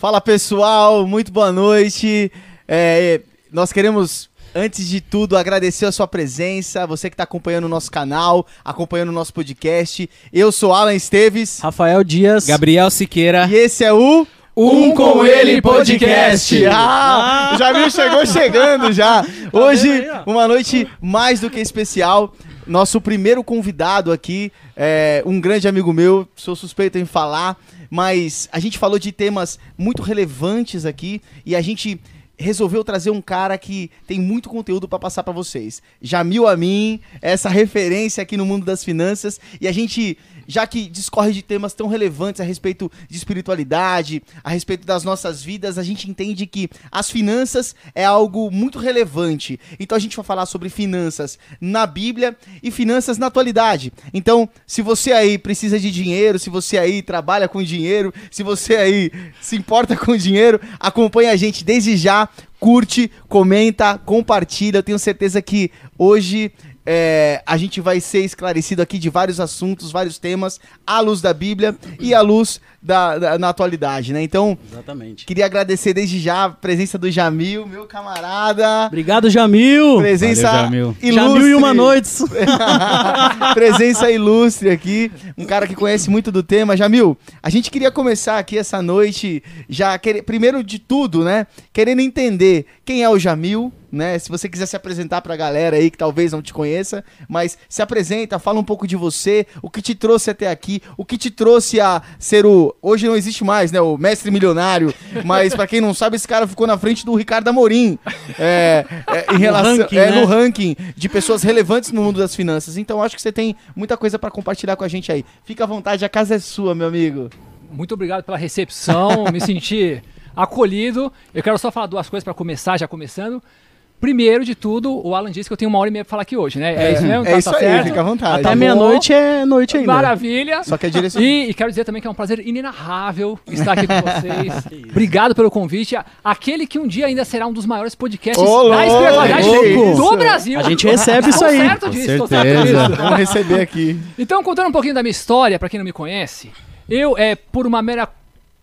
Fala pessoal, muito boa noite. É, nós queremos, antes de tudo, agradecer a sua presença, você que está acompanhando o nosso canal, acompanhando o nosso podcast. Eu sou Alan Esteves Rafael Dias. Gabriel Siqueira. e esse é o Um com Ele Podcast. Ah, já viu, chegou chegando já. Hoje, uma noite mais do que especial. Nosso primeiro convidado aqui, é um grande amigo meu, sou suspeito em falar, mas a gente falou de temas muito relevantes aqui e a gente resolveu trazer um cara que tem muito conteúdo para passar para vocês. Jamil Amin, essa referência aqui no mundo das finanças e a gente já que discorre de temas tão relevantes a respeito de espiritualidade, a respeito das nossas vidas, a gente entende que as finanças é algo muito relevante. Então a gente vai falar sobre finanças na Bíblia e finanças na atualidade. Então, se você aí precisa de dinheiro, se você aí trabalha com dinheiro, se você aí se importa com dinheiro, acompanhe a gente desde já, curte, comenta, compartilha. Eu tenho certeza que hoje é, a gente vai ser esclarecido aqui de vários assuntos, vários temas, à luz da Bíblia e à luz da, da- na atualidade, né? Então, Exatamente. queria agradecer desde já a presença do Jamil, meu camarada. Obrigado, Jamil. Presença Valeu, Jamil. ilustre. Jamil e uma noites. Presença ilustre aqui, um cara que conhece muito do tema. Jamil, a gente queria começar aqui essa noite, já querer, primeiro de tudo, né? Querendo entender quem é o Jamil, né? Se você quiser se apresentar pra galera aí que talvez não te conheça, mas se apresenta, fala um pouco de você, o que te trouxe até aqui, o que te trouxe a ser o. Hoje não existe mais, né? O mestre milionário, mas pra quem não sabe, esse cara ficou na frente do Ricardo Amorim. É, é, em relação. ranking, é, né? no ranking de pessoas relevantes no mundo das finanças. Então acho que você tem muita coisa pra compartilhar com a gente aí. Fica à vontade, a casa é sua, meu amigo. Muito obrigado pela recepção, me senti acolhido. Eu quero só falar duas coisas para começar, já começando. Primeiro de tudo, o Alan disse que eu tenho uma hora e meia pra falar aqui hoje, né? É, isso mesmo? É Tá- isso tá aí, certo? fica à vontade. Até bom. meia-noite é noite ainda. Maravilha. Só que é direcionado. E, e quero dizer também que é um prazer inenarrável estar aqui com vocês. Obrigado pelo convite. Aquele que um dia ainda será um dos maiores podcasts Ô, da espiritualidade do? Brasil. A gente recebe isso aí. certo Com disso, certo certeza. disso. Vamos receber aqui. Então, contando um pouquinho da minha história, pra quem não me conhece, eu, é, por uma mera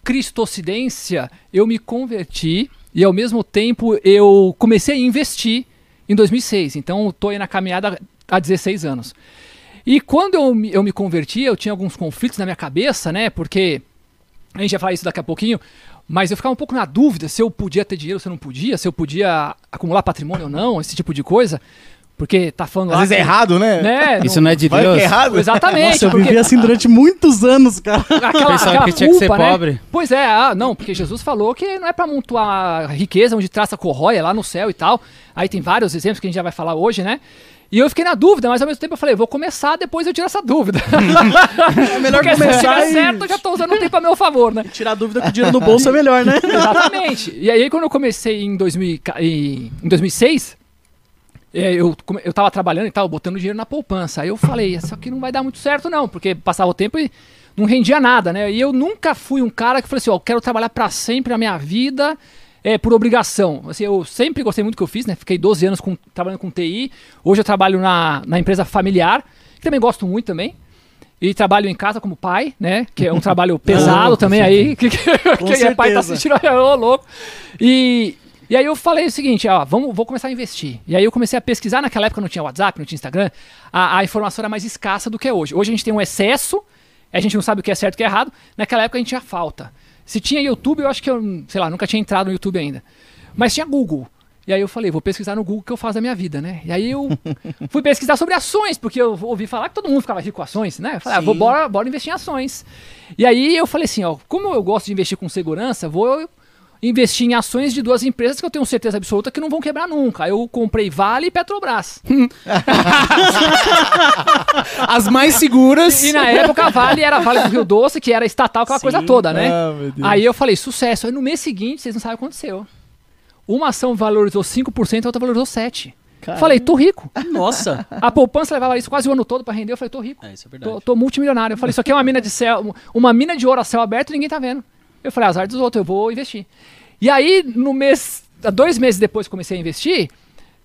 cristocidência, eu me converti e ao mesmo tempo eu comecei a investir em 2006. Então, tô aí na caminhada há 16 anos. E quando eu, me- eu me converti, eu tinha alguns conflitos na minha cabeça, né? Porque a gente vai falar isso daqui a pouquinho, mas eu ficava um pouco na dúvida se eu podia ter dinheiro, se eu não podia, se eu podia acumular patrimônio ou não, esse tipo de coisa. Porque tá falando Às lá. vezes é errado, né? Né? Isso não é de Deus? que é errado? Exatamente. Nossa, eu porque vivi assim durante muitos anos, cara. aquela, Pensava aquela que tinha que ser né? pobre. Pois é, ah, não, porque Jesus falou que não é pra amontoar riqueza onde traça corrói, é lá no céu e tal. Aí tem vários exemplos que a gente já vai falar hoje, né? E eu fiquei na dúvida, mas ao mesmo tempo eu falei, vou começar, depois eu tiro essa dúvida. É melhor Porque se começar tiver e certo, eu já tô usando o tempo a meu favor, né? tirar dúvida com o dinheiro no bolso é melhor, né? Exatamente. E aí, quando eu comecei em, 2000, e ca- em em 2006, é, eu, eu tava trabalhando e tal, botando dinheiro na poupança. Aí eu falei, isso aqui não vai dar muito certo, não, porque passava o tempo e não rendia nada, né? E eu nunca fui um cara que falei assim, ó, quero trabalhar pra sempre na minha vida. É, por obrigação. Assim, eu sempre gostei muito do que eu fiz, né? Fiquei 12 anos com- trabalhando com TI. Hoje eu trabalho na, na empresa familiar, que também gosto muito também. E trabalho em casa como pai, né? Que é um trabalho pesado com também aí. Que, que, quem é pai tá certeza. assistindo, ô louco. E, e aí eu falei o seguinte, ó, vamos, vou começar a investir. E aí eu comecei a pesquisar, naquela época não tinha WhatsApp, não tinha Instagram, a, a informação era mais escassa do que é hoje. Hoje a gente tem um excesso, a gente não sabe o que é certo e o que é errado. Naquela época a gente tinha falta. Se tinha YouTube, eu acho que eu, sei lá, nunca tinha entrado no YouTube ainda. Mas tinha Google. E aí eu falei, vou pesquisar no Google o que eu faço da minha vida, né? E aí eu fui pesquisar sobre ações, porque eu ouvi falar que todo mundo ficava rico com ações, né? Eu falei, ah, vou, bora, bora investir em ações. E aí eu falei assim, ó, como eu gosto de investir com segurança, vou investir em ações de duas empresas que eu tenho certeza absoluta que não vão quebrar nunca. Eu comprei Vale e Petrobras. As mais seguras. E na época a Vale era Vale do Rio Doce, que era estatal, aquela Sim. coisa toda, né? Ah. Aí eu falei, sucesso. Aí no mês seguinte, vocês não sabem o que aconteceu. Uma ação valorizou 5%, a outra valorizou 7%. Caramba. Falei, tô rico. Nossa. A poupança levava isso quase o ano todo pra render. Eu falei, tô rico. É, isso é verdade. Tô, tô multimilionário. Eu falei, isso aqui é uma mina de céu, uma mina de ouro a céu aberto e ninguém tá vendo. Eu falei, azar dos outros, eu vou investir. E aí, no mês, dois meses depois que comecei a investir,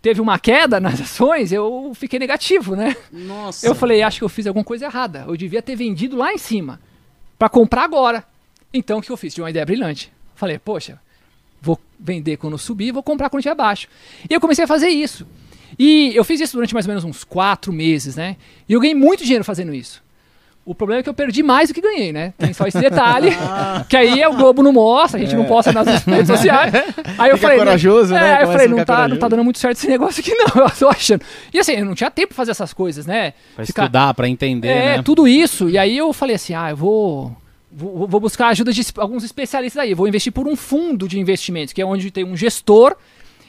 teve uma queda nas ações, eu fiquei negativo, né? Nossa. Eu falei, acho que eu fiz alguma coisa errada. Eu devia ter vendido lá em cima pra comprar agora. Então, o que eu fiz? Tive uma ideia brilhante. Falei, poxa, vou vender quando subir, vou comprar quando estiver baixo. E eu comecei a fazer isso. E eu fiz isso durante mais ou menos uns quatro meses, né? E eu ganhei muito dinheiro fazendo isso. O problema é que eu perdi mais do que ganhei, né? Tem só esse detalhe. que aí é o Globo não mostra, a gente não posta nas redes sociais. Aí eu Fica falei. corajoso, é, né? Aí eu falei, não tá, não tá dando muito certo esse negócio aqui, não. Eu tô achando. E assim, eu não tinha tempo pra fazer essas coisas, né? Pra Ficar- estudar, pra entender, é, né? tudo isso. E aí eu falei assim: ah, eu vou. Vou, vou buscar a ajuda de alguns especialistas aí. Vou investir por um fundo de investimentos, que é onde tem um gestor.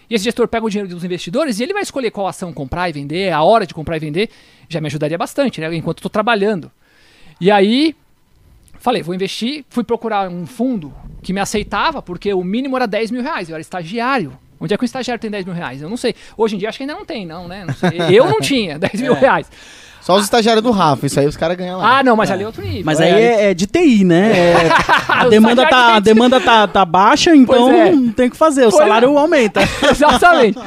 E esse gestor pega o dinheiro dos investidores e ele vai escolher qual ação comprar e vender, a hora de comprar e vender. Já me ajudaria bastante, né? Enquanto eu tô trabalhando. E aí, falei, vou investir. Fui procurar um fundo que me aceitava, porque o mínimo era 10 mil reais. Eu era estagiário. Onde é que um estagiário tem 10 mil reais? Eu não sei. Hoje em dia acho que ainda não tem, não, né? Não sei. Eu não tinha 10 mil reais. Só os estagiários do Rafa, isso aí os caras ganham lá. Ah, não, mas ali é outro nível. Mas aí é, é de TI, né? É, a demanda, tá, a demanda tá, tá baixa, então é. não tem o que fazer. O Pois salário aumenta. Exatamente.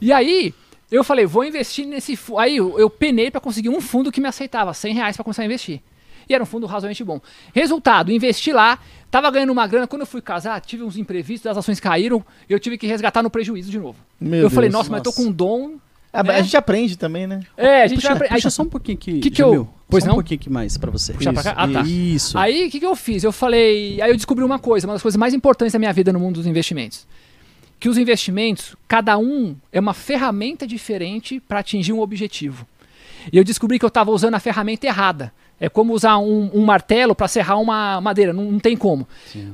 E aí, eu falei, vou investir nesse fundo. Aí eu, eu penei pra conseguir um fundo que me aceitava 100 reais pra começar a investir. E era um fundo razoavelmente bom. Resultado, investi lá, tava ganhando uma grana. Quando eu fui casar, tive uns imprevistos, as ações caíram, eu tive que resgatar no prejuízo de novo. Meu eu falei, Deus, nossa, mas eu tô com um dom. Ah, né? A gente aprende também, né? É, a gente Puxa, vai. puxa só um pouquinho aqui, Que que eu-. Pois só não? um pouquinho aqui mais pra você. Puxar pra cá? Ah, tá. Isso. Aí, o que, que eu fiz? Eu falei. Aí eu descobri uma coisa, uma das coisas mais importantes da minha vida no mundo dos investimentos. Que os investimentos, cada um é uma ferramenta diferente para atingir um objetivo. E eu descobri que eu estava usando a ferramenta errada. É como usar um, um martelo para serrar uma madeira, não, não tem como.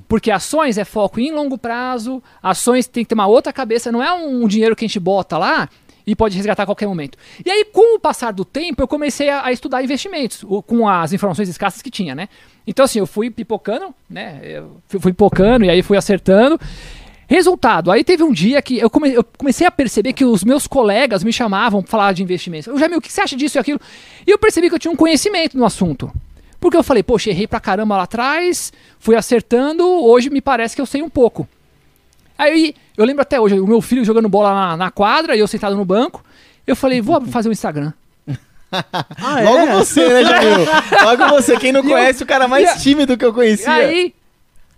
Porque ações é foco em longo prazo, ações tem que ter uma outra cabeça, não é um dinheiro que a gente bota lá e pode resgatar a qualquer momento. E aí, com o passar do tempo, eu comecei a, a estudar investimentos, com as informações escassas que tinha, né? Então, assim, eu fui pipocando, né? Eu fui, fui pipocando e aí fui acertando. Resultado, aí teve um dia que eu, come- eu comecei a perceber que os meus colegas me chamavam para falar de investimentos. Eu, Jamil, o que você acha disso e aquilo? E eu percebi que eu tinha um conhecimento no assunto. Porque eu falei, poxa, errei pra caramba lá atrás, fui acertando, hoje me parece que eu sei um pouco. Aí eu lembro até hoje, o meu filho jogando bola na, na quadra e eu sentado no banco. Eu falei, vou fazer um Instagram. Ah, Logo é? você, né, Jamil? Logo você. Quem não E eu- conhece, o cara mais tímido que eu conhecia. Aí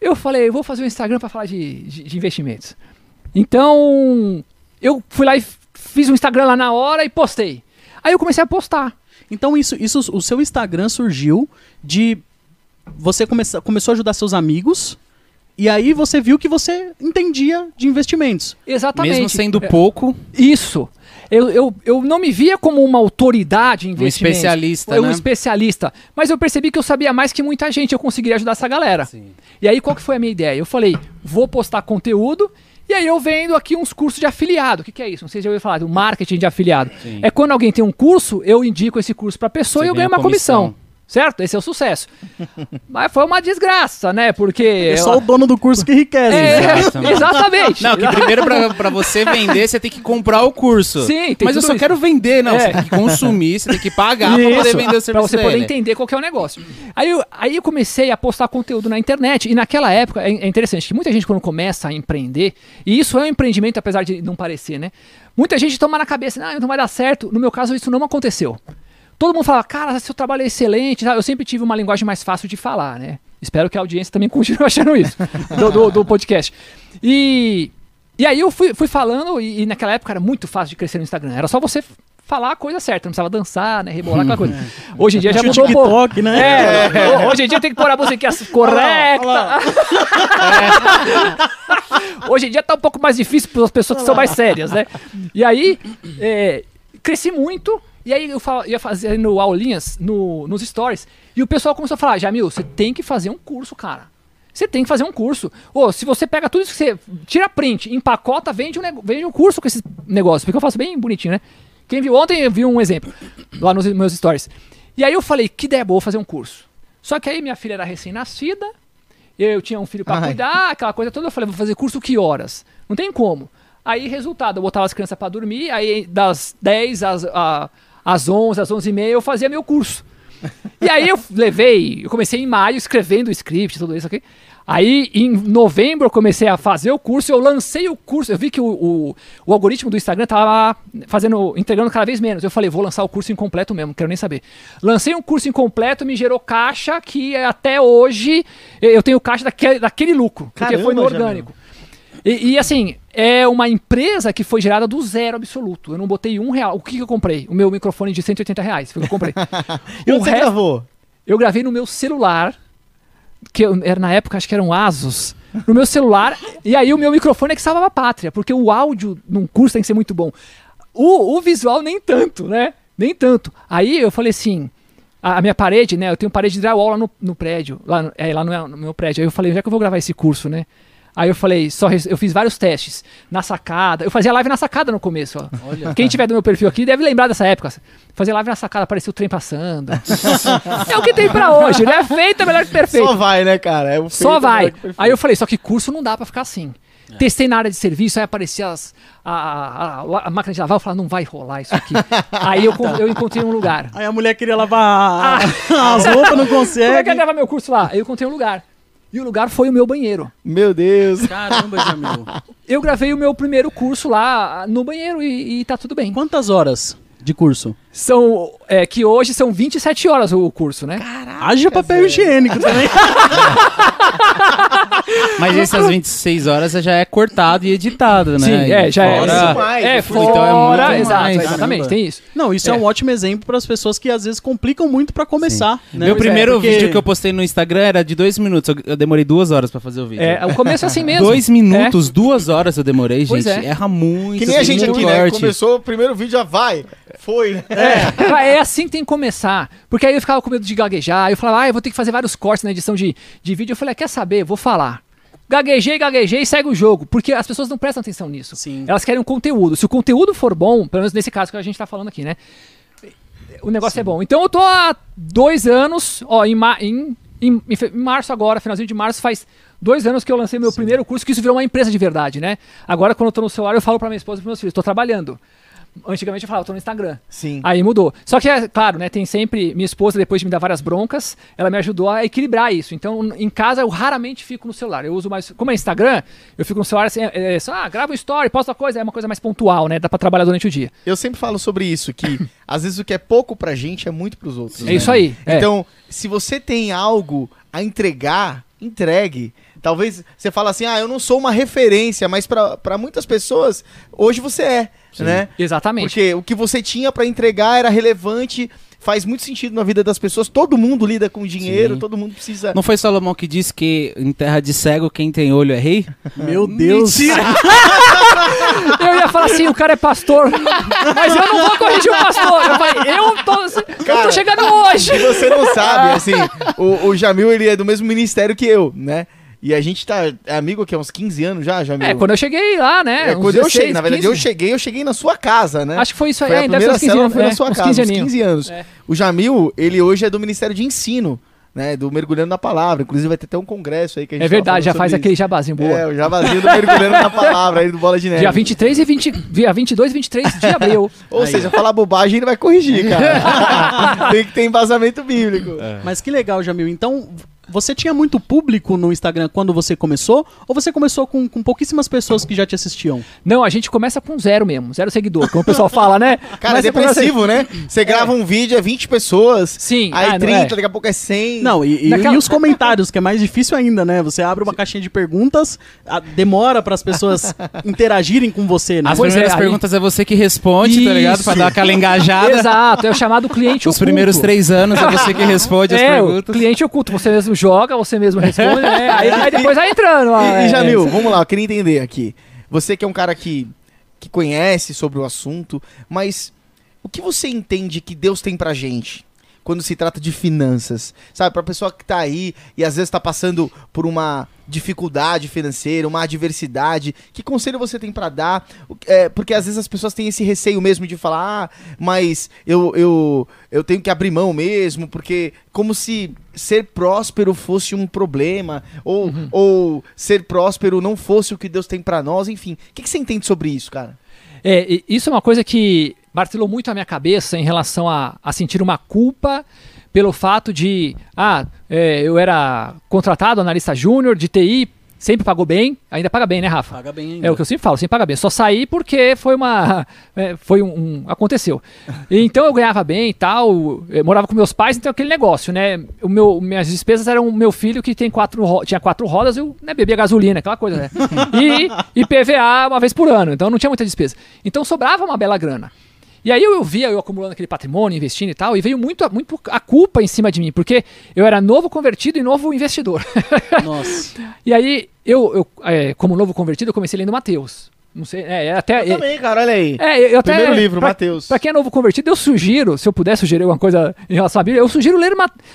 eu falei, vou fazer um Instagram pra falar de, de- de investimentos. Então eu fui lá e fiz um Instagram lá na hora e postei. Aí eu comecei a postar. Então isso, isso, o seu Instagram surgiu de você começa, começou a ajudar seus amigos e aí você viu que você entendia de investimentos. Exatamente. Mesmo sendo É, pouco, Isso. Eu, eu, eu não me via como uma autoridade em um investimentos. especialista, Eu um né? especialista. Mas eu percebi que eu sabia mais que muita gente, eu conseguiria ajudar essa galera. Sim. E aí, qual que foi a minha ideia? Eu falei, vou postar conteúdo e aí eu vendo aqui uns cursos de afiliado. O que, que é isso? Não sei se já ouviu falar do marketing de afiliado. Sim. É quando alguém tem um curso, eu indico esse curso pra pessoa Você e eu ganho uma comissão. comissão. Certo? Esse é o sucesso. Mas foi uma desgraça, né? Porque. É só o dono do curso que enriquece. É, Exatamente. exatamente. Não, que primeiro pra, pra você vender, você tem que comprar o curso. Sim, tem Mas eu só isso. quero vender, não. É. Você tem que consumir, você tem que pagar pra poder Isso, vender o serviço pra você poder dele. entender qual que é o negócio. Aí eu, aí eu comecei a postar conteúdo na internet, e naquela época, é, é interessante, que muita gente quando começa a empreender, e isso é um empreendimento, apesar de não parecer, né? Muita gente toma na cabeça, não, não vai dar certo. No meu caso, isso não aconteceu. Todo mundo fala, cara, seu trabalho é excelente. Eu sempre tive uma linguagem mais fácil de falar, né? Espero que a audiência também continue achando isso, do, do- do podcast. E, e aí eu fui, fui falando, e, e naquela época era muito fácil de crescer no Instagram. Era só você falar a coisa certa, não precisava dançar, né? Rebolar aquela coisa. Hoje em dia já mudou um pouco. Né? É, ho- hoje em dia tem que pôr a musiquinha correta. Hoje em dia tá um pouco mais difícil para as pessoas que são mais sérias, né? E aí, é, cresci muito. E aí eu fa- ia fazendo aulinhas no, nos stories. E o pessoal começou a falar, Jamil, você tem que fazer um curso, cara. Você tem que fazer um curso. Ô, se você pega tudo isso que você. Tira print, empacota, vende um, vende um curso com esses negócios. Porque eu faço bem bonitinho, né? Quem viu ontem eu vi um exemplo lá nos meus stories. E aí eu falei, que ideia boa fazer um curso. Só que aí minha filha era recém-nascida, eu tinha um filho Ai. cuidar, aquela coisa toda. Eu falei, vou fazer curso que horas? Não tem como. Aí, resultado, eu botava as crianças pra dormir, aí das 10 às, a- às 11, às 11 e meia eu fazia meu curso. E aí eu levei, eu comecei em maio escrevendo o script, tudo isso aqui. Aí em novembro eu comecei a fazer o curso, eu lancei o curso, eu vi que o, o, o algoritmo do Instagram tava fazendo, entregando cada vez menos. Eu falei, vou lançar o curso incompleto mesmo, quero nem saber. Lancei um curso incompleto, me gerou caixa que até hoje eu tenho caixa daquele, daquele lucro, porque Caramba, foi no orgânico. E, e, assim, é uma empresa que foi gerada do zero absoluto. Eu não botei um real. O que, que eu comprei? O meu microfone de 180 reais. Foi o que eu comprei. E onde você gravou? eu gravei no meu celular, que eu- era na época, acho que era um Asus. No meu celular, e aí o meu microfone é que salvava a pátria, porque o áudio num curso tem que ser muito bom. O, o visual nem tanto, né? Nem tanto. Aí eu falei assim, a, a minha parede, né? Eu tenho parede de drywall lá no, no prédio, lá, é, lá no, no meu prédio. Aí eu falei, já que eu vou gravar esse curso, né? Aí eu falei, só eu fiz vários testes na sacada. Eu fazia live na sacada no começo, ó. Quem tiver do meu perfil aqui deve lembrar dessa época. Fazia live na sacada, aparecia o trem passando. é o que tem pra hoje, né? Feito é melhor que perfeito. Só vai, né, cara? É Só feito, vai. Aí eu falei, só que curso não dá pra ficar assim. Testei na área de serviço, aí aparecia as- a, a- a- a máquina de lavar, eu falei, não vai rolar isso aqui. aí eu, eu encontrei um lugar. Aí a mulher queria lavar as roupas, não Como é que consegue. eu gravar meu curso lá? Aí eu encontrei um lugar. E o lugar foi o meu banheiro. Meu Deus. Caramba, Jamil. Eu gravei o meu primeiro curso lá no banheiro e, e tá tudo bem. Quantas horas de curso? São, é, que hoje são 27 horas o curso, né? Haja papel higiênico também. Mas essas 26 horas já é cortado e editado, né? Sim, é, já é. Fora- Isso mais, É, fui- Então é fora, muito exato, mais, exatamente, caramba. tem isso. Não, isso é, É. um ótimo exemplo para as pessoas que às vezes complicam muito para começar. Né? Meu Pois é, primeiro porque- vídeo que eu postei no Instagram era de dois minutos. Eu, demorei duas horas pra fazer o vídeo. É, o começo é assim mesmo. Dois minutos, duas horas eu demorei, Pois gente. é. Erra muito. Que nem a gente aqui, né? corte. Começou o primeiro vídeo, já vai. Foi, né? É. é assim que tem que começar. Porque aí eu ficava com medo de gaguejar. Eu falava, ah, eu vou ter que fazer vários cortes na edição de, de vídeo. Eu falei, ah, quer saber? Vou falar. Gaguejei, gaguejei e segue o jogo. Porque as pessoas não prestam atenção nisso. Sim. Elas querem um conteúdo. Se o conteúdo for bom, pelo menos nesse caso que a gente tá falando aqui, né? O negócio é bom. Então eu tô há dois anos, ó, em, ma- em, em, em março agora, finalzinho de março, faz dois anos que eu lancei meu primeiro curso, que isso virou uma empresa de verdade, né? Agora, quando eu tô no celular, eu falo pra minha esposa e pros meus filhos, tô trabalhando. Antigamente eu falava, tô no Instagram. Sim. Aí mudou. Só que, é claro, né? Tem sempre. Minha esposa, depois de me dar várias broncas, ela me ajudou a equilibrar isso. Então, em casa, eu raramente fico no celular. Eu uso mais. Como é Instagram, eu fico no celular assim, é, é só, ah, grava um story, posta coisa, é uma coisa mais pontual, né? Dá pra trabalhar durante o dia. Eu sempre falo sobre isso, que às vezes o que é pouco pra gente é muito pros outros. É né? isso aí. é. Então, se você tem algo a entregar, entregue. Talvez você fala assim, ah, eu não sou uma referência, mas pra muitas pessoas, hoje você é, né? Exatamente. Porque o que você tinha pra entregar era relevante, faz muito sentido na vida das pessoas. Todo mundo lida com dinheiro, Sim. todo mundo precisa. Não foi Salomão que disse que em terra de cego quem tem olho é rei? Meu Deus. Eu ia falar assim, o cara é pastor, mas eu não vou corrigir o pastor. Eu falei, eu tô, eu Cara, tô chegando hoje. E você não sabe, assim, o, o Jamil, ele é do mesmo ministério que eu, né? E a gente tá é amigo aqui há uns 15 anos já, Jamil. É, quando eu cheguei lá, né? É, uns quando eu 16, cheguei, na verdade, eu 15. cheguei, eu cheguei na sua casa, né? Acho que foi isso aí, Foi a é, deve ser primeira uns 15 célula anos. foi na é, sua uns casa, 15 uns aninhos. 15 anos. É. O Jamil, ele hoje é do Ministério de Ensino, né? Do Mergulhando na Palavra. Inclusive vai ter até um congresso aí que a gente É verdade, já faz falando aquele jabazinho boa. isso. É, o jabazinho do Mergulhando na Palavra aí do Bola de Neve. Dia 23 e 20, dia 22 e 23 de abril. Ou seja, falar bobagem ele vai corrigir, cara. Tem que ter embasamento bíblico. Mas que legal, Jamil. Então, você tinha muito público no Instagram quando você começou? Ou você começou com, com pouquíssimas pessoas que já te assistiam? Não, a gente começa com zero mesmo, zero seguidor, como o pessoal fala, né? Cara, é Começa com zero depressivo, né? Você grava um vídeo, é 20 pessoas. Sim, Aí ah, não 30, é. daqui a pouco é 100. Não, e, e- Naquela- e os comentários, que é mais difícil ainda, né? Você abre uma caixinha de perguntas, a- demora para as pessoas interagirem com você, né? As Pois é, primeiras aí- perguntas é você que responde, tá ligado? Pra Isso. dar aquela engajada. Exato, é o chamado cliente Os oculto. primeiros três anos é você que responde as É, o perguntas. cliente oculto, você mesmo joga, você mesmo responde, né? Aí, aí depois vai entrando. ó, E, é, e Jamil, é, vamos lá, eu queria entender aqui. Você que é um cara que, que conhece sobre o assunto, mas o que você entende que Deus tem pra gente? Quando se trata de finanças, sabe? Pra pessoa que tá aí e às vezes tá passando por uma dificuldade financeira, uma adversidade, que conselho você tem pra dar? É, porque às vezes as pessoas têm esse receio mesmo de falar, ah, mas eu, eu, eu tenho que abrir mão mesmo, porque como se ser próspero fosse um problema, ou, ou ser próspero não fosse o que Deus tem pra nós, enfim. O que, que você entende sobre isso, cara? É, isso é uma coisa que martelou muito a minha cabeça em relação a, a sentir uma culpa pelo fato de, ah, é, eu era contratado, analista júnior de TI, sempre pagou bem, ainda paga bem, né, Rafa? Paga bem ainda. É o que eu sempre falo, sempre paga bem. Só saí porque foi uma. é, foi um, um- Aconteceu. Então eu ganhava bem e tal. Eu morava com meus pais, então aquele negócio, né? O meu, minhas despesas eram o meu filho que tem quatro, ro- tinha quatro rodas, eu né, bebia gasolina, aquela coisa, né? E, e PVA uma vez por ano, então não tinha muita despesa. Então sobrava uma bela grana. E aí eu, via eu acumulando aquele patrimônio, investindo e tal, e veio muito, a- muito a culpa em cima de mim, porque eu era novo convertido e novo investidor. Nossa. E aí, eu, eu é, como novo convertido, eu comecei lendo Mateus. Não sei, é, é até. Eu também, cara, olha aí. É, eu até, Primeiro livro, Mateus. Pra quem é novo convertido, eu sugiro, se eu puder sugerir alguma coisa em relação à Bíblia, eu sugiro ler,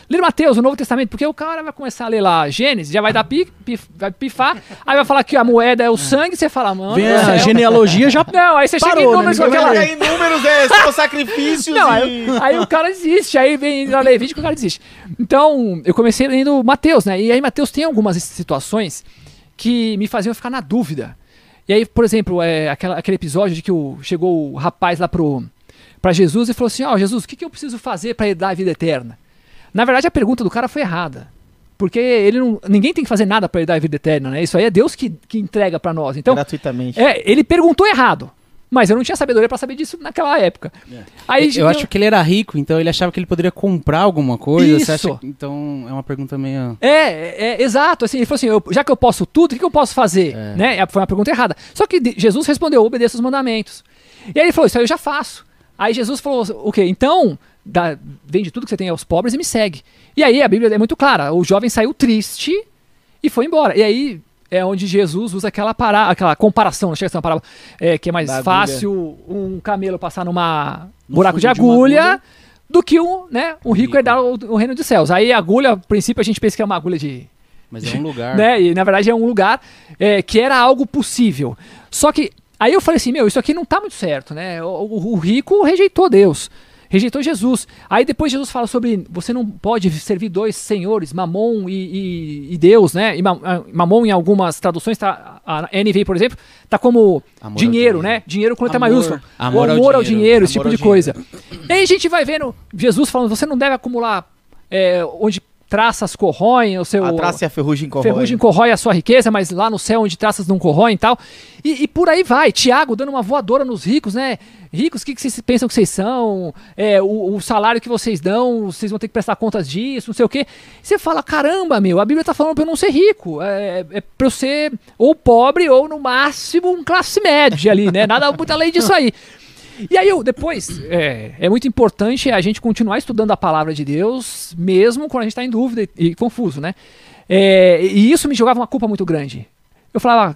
ler Mateus, o Novo Testamento, porque o cara vai começar a ler lá Gênesis, já vai dar pi, pi- vai pifar, aí vai falar que a moeda é o sangue, você fala, mano. Vem do a genealogia já. Não, aí você chega em Parou, né? números com Ninguém aquela. Aí números é só sacrifícios Não, e... aí, aí o cara desiste, aí vem na Levítico o cara desiste. Então, eu comecei lendo Mateus, né? E aí Mateus tem algumas situações que me faziam ficar na dúvida. E aí, por exemplo, é, aquela, aquele episódio de que o, chegou o rapaz lá pro, pra Jesus e falou assim: Ó, Jesus, o que, que eu preciso fazer para herdar a vida eterna? Na verdade, a pergunta do cara foi errada. Porque ele não, ninguém tem que fazer nada para herdar a vida eterna, né? Isso aí é Deus que, que entrega para nós. Então, Gratuitamente. é, ele perguntou errado. Mas eu não tinha sabedoria para saber disso naquela época. Aí, eu acho que ele era rico, então ele achava que ele poderia comprar alguma coisa. Isso. Você acha que- Então é uma pergunta meio. É, é, é, exato. Assim, ele falou assim: eu- já que eu posso tudo, o que, que eu posso fazer? É. Né? É, Foi uma pergunta errada. Só que Jesus respondeu: obedeça os mandamentos. E aí ele falou: Isso aí eu já faço. Aí Jesus falou: O quê? Então, dá, vende tudo que você tem aos pobres e me segue. E aí a Bíblia é muito clara: o jovem saiu triste e foi embora. E aí é onde Jesus usa aquela, para, aquela comparação, não chega a ser uma parábola, é, que é mais Da agulha. fácil um camelo passar numa No buraco de fundo de agulha. agulha. Do que um, né, um rico Rico. herdar o, o reino dos céus. Aí a agulha, a princípio, a gente pensa que é uma agulha de, Mas é um lugar. né? E na verdade é um lugar é, que era algo possível. Só que aí eu falei assim, meu, isso aqui não tá muito certo, né? O, o- o rico rejeitou Deus, rejeitou Jesus. Aí depois Jesus fala sobre você não pode servir dois senhores, Mamon e, e- e Deus, né? E ah, Mamon em algumas traduções tá a NVI, por exemplo, tá como Amor ao dinheiro, dinheiro. né? Dinheiro com letra Amor. maiúscula. Amor o ao amor ao dinheiro. dinheiro, esse tipo ao de coisa. E aí a gente vai vendo Jesus falando, você não deve acumular é, onde traças corroem o seu A traça e a ferrugem corrói. ferrugem corrói a sua riqueza, mas lá no céu onde traças não corroem e tal. E, e por aí vai. Tiago dando uma voadora nos ricos, né? Ricos, o que, que vocês pensam que vocês são? É, o, o salário que vocês dão, vocês vão ter que prestar contas disso, não sei o quê. Você fala, caramba, meu, a Bíblia tá falando pra eu não ser rico. É, é pra eu ser ou pobre ou, no máximo, um classe média ali, né? Nada muito além disso aí. E aí, eu, depois, é, é muito importante a gente continuar estudando a palavra de Deus, mesmo quando a gente está em dúvida e, e confuso, né? É, e isso me jogava uma culpa muito grande. Eu falava,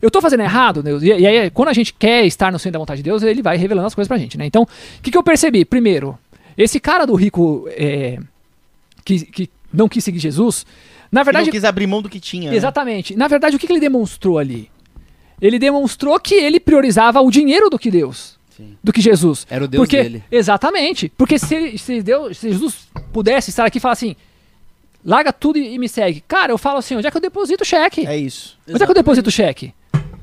eu tô fazendo errado, Deus? E, e aí, quando a gente quer estar no centro da vontade de Deus, ele vai revelando as coisas pra gente, né? Então, o que, que eu percebi? Primeiro, esse cara do rico é, que, que não quis seguir Jesus, na verdade, não quis abrir mão do que tinha. né? Exatamente. Na verdade, o que, que ele demonstrou ali? Ele demonstrou que ele priorizava o dinheiro do que Deus. Sim. Do que Jesus. Era o Deus Porque, dele. Exatamente. Porque se, se, Deus, se Jesus pudesse estar aqui e falar assim: larga tudo e, e me segue. Cara, eu falo assim: onde é que eu deposito o cheque? É isso. Onde é que eu deposito o cheque?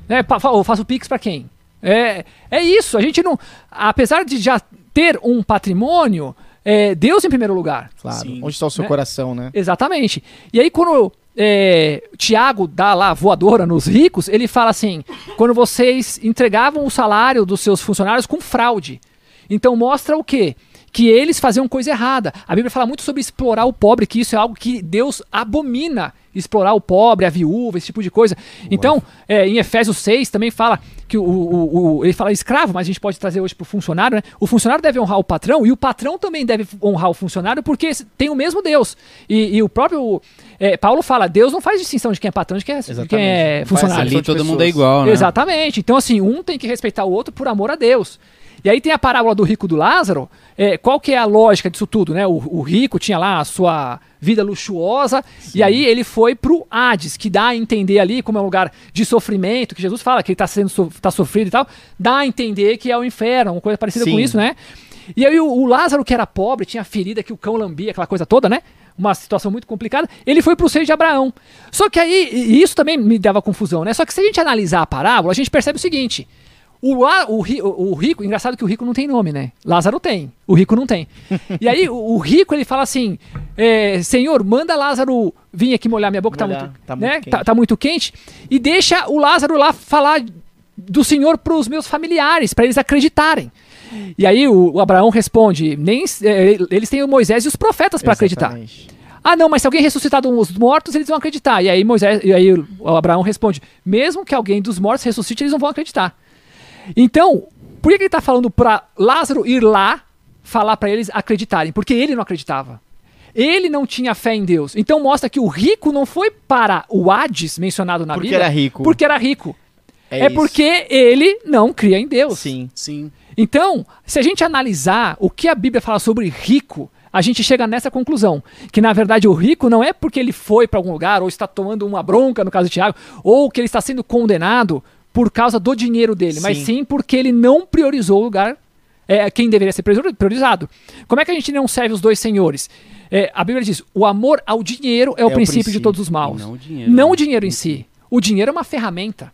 Né, pa- eu faço Pix pra quem? É, é isso. A gente não. Apesar de já ter um patrimônio, é Deus em primeiro lugar. Claro. Sim. Onde está o seu Né? coração, né? Exatamente. E aí, quando é, Tiago dá lá voadora nos ricos, ele fala assim: quando vocês entregavam o salário dos seus funcionários com fraude. Então mostra o quê? Que eles faziam coisa errada. A Bíblia fala muito sobre explorar o pobre, que isso é algo que Deus abomina. Explorar o pobre, a viúva, esse tipo de coisa. Então, é, em Efésios 6 também fala que o, o- o- ele fala escravo, mas a gente pode trazer hoje para o funcionário, né? O funcionário deve honrar o patrão e o patrão também deve honrar o funcionário porque tem o mesmo Deus. E, e o próprio é, Paulo fala: Deus não faz distinção de quem é patrão e de quem é, de quem é Exatamente. Faz funcionário. Ali todo mundo é igual, né? Exatamente. Então, assim, um tem que respeitar o outro por amor a Deus. E aí tem a parábola do rico do Lázaro. É, qual que é a lógica disso tudo, né? O, o rico tinha lá a sua vida luxuosa, e aí ele foi pro Hades, que dá a entender ali como é um lugar de sofrimento, que Jesus fala que ele tá, sendo, so- tá sofrido e tal, dá a entender que é o inferno, uma coisa parecida com Sim. isso, né? E aí o, o Lázaro, que era pobre, tinha ferida que o cão lambia, aquela coisa toda, né? Uma situação muito complicada. Ele foi pro seio de Abraão. Só que aí, e isso também me dava confusão, né? Só que se a gente analisar a parábola, a gente percebe o seguinte: O, La- o, o- rico, engraçado que o rico não tem nome, né? Lázaro tem, o rico não tem. e aí o, o rico ele fala assim: é, Senhor, manda Lázaro vir aqui molhar minha boca, tá Molhar, muito, tá muito né? quente. Tá, tá muito quente, e deixa o Lázaro lá falar do Senhor para os meus familiares, para eles acreditarem. E aí o, o Abraão responde: nem, é, eles têm o Moisés e os profetas para acreditar. Ah, não, mas se alguém ressuscitar dos mortos, eles vão acreditar. E aí Moisés, e aí o Abraão responde: mesmo que alguém dos mortos ressuscite, eles não vão acreditar. Então, por que ele está falando para Lázaro ir lá falar para eles acreditarem? Porque ele não acreditava. Ele não tinha fé em Deus. Então mostra que o rico não foi para o Hades mencionado na Porque Bíblia. era rico. Porque era rico. É, isso. porque ele não cria em Deus. Sim. Sim. Então, se a gente analisar o que a Bíblia fala sobre rico, a gente chega nessa conclusão. Que na verdade o rico não é porque ele foi para algum lugar, ou está tomando uma bronca, no caso de Tiago, ou que ele está sendo condenado por causa do dinheiro dele, mas Sim. sim porque ele não priorizou o lugar, é, quem deveria ser priori- priorizado. Como é que a gente não serve os dois senhores? É, a Bíblia diz: o amor ao dinheiro é o, o princípio, de princípio, todos os maus. não o dinheiro, Não né? o dinheiro em si. O dinheiro é uma ferramenta.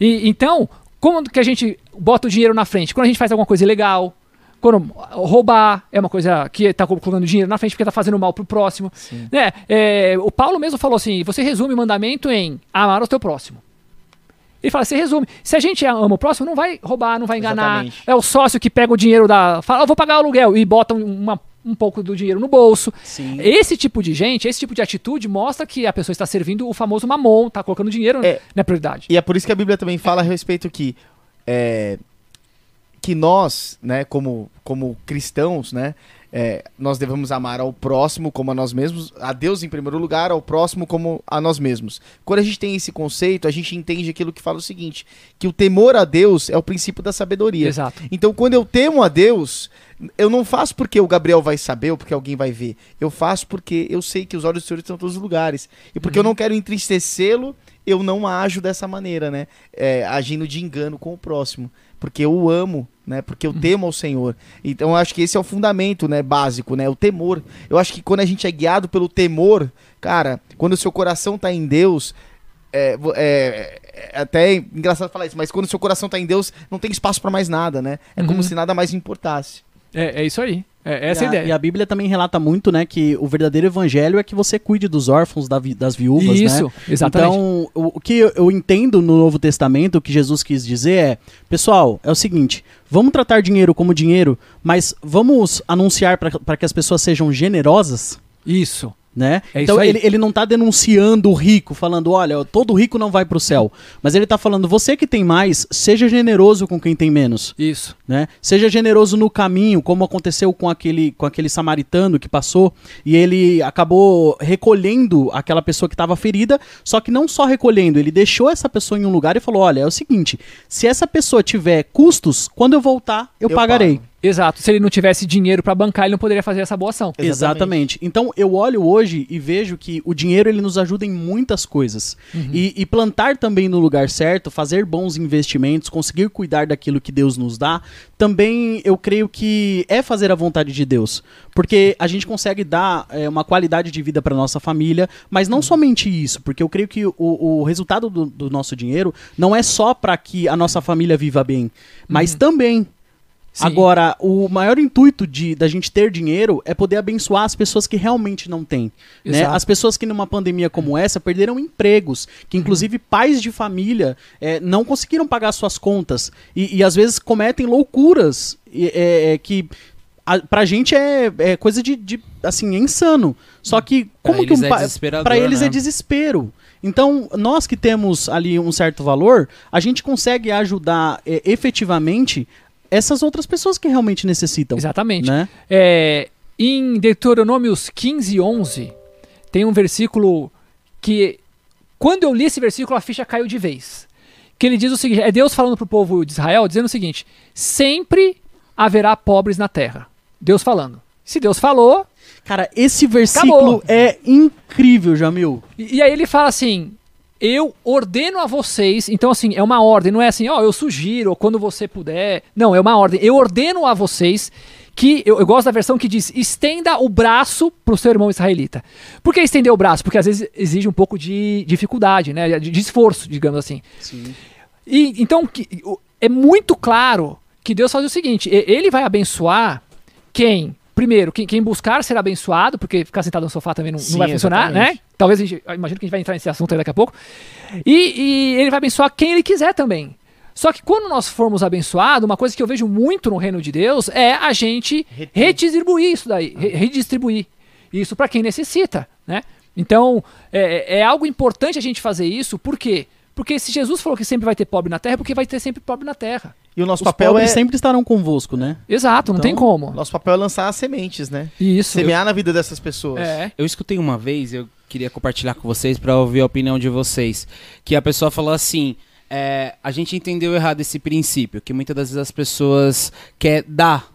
E, então, como que a gente bota o dinheiro na frente? Quando a gente faz alguma coisa ilegal, quando roubar é uma coisa que está colocando dinheiro na frente porque está fazendo mal pro próximo. Né? É, o Paulo mesmo falou assim: você resume o mandamento em amar o teu próximo. Ele fala, você resume. Se a gente ama o próximo, não vai roubar, não vai enganar. Exatamente. É o sócio que pega o dinheiro da. Fala, eu vou pagar o aluguel e bota um- uma- um pouco do dinheiro no bolso. Sim. Esse tipo de gente, esse tipo de atitude mostra que a pessoa está servindo o famoso mamon, tá colocando dinheiro É. na prioridade. E é por isso que a Bíblia também fala a respeito que é, que nós, né, como, como cristãos, né, é, nós devemos amar ao próximo como a nós mesmos, a Deus em primeiro lugar, ao próximo como a nós mesmos. Quando a gente tem esse conceito, a gente entende aquilo que fala o seguinte, que o temor a Deus é o princípio da sabedoria. Exato. Então, quando eu temo a Deus, eu não faço porque o Gabriel vai saber ou porque alguém vai ver. Eu faço porque eu sei que os olhos do Senhor estão em todos os lugares. E porque eu não quero entristecê-lo, eu não ajo dessa maneira, né? É, agindo de engano com o próximo. Porque eu o amo, né? Porque eu temo ao Senhor. Então, eu acho que esse é o fundamento, né? Básico, né? O temor. Eu acho que quando a gente é guiado pelo temor, cara, quando o seu coração tá em Deus, é, é- é até engraçado falar isso, mas quando o seu coração tá em Deus, não tem espaço pra mais nada, né? É como Uhum. se nada mais importasse. É, é isso aí. É essa e a a, ideia. E a Bíblia também relata muito, né, que o verdadeiro evangelho é que você cuide dos órfãos, da vi- das viúvas, né? Isso, exatamente. Então, o, o que eu- eu entendo no Novo Testamento, o que Jesus quis dizer é, pessoal, é o seguinte, vamos tratar dinheiro como dinheiro, mas vamos anunciar para que as pessoas sejam generosas, Isso. Né? É então ele, ele não tá denunciando o rico, falando, olha, todo rico não vai pro céu. Mas ele tá falando, você que tem mais, seja generoso com quem tem menos. Isso. Né? Seja generoso no caminho, como aconteceu com aquele, com aquele samaritano que passou e ele acabou recolhendo aquela pessoa que estava ferida, só que não só recolhendo, ele deixou essa pessoa em um lugar e falou: Olha, é o seguinte, se essa pessoa tiver custos, quando eu voltar, eu, Eu pagarei. pago. Exato. Se ele não tivesse dinheiro pra bancar, ele não poderia fazer essa boa ação. Exatamente. Exatamente. Então eu olho hoje e vejo que o dinheiro ele nos ajuda em muitas coisas. E, e plantar também no lugar certo, fazer bons investimentos, conseguir cuidar daquilo que Deus nos dá, também eu creio que é fazer a vontade de Deus. Porque a gente consegue dar é, uma qualidade de vida para nossa família, mas não somente isso, porque eu creio que o, o resultado do, do nosso dinheiro não é só para que a nossa família viva bem, mas também Sim. Agora, o maior intuito de da gente ter dinheiro é poder abençoar as pessoas que realmente não têm. Né? As pessoas que numa pandemia como essa perderam empregos, que inclusive pais de família eh, não conseguiram pagar suas contas e, e às vezes cometem loucuras é, é, que a, pra gente é, é coisa de, de, assim, é insano. Só que Pra como que um é pai desesperador, para eles né? é desespero. Então, nós que temos ali um certo valor, a gente consegue ajudar eh, efetivamente essas outras pessoas que realmente necessitam. Exatamente. Né? É, em Deuteronômios 15, 11, tem um versículo que, quando eu li esse versículo, a ficha caiu de vez. Que ele diz o seguinte: é Deus falando para o povo de Israel, dizendo o seguinte: sempre haverá pobres na terra. Deus falando. Se Deus falou, Cara, esse versículo Acabou. é incrível, Jamil. E, e aí ele fala assim: eu ordeno a vocês. Então, assim, é uma ordem, não é assim, ó, eu sugiro, ou quando você puder. Não, é uma ordem. Eu ordeno a vocês que. Eu, eu gosto da versão que diz: estenda o braço pro seu irmão israelita. Por que estender o braço? Porque às vezes exige um pouco de dificuldade, né? De, de esforço, digamos assim. Sim. E, então, que- o- é muito claro que Deus faz o seguinte: ele vai abençoar quem. Primeiro, quem, quem buscar será abençoado, porque ficar sentado no sofá também não, não Sim, vai funcionar, exatamente. né? Talvez a gente. Imagino que a gente vai entrar nesse assunto daqui a pouco. E, e ele vai abençoar quem ele quiser também. Só que quando nós formos abençoados, uma coisa que eu vejo muito no reino de Deus é a gente redistribuir isso daí, re- redistribuir isso para quem necessita, né? Então, é, é algo importante a gente fazer isso, por quê? Porque se Jesus falou que sempre vai ter pobre na terra, é porque vai ter sempre pobre na terra. E o nosso Os papel é sempre estarão convosco, né? Exato, não Então, tem como. nosso papel é lançar as sementes, né? Isso. Semear na vida dessas pessoas. É. Eu escutei uma vez, eu queria compartilhar com vocês pra ouvir a opinião de vocês. Que a pessoa falou assim: é, a gente entendeu errado esse princípio, que muitas das vezes as pessoas quer dar.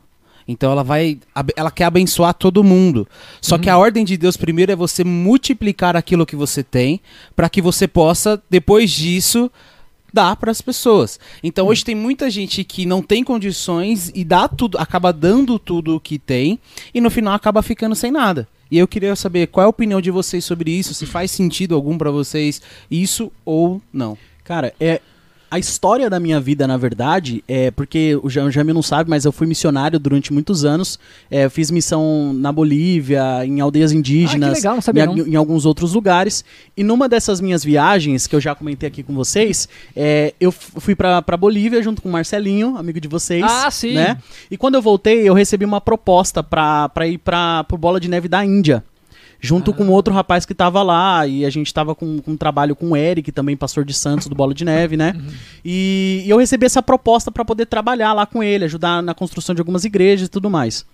Então ela vai, ela quer abençoar todo mundo. Só que a ordem de Deus primeiro é você multiplicar aquilo que você tem, pra que você possa depois disso dar para as pessoas. Então hoje tem muita gente que não tem condições e dá tudo, acaba dando tudo o que tem e no final acaba ficando sem nada. E eu queria saber qual é a opinião de vocês sobre isso, se faz sentido algum pra vocês isso ou não. Cara, é. A história da minha vida, na verdade, é porque o Ja- o Jamil não sabe, mas eu fui missionário durante muitos anos. É, fiz missão na Bolívia, em aldeias indígenas, Ah, legal, não sabia em, em alguns outros lugares. E numa dessas minhas viagens, que eu já comentei aqui com vocês, é, eu fui pra, pra Bolívia junto com o Marcelinho, amigo de vocês. Ah, sim. Né? E quando eu voltei, eu recebi uma proposta pra, pra ir pra, pro Bola de Neve da Índia. Junto com outro rapaz que tava lá, e a gente tava com, com um trabalho com o Eric, também pastor de Santos, do Bola de Neve, né? E, e eu recebi essa proposta pra poder trabalhar lá com ele, ajudar na construção de algumas igrejas e tudo mais.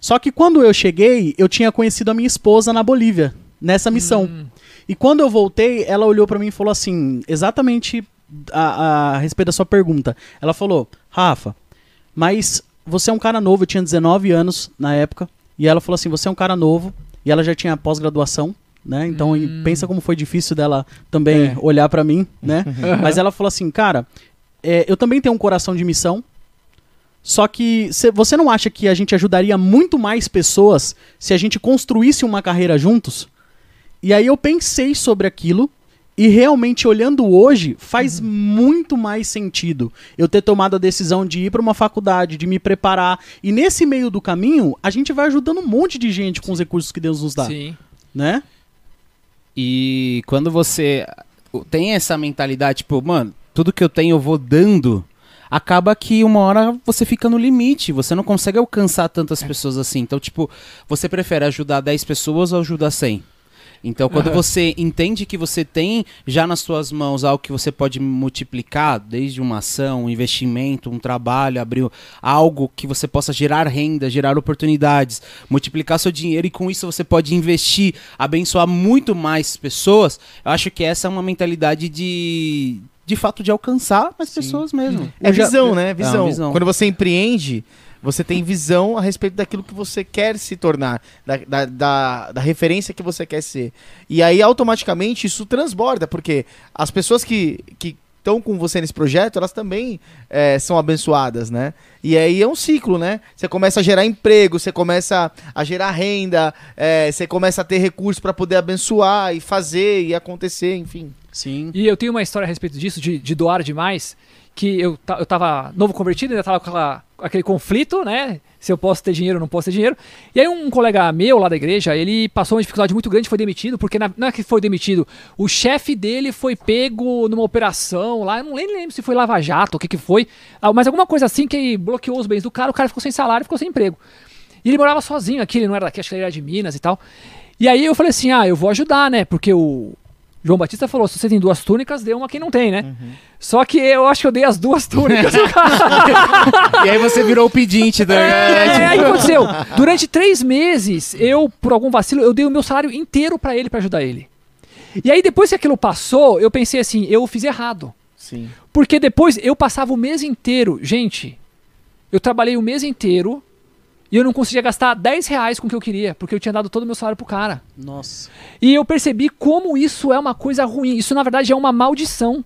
Só que quando eu cheguei, eu tinha conhecido a minha esposa na Bolívia, nessa missão. E quando eu voltei, ela olhou pra mim e falou assim, exatamente a, a, a respeito da sua pergunta. Ela falou, Rafa, mas você é um cara novo, eu tinha 19 anos na época, e ela falou assim, você é um cara novo, e ela já tinha pós-graduação, né? Então e pensa como foi difícil dela também É. olhar pra mim, né? Mas ela falou assim, cara, é, eu também tenho um coração de missão, só que cê- você não acha que a gente ajudaria muito mais pessoas se a gente construísse uma carreira juntos? E aí eu pensei sobre aquilo e realmente olhando hoje faz muito mais sentido eu ter tomado a decisão de ir para uma faculdade, de me preparar e nesse meio do caminho a gente vai ajudando um monte de gente com os recursos que Deus nos dá, Sim. né? E quando você tem essa mentalidade, tipo, mano, tudo que eu tenho eu vou dando, acaba que uma hora você fica no limite, você não consegue alcançar tantas pessoas assim. Então, tipo, você prefere ajudar 10 pessoas ou ajudar 100? Então, quando você entende que você tem já nas suas mãos algo que você pode multiplicar, desde uma ação, um investimento, um trabalho, abrir algo que você possa gerar renda, gerar oportunidades, multiplicar seu dinheiro e com isso você pode investir, abençoar muito mais pessoas, eu acho que essa é uma mentalidade de de fato de alcançar mais pessoas mesmo. É visão, né? É Visão. uma visão. Quando você empreende, você tem visão a respeito daquilo que você quer se tornar, da, da, da, da referência que você quer ser. E aí, automaticamente, isso transborda, porque as pessoas que. que estão com você nesse projeto, elas também é, são abençoadas, né? E aí é um ciclo, né? Você começa a gerar emprego, você começa a gerar renda, é, você começa a ter recursos para poder abençoar e fazer e acontecer, enfim. Sim. E eu tenho uma história a respeito disso, de, de doar demais, que eu, eu tava novo convertido, ainda tava com aquela- aquele conflito, né? Se eu posso ter dinheiro ou não posso ter dinheiro. E aí um colega meu lá da igreja, ele passou uma dificuldade muito grande, foi demitido, porque na- não é que foi demitido, o chefe dele foi pego numa operação lá, eu não lembro se foi Lava Jato, o que que foi, ah, mas alguma coisa assim que bloqueou os bens do cara, o cara ficou sem salário, ficou sem emprego. E ele morava sozinho aqui, ele não era daqui, acho que ele era de Minas e tal. E aí eu falei assim, ah, eu vou ajudar, né? Porque o João Batista falou, se você tem duas túnicas, dê uma quem não tem, né? Só que eu acho que eu dei as duas túnicas cara. e aí você virou o pedinte, tá É, ligado? aí o que aconteceu? Durante três meses, eu, por algum vacilo, eu dei o meu salário inteiro pra ele, pra ajudar ele. E aí depois que aquilo passou, eu pensei assim, eu fiz errado. Sim. Porque depois eu passava o mês inteiro. Gente, eu trabalhei o mês inteiro e eu não conseguia gastar 10 reais com o que eu queria, porque eu tinha dado todo o meu salário pro cara. Nossa. E eu percebi como isso é uma coisa ruim. Isso, na verdade, é uma maldição.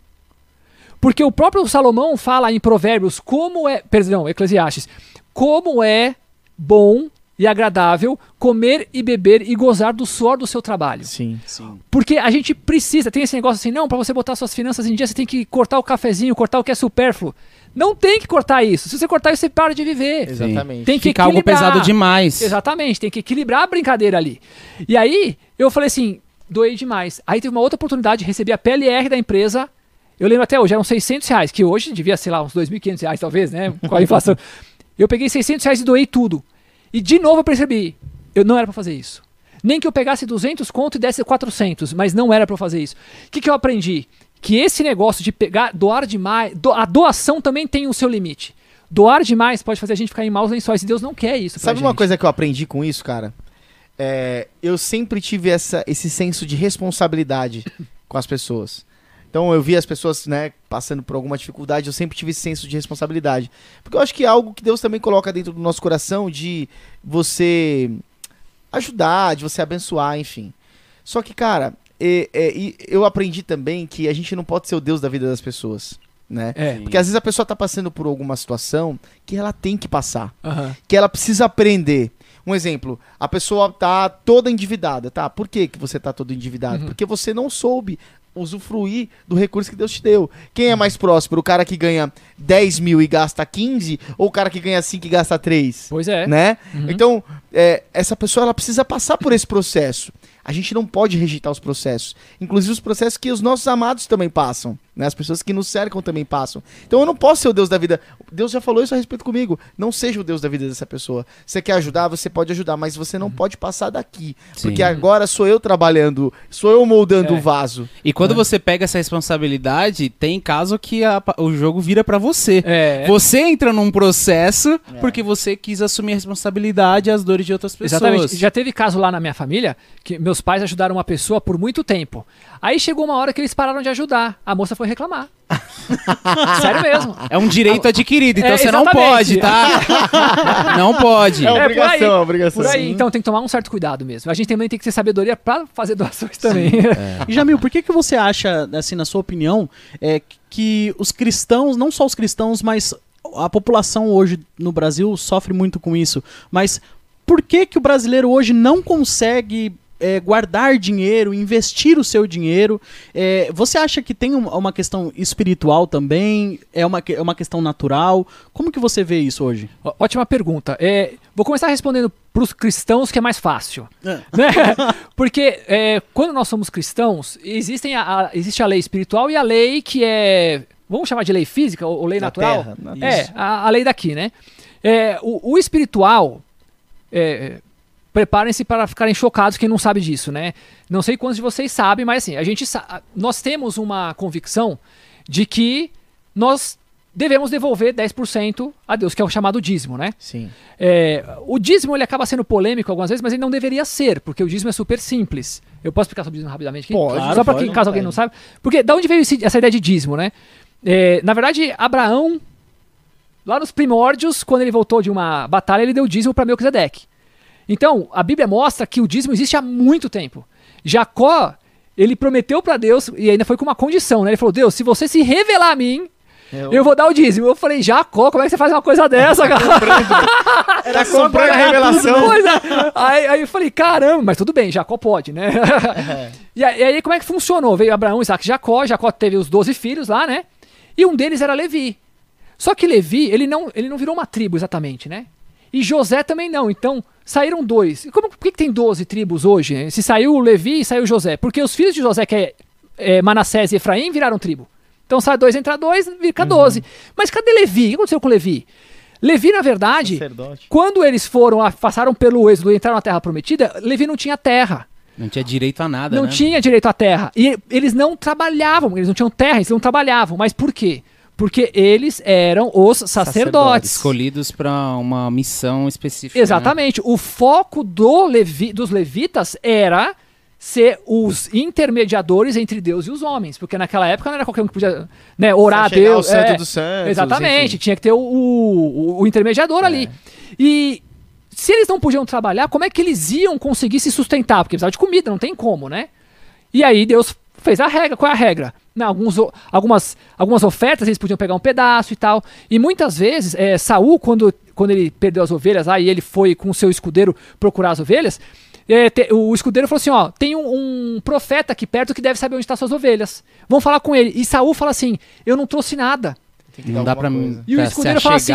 Porque o próprio Salomão fala em Provérbios como é. Perdão, Eclesiastes. Como é bom e agradável comer e beber e gozar do suor do seu trabalho. Sim. Sim. Porque a gente precisa, tem esse negócio assim, não, para você botar suas finanças em dia, você tem que cortar o cafezinho, cortar o que é supérfluo. Não tem que cortar isso. Se você cortar isso, você para de viver. Exatamente. Tem que Fica algo pesado demais. Exatamente, tem que equilibrar a brincadeira ali. E aí, eu falei assim, doei demais. Aí teve uma outra oportunidade, recebi a PLR da empresa. Eu lembro até hoje, eram 600 reais, que hoje devia, sei lá, uns 2.500 reais talvez, né? Com a inflação. eu peguei 600 reais e doei tudo. E de novo eu percebi, eu não era pra fazer isso. Nem que eu pegasse 200 conto e desse 400, mas não era pra eu fazer isso. O que, que eu aprendi? Que esse negócio de pegar, doar demais, do- a doação também tem o seu limite. Doar demais pode fazer a gente ficar em maus lençóis e Deus não quer isso. Sabe uma gente. coisa que eu aprendi com isso, cara? É, eu sempre tive essa, esse senso de responsabilidade com as pessoas. Então eu vi as pessoas, né, passando por alguma dificuldade, eu sempre tive esse senso de responsabilidade. Porque eu acho que é algo que Deus também coloca dentro do nosso coração de você ajudar, de você abençoar, enfim. Só que, cara, é- é, e eu aprendi também que a gente não pode ser o Deus da vida das pessoas, né? É. Porque às vezes a pessoa tá passando por alguma situação que ela tem que passar que ela precisa aprender. Um exemplo, a pessoa tá toda endividada, tá? Por que, que você tá todo endividado? Uhum. Porque você não soube usufruir do recurso que Deus te deu. Quem é mais próspero? O cara que ganha 10 mil e gasta 15 ou o cara que ganha 5 e gasta 3? Pois é. Né? Uhum. Então, é, essa pessoa ela precisa passar por esse processo. A gente não pode rejeitar os processos. Inclusive os processos que os nossos amados também passam. Né? As pessoas que nos cercam também passam. Então eu não posso ser o Deus da vida. Deus já falou isso a respeito comigo. Não seja o Deus da vida dessa pessoa. Você quer ajudar, você pode ajudar, mas você não pode passar daqui. Sim. Porque agora sou eu trabalhando, sou eu moldando É. o vaso. E quando você pega essa responsabilidade, tem caso que a- o jogo vira pra você. É. Você entra num processo porque você quis assumir a responsabilidade e as dores de outras pessoas. Exatamente. Já teve caso lá na minha família que meus pais ajudaram uma pessoa por muito tempo. Aí chegou uma hora que eles pararam de ajudar. A moça foi reclamar. Sério mesmo. É um direito adquirido, então É, você não pode, tá? não pode. É É, por obrigação, aí. é obrigação. Por aí, então tem que tomar um certo cuidado mesmo. A gente também tem que ter sabedoria pra fazer doações também. E Jamil, por que, que você acha, assim, na sua opinião, é, que os cristãos, não só os cristãos, mas a população hoje no Brasil sofre muito com isso, mas por que, que o brasileiro hoje não consegue é, guardar dinheiro, investir o seu dinheiro? É, você acha que tem um- uma questão espiritual também? É uma, é uma questão natural? Como que você vê isso hoje? Ó, Ótima pergunta. É, vou começar respondendo pros cristãos, que é mais fácil. É. né? Porque é, quando nós somos cristãos, existem a, a- existe a lei espiritual e a lei que é. Vamos chamar de lei física ou, ou lei Da natural? terra, na- é, a, a lei daqui, né? É, o, o espiritual. é, Preparem-se para ficarem chocados quem não sabe disso, né? Não sei quantos de vocês sabem, mas assim, a gente nós temos uma convicção de que nós devemos devolver 10% a Deus, que é o chamado dízimo, né? Sim. É, o dízimo ele acaba sendo polêmico algumas vezes, mas ele não deveria ser, porque o dízimo é super simples. Eu posso explicar sobre o dízimo rapidamente aqui? Pode, Só para pode, que caso alguém não sabe. Porque da onde veio esse- essa ideia de dízimo, né? É, na verdade, Abraão, lá nos primórdios, quando ele voltou de uma batalha, ele deu dízimo para Melquisedeque. Então, a Bíblia mostra que o dízimo existe há muito tempo. Jacó, ele prometeu para Deus, e ainda foi com uma condição, né? Ele falou: Deus, se você se revelar a mim, eu vou dar o dízimo. Eu falei, Jacó, como é que você faz uma coisa dessa, cara? Tá comprando a revelação. É. Aí, aí eu falei, caramba, mas tudo bem, Jacó pode, né? e, aí, e aí, como é que funcionou? Veio Abraão, Isaac e Jacó, Jacó teve os 12 filhos lá, né? E um deles era Levi. Só que Levi, ele não, ele não virou uma tribo exatamente, né? E José também não. Então, saíram dois. E como, por que, que tem 12 tribos hoje? Se saiu o Levi e saiu José? Porque os filhos de José, que é, é Manassés e Efraim, viraram tribo. Então sai dois, entra dois, fica 12. Mas cadê Levi? O que aconteceu com Levi? Levi, na verdade, Sacerdote. quando eles foram, passaram pelo êxodo e entraram na terra prometida, Levi não tinha terra. Não tinha direito a nada, não né? tinha direito à terra. E eles não trabalhavam, eles não tinham terra, eles não trabalhavam. Mas por quê? Porque eles eram os sacerdotes. Escolhidos pra uma missão específica. né? Exatamente. O foco do levi, dos levitas era ser os intermediadores entre Deus e os homens. Porque naquela época não era qualquer um que podia né, orar a Chegar ao Deus. santo é. dos santos, Exatamente, enfim. tinha que ter o, o, o intermediador ali. E se eles não podiam trabalhar, como é que eles iam conseguir se sustentar? Porque precisava de comida, não tem como, né? E aí Deus fez a regra. Qual é a regra? Não, alguns, algumas, algumas ofertas eles podiam pegar um pedaço e tal. E muitas vezes, é, Saul, quando quando ele perdeu as ovelhas, aí ele foi com o seu escudeiro procurar as ovelhas. é, te- o escudeiro falou assim: ó, tem um, um profeta aqui perto que deve saber onde estão suas ovelhas. Vamos falar com ele. E Saul fala assim: eu não trouxe nada. Não dá pra mim. E o escudeiro fala assim: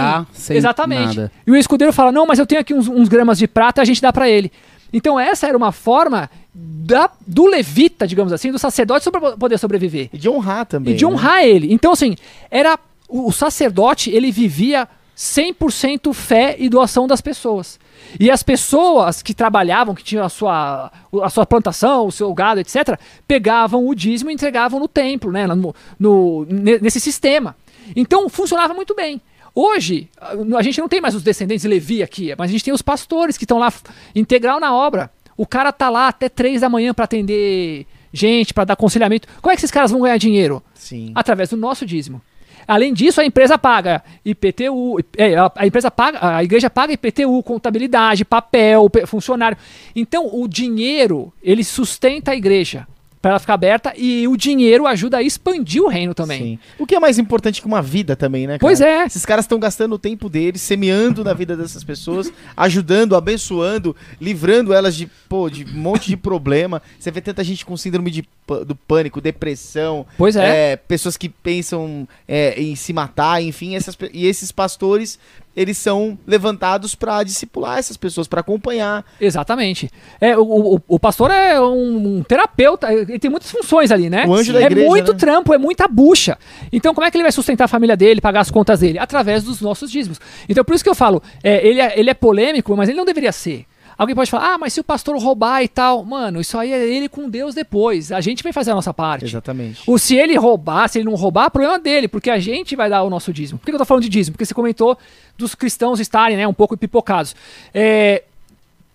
exatamente. nada. E o escudeiro fala: não, mas eu tenho aqui uns, uns gramas de prata, a gente dá pra ele. Então essa era uma forma da- do levita, digamos assim, do sacerdote sobre, poder sobreviver E de honrar também. e de né? honrar ele. Então assim, era o, o sacerdote, ele vivia 100% fé e doação das pessoas. E as pessoas que trabalhavam, que tinham a sua, a sua plantação, o seu gado, etc., pegavam o dízimo e entregavam no templo, né, no, no- ne- nesse sistema. Então funcionava muito bem. Hoje, a gente não tem mais os descendentes de Levi aqui, mas a gente tem os pastores que estão lá integral na obra. O cara tá lá até três da manhã para atender gente, para dar aconselhamento. Como é que esses caras vão ganhar dinheiro? Sim. através do nosso dízimo. Além disso, a empresa paga IPTU, é, a, empresa paga, a igreja paga IPTU, contabilidade, papel, pe- funcionário. Então, o dinheiro, ele sustenta a igreja para ela ficar aberta e o dinheiro ajuda a expandir o reino também. Sim. O que é mais importante que uma vida também, né? cara? Pois é. Esses caras estão gastando o tempo deles, semeando na vida dessas pessoas, ajudando, abençoando, livrando elas de, pô, de um monte de problema. Você vê tanta gente com síndrome de, do pânico, depressão, Pois é. é, pessoas que pensam é, em se matar, enfim, essas, e esses pastores, eles são levantados para discipular essas pessoas, para acompanhar. Exatamente. É, o, o, o pastor é um, um terapeuta, ele tem muitas funções ali, né? O anjo da é igreja, muito né? trampo, é muita bucha. Então, como é que ele vai sustentar a família dele, pagar as contas dele? Através dos nossos dízimos. Então, por isso que eu falo, é, ele, é, ele é polêmico, mas ele não deveria ser. Alguém pode falar, ah, mas se o pastor roubar e tal. Mano, isso aí é ele com Deus depois. A gente vai fazer a nossa parte. Exatamente. O, se ele roubar, se ele não roubar, problema dele, porque a gente vai dar o nosso dízimo. Por que eu tô falando de dízimo? Porque você comentou dos cristãos estarem né, um pouco pipocados. É,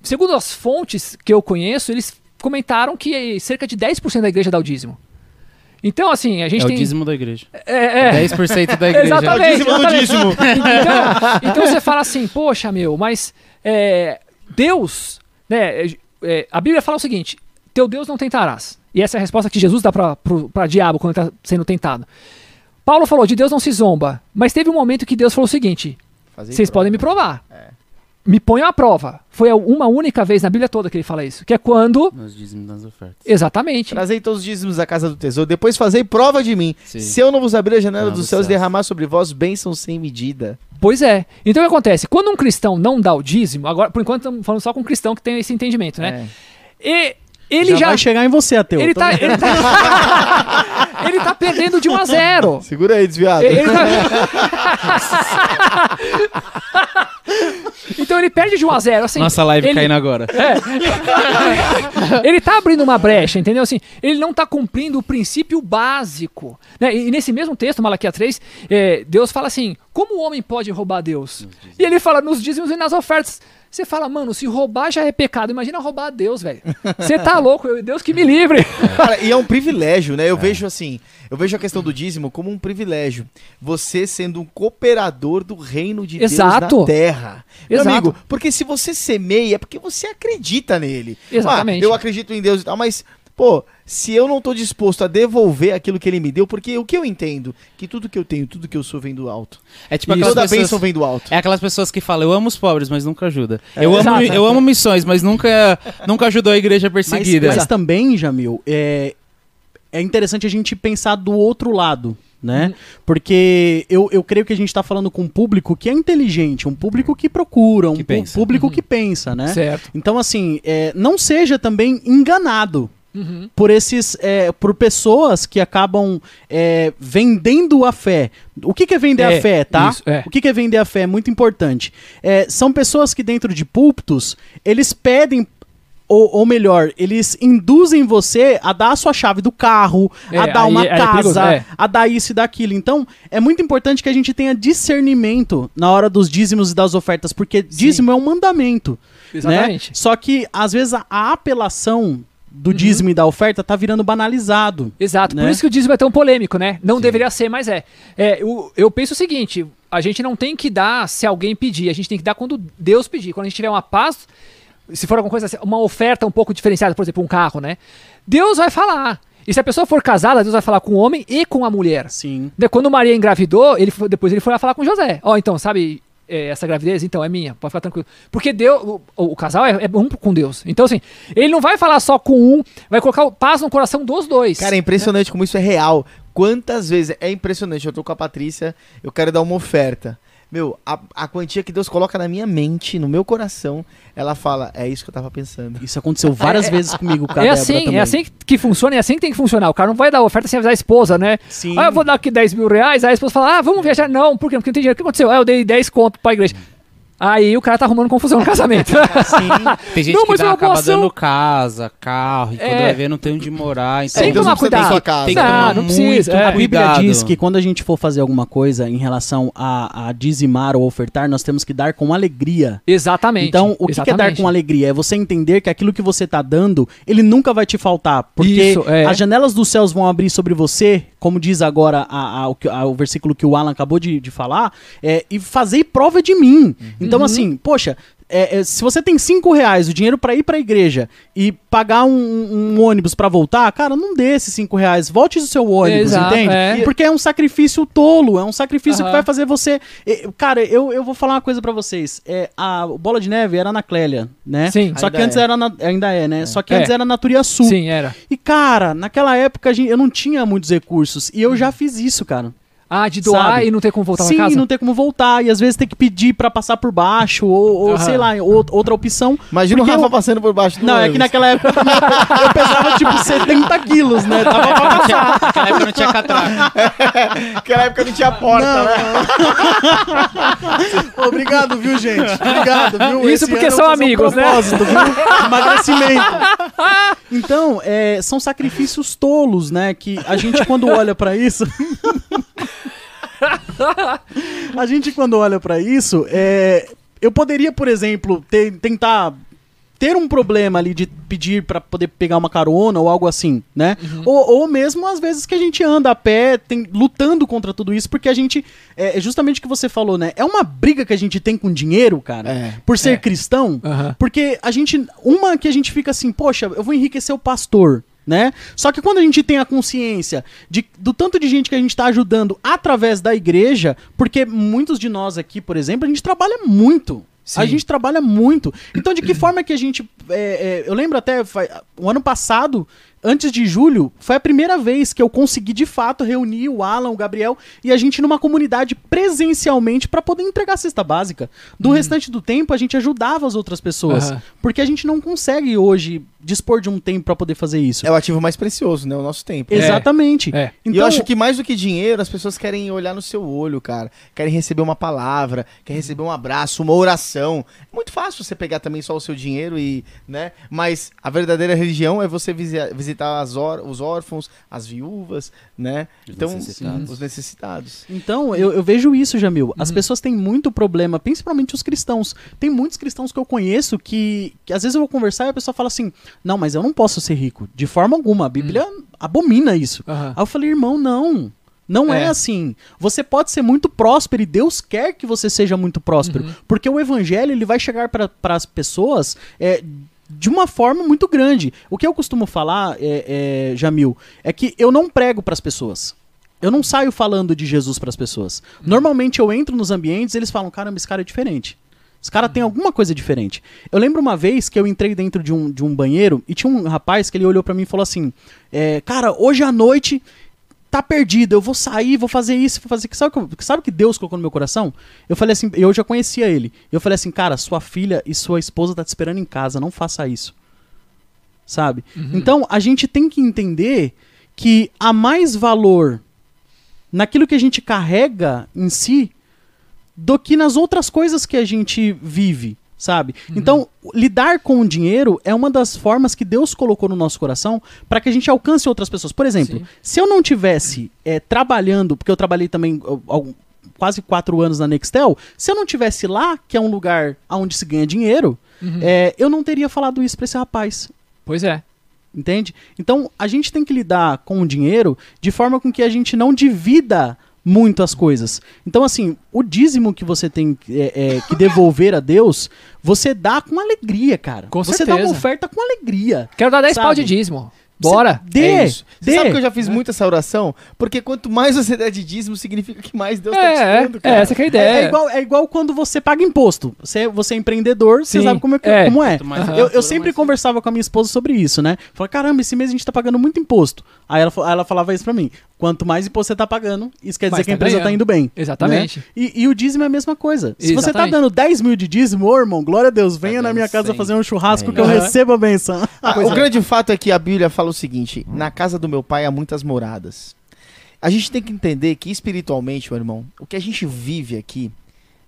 segundo as fontes que eu conheço, eles comentaram que cerca de 10% da igreja dá o dízimo. Então, assim, a gente É o tem. dízimo da igreja. É, é. 10% da igreja. Exatamente. É o dízimo do exatamente. dízimo. Então, então você fala assim, poxa, meu, mas é, Deus, né? é, é, a Bíblia fala o seguinte: teu Deus não tentarás. E essa é a resposta que Jesus dá para diabo quando está sendo tentado. Paulo falou: de Deus não se zomba. Mas teve um momento que Deus falou o seguinte: vocês podem me provar. Me ponham à prova. Foi uma única vez na Bíblia toda que ele fala isso. Que é quando. Nos dízimos das ofertas. Exatamente. Trazei todos os dízimos da casa do tesouro, depois fazei prova de mim. Sim. Se eu não vos abrir a janela Janela dos céus e derramar sobre vós bênçãos sem medida. Pois é. Então o que acontece? Quando um cristão não dá o dízimo, agora, por enquanto, estamos falando só com um cristão que tem esse entendimento, né? E ele já, já. vai chegar em você, Ateu. ele, tá, ele, tá, ele tá perdendo de 1 a 0. Segura aí, desviado. Ele tá- então ele perde de 1 a 0. Assim, Nossa live ele, caindo agora. ele tá abrindo uma brecha, entendeu? Assim, ele não tá cumprindo o princípio básico. Né? E, e nesse mesmo texto, Malaquias 3, é, Deus fala assim: como o homem pode roubar Deus? E ele fala nos dízimos e nas ofertas. Você fala, mano, se roubar já é pecado, imagina roubar a Deus, velho. Você tá louco, eu- Deus que me livre. Cara, e é um privilégio, né? Eu vejo assim, eu vejo a questão do dízimo como um privilégio. Você sendo um cooperador do reino de Deus Exato. na terra. Meu Exato. amigo, porque se você semeia é porque você acredita nele. Exatamente. Ah, eu acredito em Deus e tal, mas pô, se eu não tô disposto a devolver aquilo que ele me deu, porque o que eu entendo, que tudo que eu tenho, tudo que eu sou vem do alto. É tipo E aquelas toda pessoas... bênção vem do alto. É aquelas pessoas que falam, eu amo os pobres, mas nunca ajuda. É, eu, amo, eu amo missões, mas nunca, nunca ajudou a igreja Mas, perseguida. mas também, Jamil, é, é interessante a gente pensar do outro lado. Né? Porque eu, eu creio que a gente está falando com um público que é inteligente, um público que procura, um Que público que pensa, né? Certo. Então, assim, é, não seja também enganado Uhum. por esses é, por pessoas que acabam é, vendendo a fé. O que, que é vender É, a fé, tá? isso, é. O que, que é vender a fé? É muito importante. É, são pessoas que dentro de púlpitos eles pedem ou, ou melhor, eles induzem você a dar a sua chave do carro, É, a dar aí uma é perigoso, casa, é. a dar isso e daquilo. Então, é muito importante que a gente tenha discernimento na hora dos dízimos e das ofertas, porque dízimo é um mandamento. Exatamente. Né? Só que, às vezes, a, a apelação do dízimo e da oferta tá virando banalizado. Exato, por né? isso que o dízimo é tão polêmico, né? Não deveria ser, mas é. é eu, eu penso o seguinte: a gente não tem que dar se alguém pedir, a gente tem que dar quando Deus pedir. Quando a gente tiver uma paz, se for alguma coisa, assim, uma oferta um pouco diferenciada, por exemplo, um carro, né? Deus vai falar. E se a pessoa for casada, Deus vai falar com o homem e com a mulher. Sim. De- Quando Maria engravidou, ele depois ele foi lá falar com José. Ó, então, sabe, essa gravidez, então é minha, pode ficar tranquilo. Porque Deus, o, o casal é, é um com Deus. Então, assim, ele não vai falar só com um, vai colocar o paz no coração dos dois. Cara, é impressionante como isso é real. Quantas vezes. É impressionante. Eu tô com a Patrícia, eu quero dar uma oferta. Meu, a, a quantia que Deus coloca na minha mente, no meu coração, ela fala, é isso que eu tava pensando. Isso aconteceu várias É, vezes comigo com a É assim, também. é assim que funciona, é assim que tem que funcionar. O cara não vai dar oferta sem avisar a esposa, né? Sim. Ah, eu vou dar aqui 10 mil reais, aí a esposa fala, ah, vamos viajar. Não, por quê? Porque não tem dinheiro. O que aconteceu? Ah, eu dei 10 conto pra igreja. Aí o cara tá arrumando confusão no casamento. Tem gente Não, que dá, acaba ação. dando casa, carro, e quando É. vai ver não tem onde morar. Então, Tem que Deus tomar não precisa ter cuidado. sua casa. Tem que Não, tomar não muito precisa, é. A Bíblia cuidado. diz que quando a gente for fazer alguma coisa em relação a, a dizimar ou ofertar, nós temos que dar com alegria. Exatamente. Então, o que, que é dar com alegria? É você entender que aquilo que você tá dando, ele nunca vai te faltar. Porque Isso, é. as janelas dos céus vão abrir sobre você, como diz agora a- a- a- o versículo que o Alan acabou de, de falar, é, e fazer prova de mim. Uhum. Então, assim, poxa. É, é, se você tem cinco reais, o dinheiro pra ir pra igreja e pagar um, um ônibus pra voltar, cara, não dê esses cinco reais. Volte o seu ônibus, Exato, entende? é. Porque é um sacrifício tolo, é um sacrifício que Aham. vai fazer você. Cara, eu, eu vou falar uma coisa pra vocês. É, a Bola de Neve era na Clélia, né? Sim. Só que antes é. era na, ainda é, né? Só que É. antes era na Turiaçu. Sim, era. E, cara, naquela época a gente- eu não tinha muitos recursos. E eu já fiz isso, cara. Ah, de doar Sabe? e não ter como voltar Sim, pra casa? não ter como voltar. E às vezes ter que pedir pra passar por baixo, ou, ou sei lá, ou- outra opção. Imagina o Rafa eu- passando por baixo do Não, é ônibus. que naquela época eu, pesava tipo 70 quilos, né? Tava pra Não tinha- Naquela época não tinha catraca. Naquela época não tinha porta, né? Obrigado, viu, gente? Obrigado, viu? Isso Esse porque são amigos, né? propósito, viu? Emagrecimento. Então, é, são sacrifícios tolos, né? Que a gente, quando olha pra isso. a gente, quando olha pra isso, é, eu poderia, por exemplo, ter- tentar ter um problema ali de pedir pra poder pegar uma carona ou algo assim, né? Ou, ou mesmo às vezes que a gente anda a pé tem- lutando contra tudo isso, porque a gente, é é justamente o que você falou, né? É uma briga que a gente tem com dinheiro, cara, É, por ser é. cristão, Aham. porque a gente, uma que a gente fica assim, poxa, eu vou enriquecer o pastor, né? Só que quando a gente tem a consciência de, do tanto de gente que a gente tá ajudando através da igreja, porque muitos de nós aqui, por exemplo, a gente trabalha muito. A Sim. gente trabalha muito. Então, de que forma que a gente. é, é, eu lembro até, o ano passado, antes de julho, foi a primeira vez que eu consegui de fato reunir o Alan, o Gabriel e a gente numa comunidade presencialmente para poder entregar a cesta básica. Do restante do tempo, a gente ajudava as outras pessoas. Aham. Porque a gente não consegue hoje dispor de um tempo para poder fazer isso. É o ativo mais precioso, né? O nosso tempo. Exatamente. É. e eu acho que mais do que dinheiro, as pessoas querem olhar no seu olho, cara. Querem receber uma palavra, querem receber um abraço, uma oração. É muito fácil você pegar também só o seu dinheiro e, né? Mas a verdadeira religião é você visi- visitar os órfãos, as viúvas, né? Os então, necessitados. os necessitados. Então, eu, eu vejo isso, Jamil. As pessoas têm muito problema, principalmente os cristãos. Tem muitos cristãos que eu conheço que, que às vezes eu vou conversar e a pessoa fala assim: Não, mas eu não posso ser rico. De forma alguma. A Bíblia abomina isso. Aham. Aí eu falei, irmão, não. Não é. É. assim. Você pode ser muito próspero e Deus quer que você seja muito próspero. Porque o evangelho ele vai chegar para as pessoas é, de uma forma muito grande. O que eu costumo falar, é, é, Jamil, é que eu não prego para as pessoas. Eu não saio falando de Jesus para as pessoas. Normalmente eu entro nos ambientes e eles falam: caramba, esse cara é diferente. Esse cara tem alguma coisa diferente. Eu lembro uma vez que eu entrei dentro de um, de um banheiro e tinha um rapaz que ele olhou pra mim e falou assim: é, Cara, hoje à noite tá perdido, eu vou sair, vou fazer isso, vou fazer. Sabe o que, sabe o que Deus colocou no meu coração? Eu falei assim: Eu já conhecia ele. Eu falei assim: Cara, sua filha e sua esposa tá te esperando em casa, não faça isso. Sabe? Então a gente tem que entender que há mais valor naquilo que a gente carrega em si do que nas outras coisas que a gente vive, sabe? Então, lidar com o dinheiro é uma das formas que Deus colocou no nosso coração para que a gente alcance outras pessoas. Por exemplo, Sim. se eu não tivesse é, trabalhando, porque eu trabalhei também algum- quase quatro anos na Nextel, se eu não tivesse lá, que é um lugar onde se ganha dinheiro, é, eu não teria falado isso para esse rapaz. Pois é. Entende? Então a gente tem que lidar com o dinheiro de forma com que a gente não divida muito as coisas. Então, assim, o dízimo que você tem é, é, que devolver a Deus, você dá com alegria, cara. Com você dá uma certeza. oferta com alegria. Quero dar 10 Sabe? pau de dízimo. Bora. Dê, É isso. Você dê. sabe que eu já fiz muito essa oração? Porque quanto mais você der de dízimo, significa que mais Deus tá te É, dando, é, cara. essa que é a É, ideia. é igual, é igual quando você paga imposto. Você, você é empreendedor, você Sim, sabe como é. é. Como é. Mais Eu, eu sempre mais- conversava com a minha esposa sobre isso, né? Falei, caramba, esse mês a gente tá pagando muito imposto. Aí ela, ela falava isso pra mim. Quanto mais imposto você tá pagando, isso quer dizer Mais que a tá empresa tá ganhando. indo bem. Exatamente. né? E, e o dízimo é a mesma coisa. Se você tá Exatamente. dando 10 mil de dízimo, ô irmão, glória a Deus, venha na dando minha casa 100. fazer um churrasco É que eu isso. recebo a benção. Ah, o é. grande fato é que a Bíblia fala o seguinte: na casa do meu pai há muitas moradas. A gente tem que entender que espiritualmente, meu irmão, o que a gente vive aqui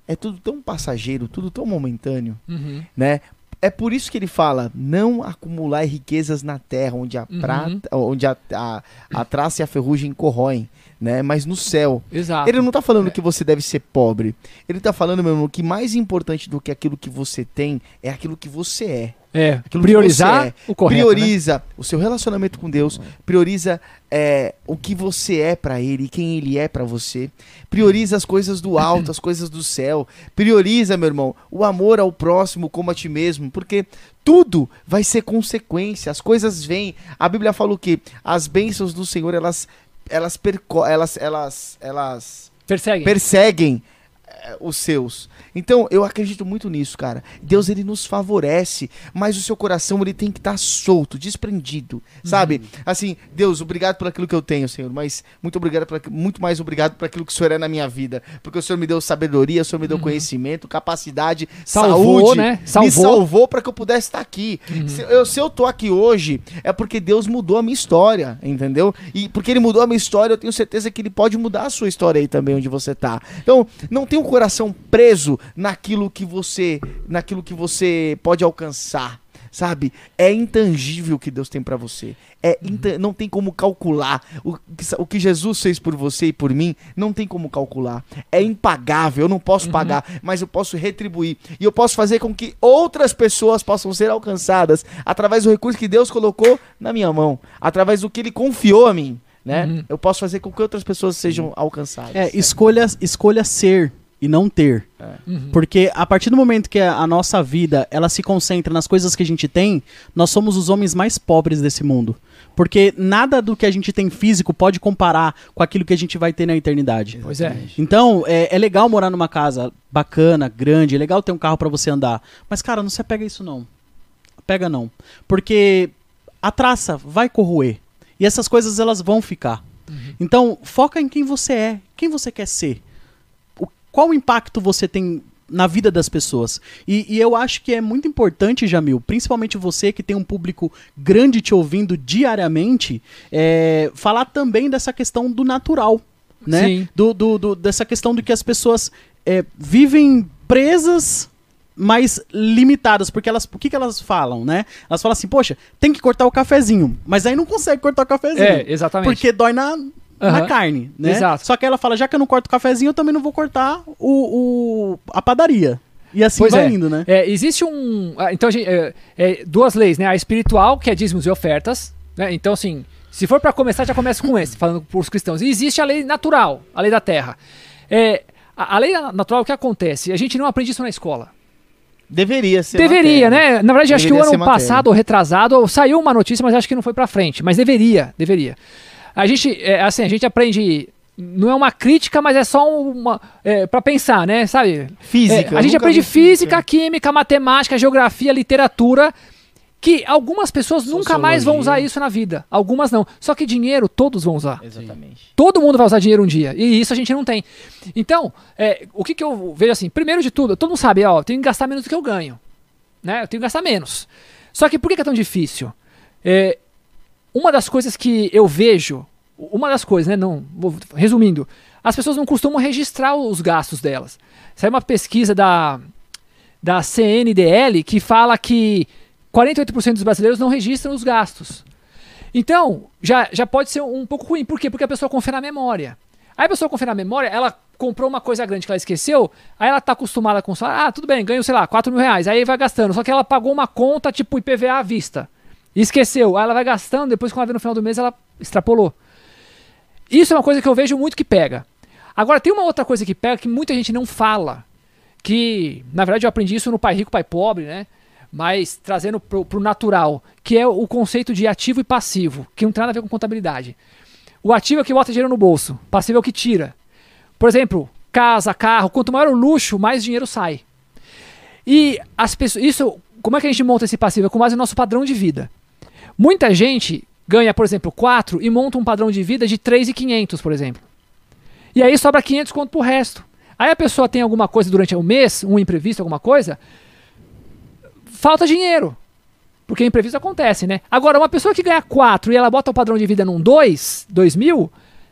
é tudo tão passageiro, tudo tão momentâneo, Uhum. né? É por isso que ele fala: não acumular riquezas na terra, onde a Uhum. prata, onde a, a, a traça e a ferrugem corroem, né? Mas no céu. Exato. Ele não tá falando que você deve ser pobre. Ele tá falando, meu irmão, que mais importante do que aquilo que você tem é aquilo que você é. É, Aquilo que priorizar você é. o correto. né? prioriza o seu relacionamento com Deus, prioriza é, o que você é pra Ele, quem Ele é pra você, prioriza as coisas do alto, as coisas do céu, prioriza, meu irmão, o amor ao próximo como a ti mesmo, porque tudo vai ser consequência, as coisas vêm. A Bíblia fala o quê? As bênçãos do Senhor, elas elas perco elas elas elas Perseguem. perseguem eh, os seus. Então, eu acredito muito nisso, cara. Deus ele nos favorece, mas o seu coração ele tem que estar solto, desprendido, sabe? Assim, Deus, obrigado por aquilo que eu tenho, Senhor, mas muito obrigado por, muito mais obrigado por aquilo que o Senhor é na minha vida, porque o Senhor me deu sabedoria, o Senhor me deu conhecimento, capacidade, Salvou, saúde, né? me Salvou. salvou para que eu pudesse estar aqui. Se, eu, se eu tô aqui hoje, é porque Deus mudou a minha história, entendeu? E porque ele mudou a minha história, eu tenho certeza que ele pode mudar a sua história aí também onde você tá. Então, não tenha o coração preso naquilo que você, naquilo que você pode alcançar. Sabe? É intangível o que Deus tem pra você. É inta- não tem como calcular. O que, o que Jesus fez por você e por mim, não tem como calcular. É impagável. Eu não posso pagar, mas eu posso retribuir. E eu posso fazer com que outras pessoas possam ser alcançadas através do recurso que Deus colocou na minha mão, através do que Ele confiou a mim. Né? Uhum. Eu posso fazer com que outras pessoas sejam alcançadas. É, escolha, escolha ser e não ter. Uhum. Porque a partir do momento que a, a nossa vida ela se concentra nas coisas que a gente tem, nós somos os homens mais pobres desse mundo. Porque nada do que a gente tem físico pode comparar com aquilo que a gente vai ter na eternidade. Pois é. Então, é, é legal morar numa casa bacana, grande, é legal ter um carro pra você andar. Mas, cara, não se apega a isso não. Pega não. Porque a traça vai corroer. E essas coisas elas vão ficar. Então, foca em quem você é, quem você quer ser. O, qual impacto você tem na vida das pessoas. E, e eu acho que é muito importante, Jamil, principalmente você que tem um público grande te ouvindo diariamente, é, falar também dessa questão do natural. Né? Sim. Do, do- do- dessa questão de que as pessoas é, vivem presas mais limitadas, porque elas, o que, que elas falam, né? Elas falam assim, poxa, tem que cortar o cafezinho, mas aí não consegue cortar o cafezinho. É, exatamente. Porque dói na, na Aham. carne, né? Exato. Só que ela fala, já que eu não corto o cafezinho, eu também não vou cortar o, o- a padaria. E assim Pois vai é. indo, né? É, existe um. ah, Então, a gente, é, é, duas leis, né? A espiritual, que é dízimos e ofertas. Né? Então, assim, se for pra começar, já começa com esse, falando por os cristãos. E existe a lei natural, a lei da terra. É, a, a lei natural, o que acontece? A gente não aprende isso na escola. Deveria ser. Deveria, matéria. né? Na verdade, acho que o Deveria ano passado ou retrasado saiu uma notícia, mas acho que não foi pra frente. Mas deveria, deveria. A gente, é, assim, a gente aprende. Não é uma crítica, mas é só uma. É, para pensar, né? Sabe? Física. É, a gente aprende vi física, química, matemática, geografia, literatura, que algumas pessoas nunca mais vão Sociologia. usar isso na vida. Algumas não. Só que dinheiro todos vão usar. Exatamente. Todo mundo vai usar dinheiro um dia. E isso a gente não tem. Então, é, o que, que eu vejo assim? Primeiro de tudo, todo mundo sabe, ó, eu tenho que gastar menos do que eu ganho. Né? Eu tenho que gastar menos. Só que por que, que é tão difícil? É, uma das coisas que eu vejo, uma das coisas, né? Não, vou- resumindo, as pessoas não costumam registrar os gastos delas. Saiu uma pesquisa da, da CNDL que fala que 48% dos brasileiros não registram os gastos. Então, já, já pode ser um pouco ruim. Por quê? Porque a pessoa confia na memória. Aí a pessoa confia na memória, ela comprou uma coisa grande que ela esqueceu, aí ela tá acostumada com o salário, ah, tudo bem, ganho, sei lá, 4 mil reais, aí vai gastando. Só que ela pagou uma conta, tipo IPVA à vista. E esqueceu. Aí ela vai gastando, depois quando ela vê no final do mês, ela extrapolou. Isso é uma coisa que eu vejo muito que pega. Agora, tem uma outra coisa que pega que muita gente não fala. Que, na verdade, eu aprendi isso no Pai Rico, Pai Pobre, né? mas trazendo pro, pro natural, que é o conceito de ativo e passivo, que não tem nada a ver com contabilidade. O ativo é o que bota dinheiro no bolso, passivo é o que tira. Por exemplo, casa, carro, quanto maior o luxo, mais dinheiro sai. E as pessoas, isso, como é que a gente monta esse passivo? É com base no nosso padrão de vida. Muita gente ganha, por exemplo, 4 e monta um padrão de vida de 3,500, por exemplo. E aí sobra 500 conto pro resto. Aí a pessoa tem alguma coisa durante o mês, um imprevisto, alguma coisa, falta dinheiro. Porque imprevisto acontece, né? Agora, uma pessoa que ganha 4 e ela bota o padrão de vida num 2, 2 mil,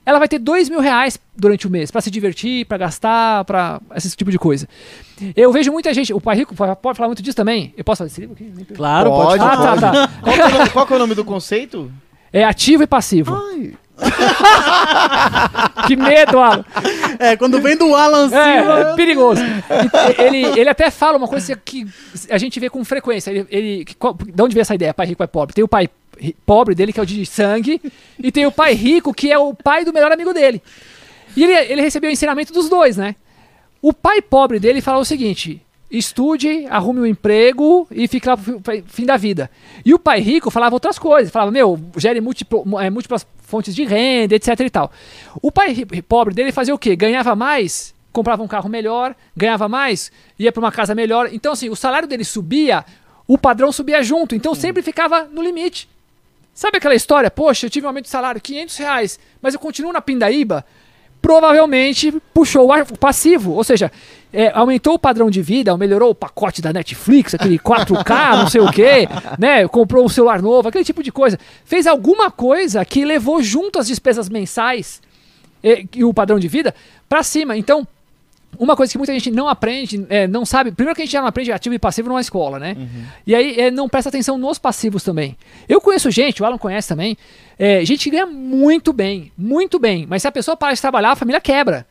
ela vai ter 2 mil reais durante o mês para se divertir, para gastar, para esse tipo de coisa. Eu vejo muita gente, o Pai Rico pode falar muito disso também. Eu posso falar desse livro aqui? Claro, Pode, pode. Ah, tá, tá. Qual que, é nome, qual é o nome do conceito? É ativo e passivo. Ai, Que medo, Alan. É, quando vem do Alan É, Silva. é perigoso. Ele, ele até fala uma coisa que a gente vê com frequência. Ele, ele, que- qual- de onde veio essa ideia? Pai rico, pai pobre. Tem o pai pobre dele, que é o de sangue, e tem o pai rico, que é o pai do melhor amigo dele. E ele, ele recebeu o ensinamento dos dois, né? O pai pobre dele fala o seguinte: estude, arrume um emprego e fique lá pro fi- fim da vida. E o pai rico falava outras coisas, falava, meu, gere múltiplo- é, múltiplas fontes de renda, etc e tal. O pai pobre dele fazia o quê? Ganhava mais, comprava um carro melhor, ganhava mais, ia para uma casa melhor. Então, assim, o salário dele subia, o padrão subia junto, então sempre ficava no limite. Sabe aquela história? Poxa, eu tive um aumento de salário, 500 reais, mas eu continuo na pindaíba? Provavelmente puxou o passivo, ou seja, é, aumentou o padrão de vida, melhorou o pacote da Netflix, aquele 4K, não sei o quê, né? Comprou um celular novo, aquele tipo de coisa. Fez alguma coisa que levou junto as despesas mensais eh, e o padrão de vida para cima. Então, uma coisa que muita gente não aprende, é, não sabe. Primeiro que a gente já não aprende ativo e passivo numa escola, né? E aí é, não presta atenção nos passivos também. Eu conheço gente, o Alan conhece também, é, gente que ganha muito bem, muito bem. Mas se a pessoa para de trabalhar, a família quebra.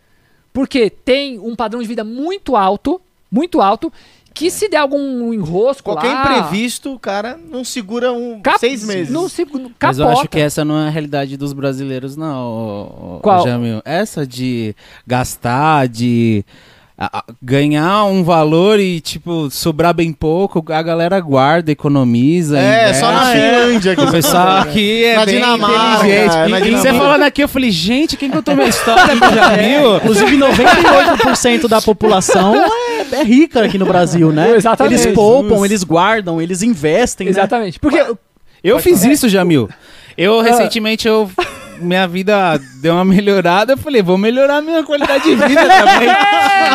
Porque tem um padrão de vida muito alto, muito alto, que se der algum enrosco qualquer lá... imprevisto, o cara não segura um cap- seis meses. Não se, capota. Mas eu acho que essa não é a realidade dos brasileiros, não, Qual? Jamil. Essa de gastar, de a- a- ganhar um valor e, tipo, sobrar bem pouco, a galera guarda, economiza. É, investe. só na Finlândia que O pessoal aqui é Na bem Dinamarca, inteligente. é, na E- e Você Dinamarca. falando aqui, eu falei, gente, quem contou minha história pro Jamil? Inclusive, 98% da população é, é rica aqui no Brasil, né? Exatamente. Eles poupam, eles guardam, eles investem, né? Exatamente. Porque Eu fiz isso, Jamil. Eu, recentemente, eu... Minha vida deu uma melhorada, eu falei, vou melhorar minha qualidade de vida também.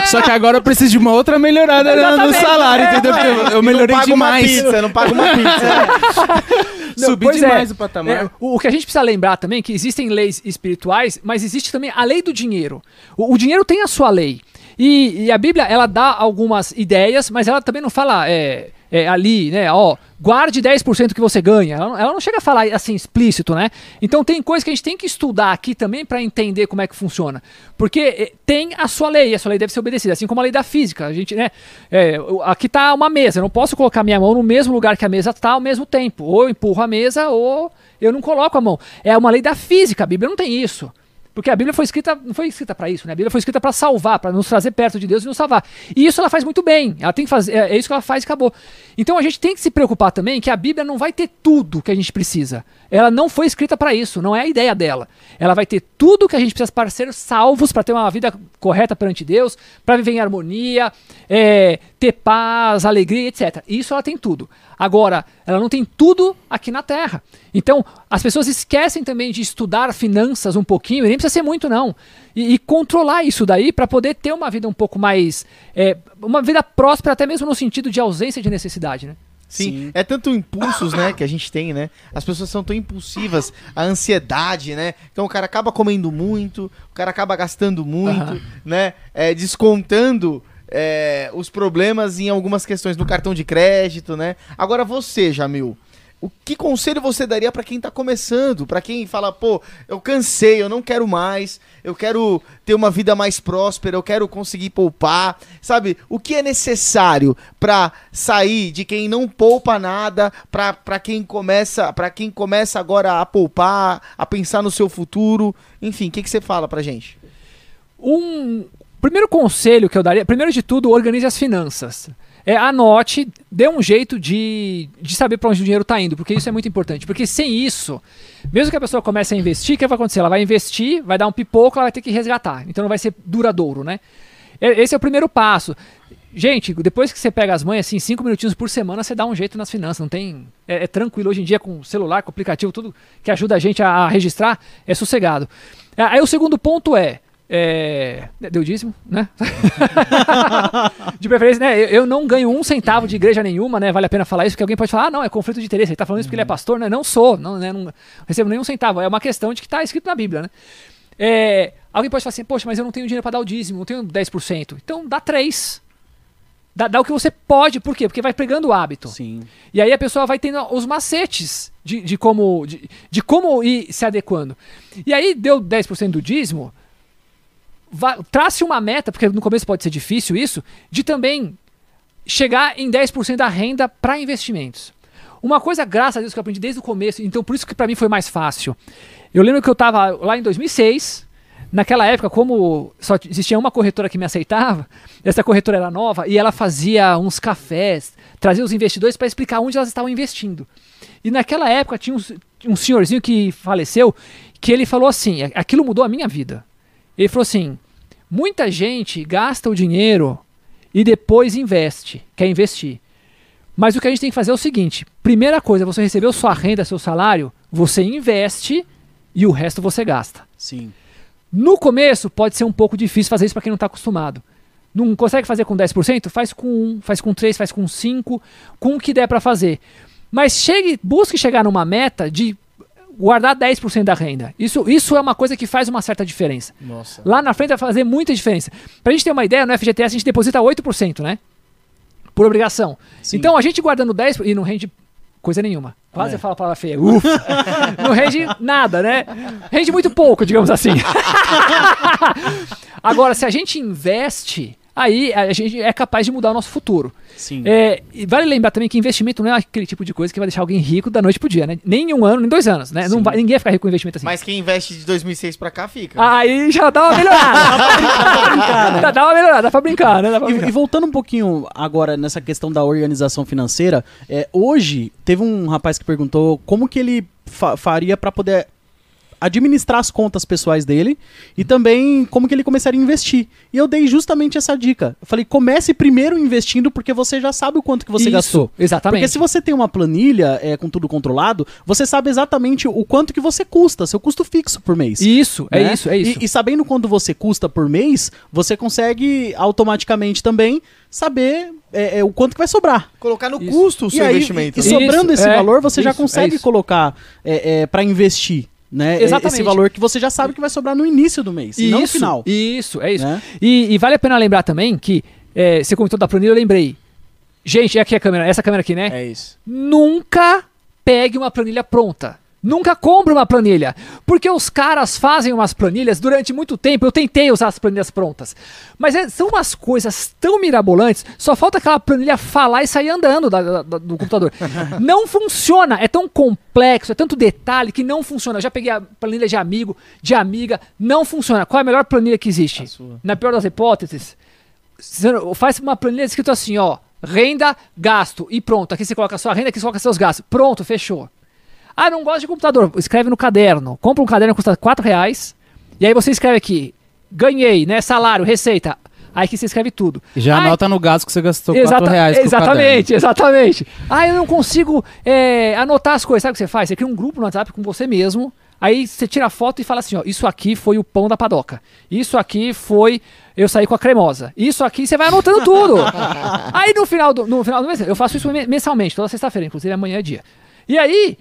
Só que agora eu preciso de uma outra melhorada no- no salário, entendeu? Porque eu, eu não melhorei paga demais. uma pizza, não paga uma pizza. Não, Subi pois demais é. o patamar. É, o, o que a gente precisa lembrar também é que existem leis espirituais, mas existe também a lei do dinheiro. O, o dinheiro tem a sua lei. E, e a Bíblia, ela dá algumas ideias, mas ela também não fala é, é, ali, né, ó, guarde 10% que você ganha. Ela, não- ela não chega a falar assim explícito, né? Então tem coisas que a gente tem que estudar aqui também para entender como é que funciona. Porque é, tem a sua lei, a sua lei deve ser obedecida, assim como a lei da física. A gente, né, é, aqui tá uma mesa, eu não posso colocar minha mão no mesmo lugar que a mesa tá ao mesmo tempo. Ou eu empurro a mesa, ou eu não coloco a mão. É uma lei da física, a Bíblia não tem isso. Porque a Bíblia foi escrita, não foi escrita para isso, né? A Bíblia foi escrita para salvar, para nos trazer perto de Deus e nos salvar. E isso ela faz muito bem. Ela tem que fazer, é, é isso que ela faz e acabou. Então a gente tem que se preocupar também que a Bíblia não vai ter tudo que a gente precisa. Ela não foi escrita para isso, não é a ideia dela. Ela vai ter tudo que a gente precisa para ser salvos, para ter uma vida correta perante Deus, para viver em harmonia, é, ter paz, alegria, etc. Isso ela tem tudo. Agora, ela não tem tudo aqui na Terra. Então, as pessoas esquecem também de estudar finanças um pouquinho, e nem precisa ser muito, não. E, e controlar isso daí para poder ter uma vida um pouco mais. é, uma vida próspera, até mesmo no sentido de ausência de necessidade, né? Sim, Sim. é tanto impulsos, né, que a gente tem, né? As pessoas são tão impulsivas, a ansiedade, né? Então o cara acaba comendo muito, o cara acaba gastando muito, Aham. né? É, descontando é, os problemas em algumas questões no cartão de crédito, né? Agora você, Jamil, o que conselho você daria pra quem tá começando? Pra quem fala, pô, eu cansei, eu não quero mais, eu quero ter uma vida mais próspera, eu quero conseguir poupar, sabe? O que é necessário pra sair de quem não poupa nada, pra quem começa, para quem começa agora a poupar, a pensar no seu futuro? Enfim, o que que você fala pra gente? Um primeiro conselho que eu daria, primeiro de tudo, organize as finanças. é, anote, dê um jeito de, de saber para onde o dinheiro está indo, porque isso é muito importante. Porque sem isso, mesmo que a pessoa comece a investir, o que vai acontecer? Ela vai investir, vai dar um pipoco, ela vai ter que resgatar. Então não vai ser duradouro, né? E- Esse é o primeiro passo. Gente, depois que você pega as mães, assim, cinco minutinhos por semana, você dá um jeito nas finanças. Não tem. É, é tranquilo hoje em dia com celular, com aplicativo, tudo que ajuda a gente a, a registrar, é sossegado. Ah, Aí o segundo ponto é. É deu dízimo, né? de preferência, né? Eu, eu não ganho um centavo de igreja nenhuma, né? Vale a pena falar isso, porque alguém pode falar, ah, não, é conflito de interesse. Ele tá falando isso porque ele é pastor, né? Não sou, não, né? não recebo nenhum centavo. É uma questão de que tá escrito na Bíblia, né? É, alguém pode falar assim, poxa, mas eu não tenho dinheiro para dar o dízimo, não tenho 10%. Então dá 3%. Dá, dá o que você pode, por quê? Porque vai pegando o hábito. Sim. E aí a pessoa vai tendo os macetes de, de como, de, de como ir se adequando. E aí deu 10% do dízimo, vá- trace uma meta, porque no começo pode ser difícil isso, de também chegar em 10% da renda para investimentos. Uma coisa, graças a Deus, que eu aprendi desde o começo, então por isso que para mim foi mais fácil. Eu lembro que eu estava lá em 2006, naquela época, como só existia uma corretora que me aceitava, essa corretora era nova e ela fazia uns cafés, trazia os investidores para explicar onde elas estavam investindo. E naquela época tinha um, um senhorzinho que faleceu, que ele falou assim, aquilo mudou a minha vida. Ele falou assim: muita gente gasta o dinheiro e depois investe, quer investir. Mas o que a gente tem que fazer é o seguinte: primeira coisa, você recebeu sua renda, seu salário, você investe e o resto você gasta. Sim. No começo pode ser um pouco difícil fazer isso para quem não está acostumado. Não consegue fazer com 10%? Faz com 1, faz com 3, faz com 5, com o que der para fazer. Mas chegue, busque chegar numa meta de guardar 10% da renda. Isso, isso é uma coisa que faz uma certa diferença. Nossa. Lá na frente vai fazer muita diferença. Pra gente ter uma ideia, no FGTS a gente deposita 8%, né? Por obrigação. Sim. Então a gente guardando 10% e não rende coisa nenhuma. Quase É. eu falo a palavra feia. Ufa. não rende nada, né? Rende muito pouco, digamos assim. Agora, se a gente investe, aí a gente é capaz de mudar o nosso futuro. Sim. É, e vale lembrar também que investimento não é aquele tipo de coisa que vai deixar alguém rico da noite pro dia, né? Nem em um ano, nem dois anos, né? Não vai, ninguém vai ficar rico com investimento assim. Mas quem investe de 2006 pra cá fica. Aí já dá uma melhorada. dá, dá uma melhorada, dá pra brincar, né? Dá pra E, brincar. e voltando um pouquinho agora nessa questão da organização financeira, é, hoje teve um rapaz que perguntou como que ele fa- faria para poder administrar as contas pessoais dele e também como que ele começaria a investir. E eu dei justamente essa dica. Eu falei, comece primeiro investindo porque você já sabe o quanto que você Isso, gastou. Exatamente. Porque se você tem uma planilha é, com tudo controlado, você sabe exatamente o quanto que você custa, seu custo fixo por mês. Isso, é né? isso, é isso. E, e sabendo quanto você custa por mês, você consegue automaticamente também saber é, é, o quanto que vai sobrar. Colocar no Isso. custo o E seu aí, investimento. E, e sobrando Isso, esse é, valor, você já isso, é consegue colocar é, é, para investir. Né? Exatamente. Esse valor que você já sabe que vai sobrar no início do mês, e não no final. Isso, é isso. né? E, e vale a pena lembrar também que é, você comentou da planilha, eu lembrei. Gente, é aqui a câmera, essa câmera aqui, né? É isso. Nunca pegue uma planilha pronta. Nunca compre uma planilha. Porque os caras fazem umas planilhas durante muito tempo. Eu tentei usar as planilhas prontas. Mas é- são umas coisas tão mirabolantes. Só falta aquela planilha falar e sair andando da- da- do computador. não funciona. É tão complexo, é tanto detalhe que não funciona. Eu já peguei a planilha de amigo, de amiga. Não funciona. Qual é a melhor planilha que existe? Na pior das hipóteses, faz uma planilha escrito assim, ó, renda, gasto e pronto. Aqui você coloca a sua renda, aqui você coloca seus gastos. Pronto, fechou. Ah, não gosto de computador. Escreve no caderno. Compra um caderno que custa 4 reais. E aí você escreve aqui, ganhei, né, salário, receita. Aí que você escreve tudo. E já Ai, anota no gasto que você gastou Exata- 4 reais Exatamente, exatamente. Ah, eu não consigo é, anotar as coisas. Sabe o que você faz? Você cria um grupo no WhatsApp com você mesmo. Aí você tira a foto e fala assim: ó, isso aqui foi o pão da padoca. Isso aqui foi eu saí com a cremosa. Isso aqui você vai anotando tudo. aí no final do, no final do mês, eu faço isso me- mensalmente, toda sexta-feira, inclusive amanhã é dia. E aí,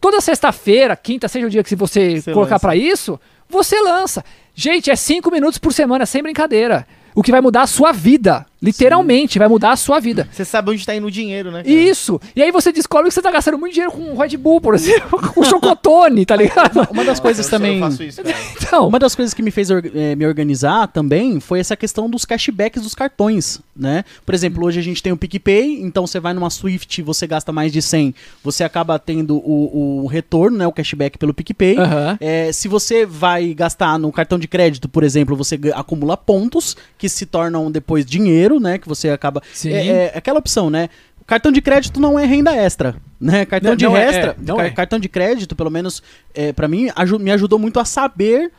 toda sexta-feira, quinta, seja o dia que você, Você colocar pra isso, você lança. Gente, é cinco minutos por semana, sem brincadeira. O que vai mudar a sua vida. Literalmente, vai mudar a sua vida. Você sabe onde tá indo o dinheiro, né? cara? Isso. E aí você descobre que você tá gastando muito dinheiro com Red Bull, por exemplo, com chocotone, tá ligado? Uma das Nossa, coisas eu também. Eu faço isso, cara. Então, Uma das coisas que me fez eh, me organizar também foi essa questão dos cashbacks dos cartões, né? Por exemplo, hoje a gente tem o PicPay, então você vai numa Swift, você gasta mais de 100, você acaba tendo o, o retorno, né? O cashback pelo PicPay. Aham. Eh, se você vai gastar no cartão de crédito, por exemplo, você acumula pontos que se tornam depois dinheiro dinheiro, né? Que você acaba. Sim. É, é aquela opção, né? Cartão de crédito não é renda extra, né? Cartão Não, de não é, extra, é, não ca- é. cartão de crédito, pelo menos é, para mim, aju- me ajudou muito a saber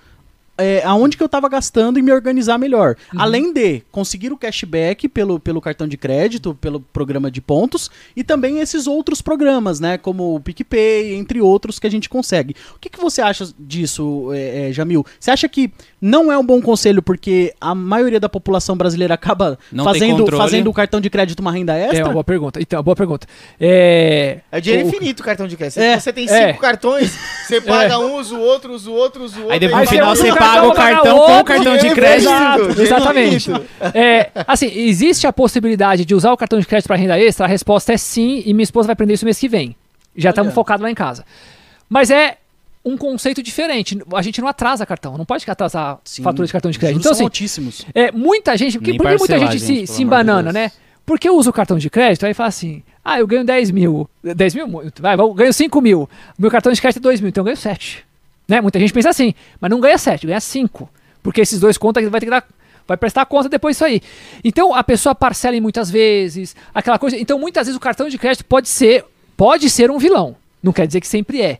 é, aonde que eu tava gastando e me organizar melhor. Uhum. Além de conseguir o cashback pelo, pelo cartão de crédito, pelo programa de pontos, e também esses outros programas, né? Como o PicPay, entre outros que a gente consegue. O que, que você acha disso, é, é, Jamil? Você acha que não é um bom conselho porque a maioria da população brasileira acaba Não tem fazendo, fazendo o cartão de crédito uma renda É extra? uma boa pergunta. Então, boa pergunta. É, É dinheiro o- infinito o cartão de crédito. É, você tem é. cinco cartões, você paga um, usa o outro, usa o outro, usa o outro. Aí depois no final você o paga cartão o cartão com o cartão de crédito. Exato, exatamente. É, assim, existe a possibilidade de usar o cartão de crédito para renda extra? A resposta é sim, e minha esposa vai aprender isso mês que vem. Já estamos focados lá em casa. Mas é um conceito diferente. A gente não atrasa cartão, não pode atrasar Sim, fatura de cartão de crédito. Então, são assim, altíssimos. é, muita gente. Porque, por que muita gente, gente, se, se embanana, Deus. né? Porque usa o cartão de crédito, aí fala assim: ah, eu ganho 10 mil. 10 mil? Vai, eu ganho 5 mil. Meu cartão de crédito é 2 mil, então eu ganho 7. Né? Muita gente pensa assim, mas não ganha 7, ganha 5. Porque esses dois contas vai ter que dar. Vai prestar conta depois disso aí. Então a pessoa parcela em muitas vezes, aquela coisa. Então muitas vezes o cartão de crédito pode ser, pode ser um vilão. Não quer dizer que sempre é.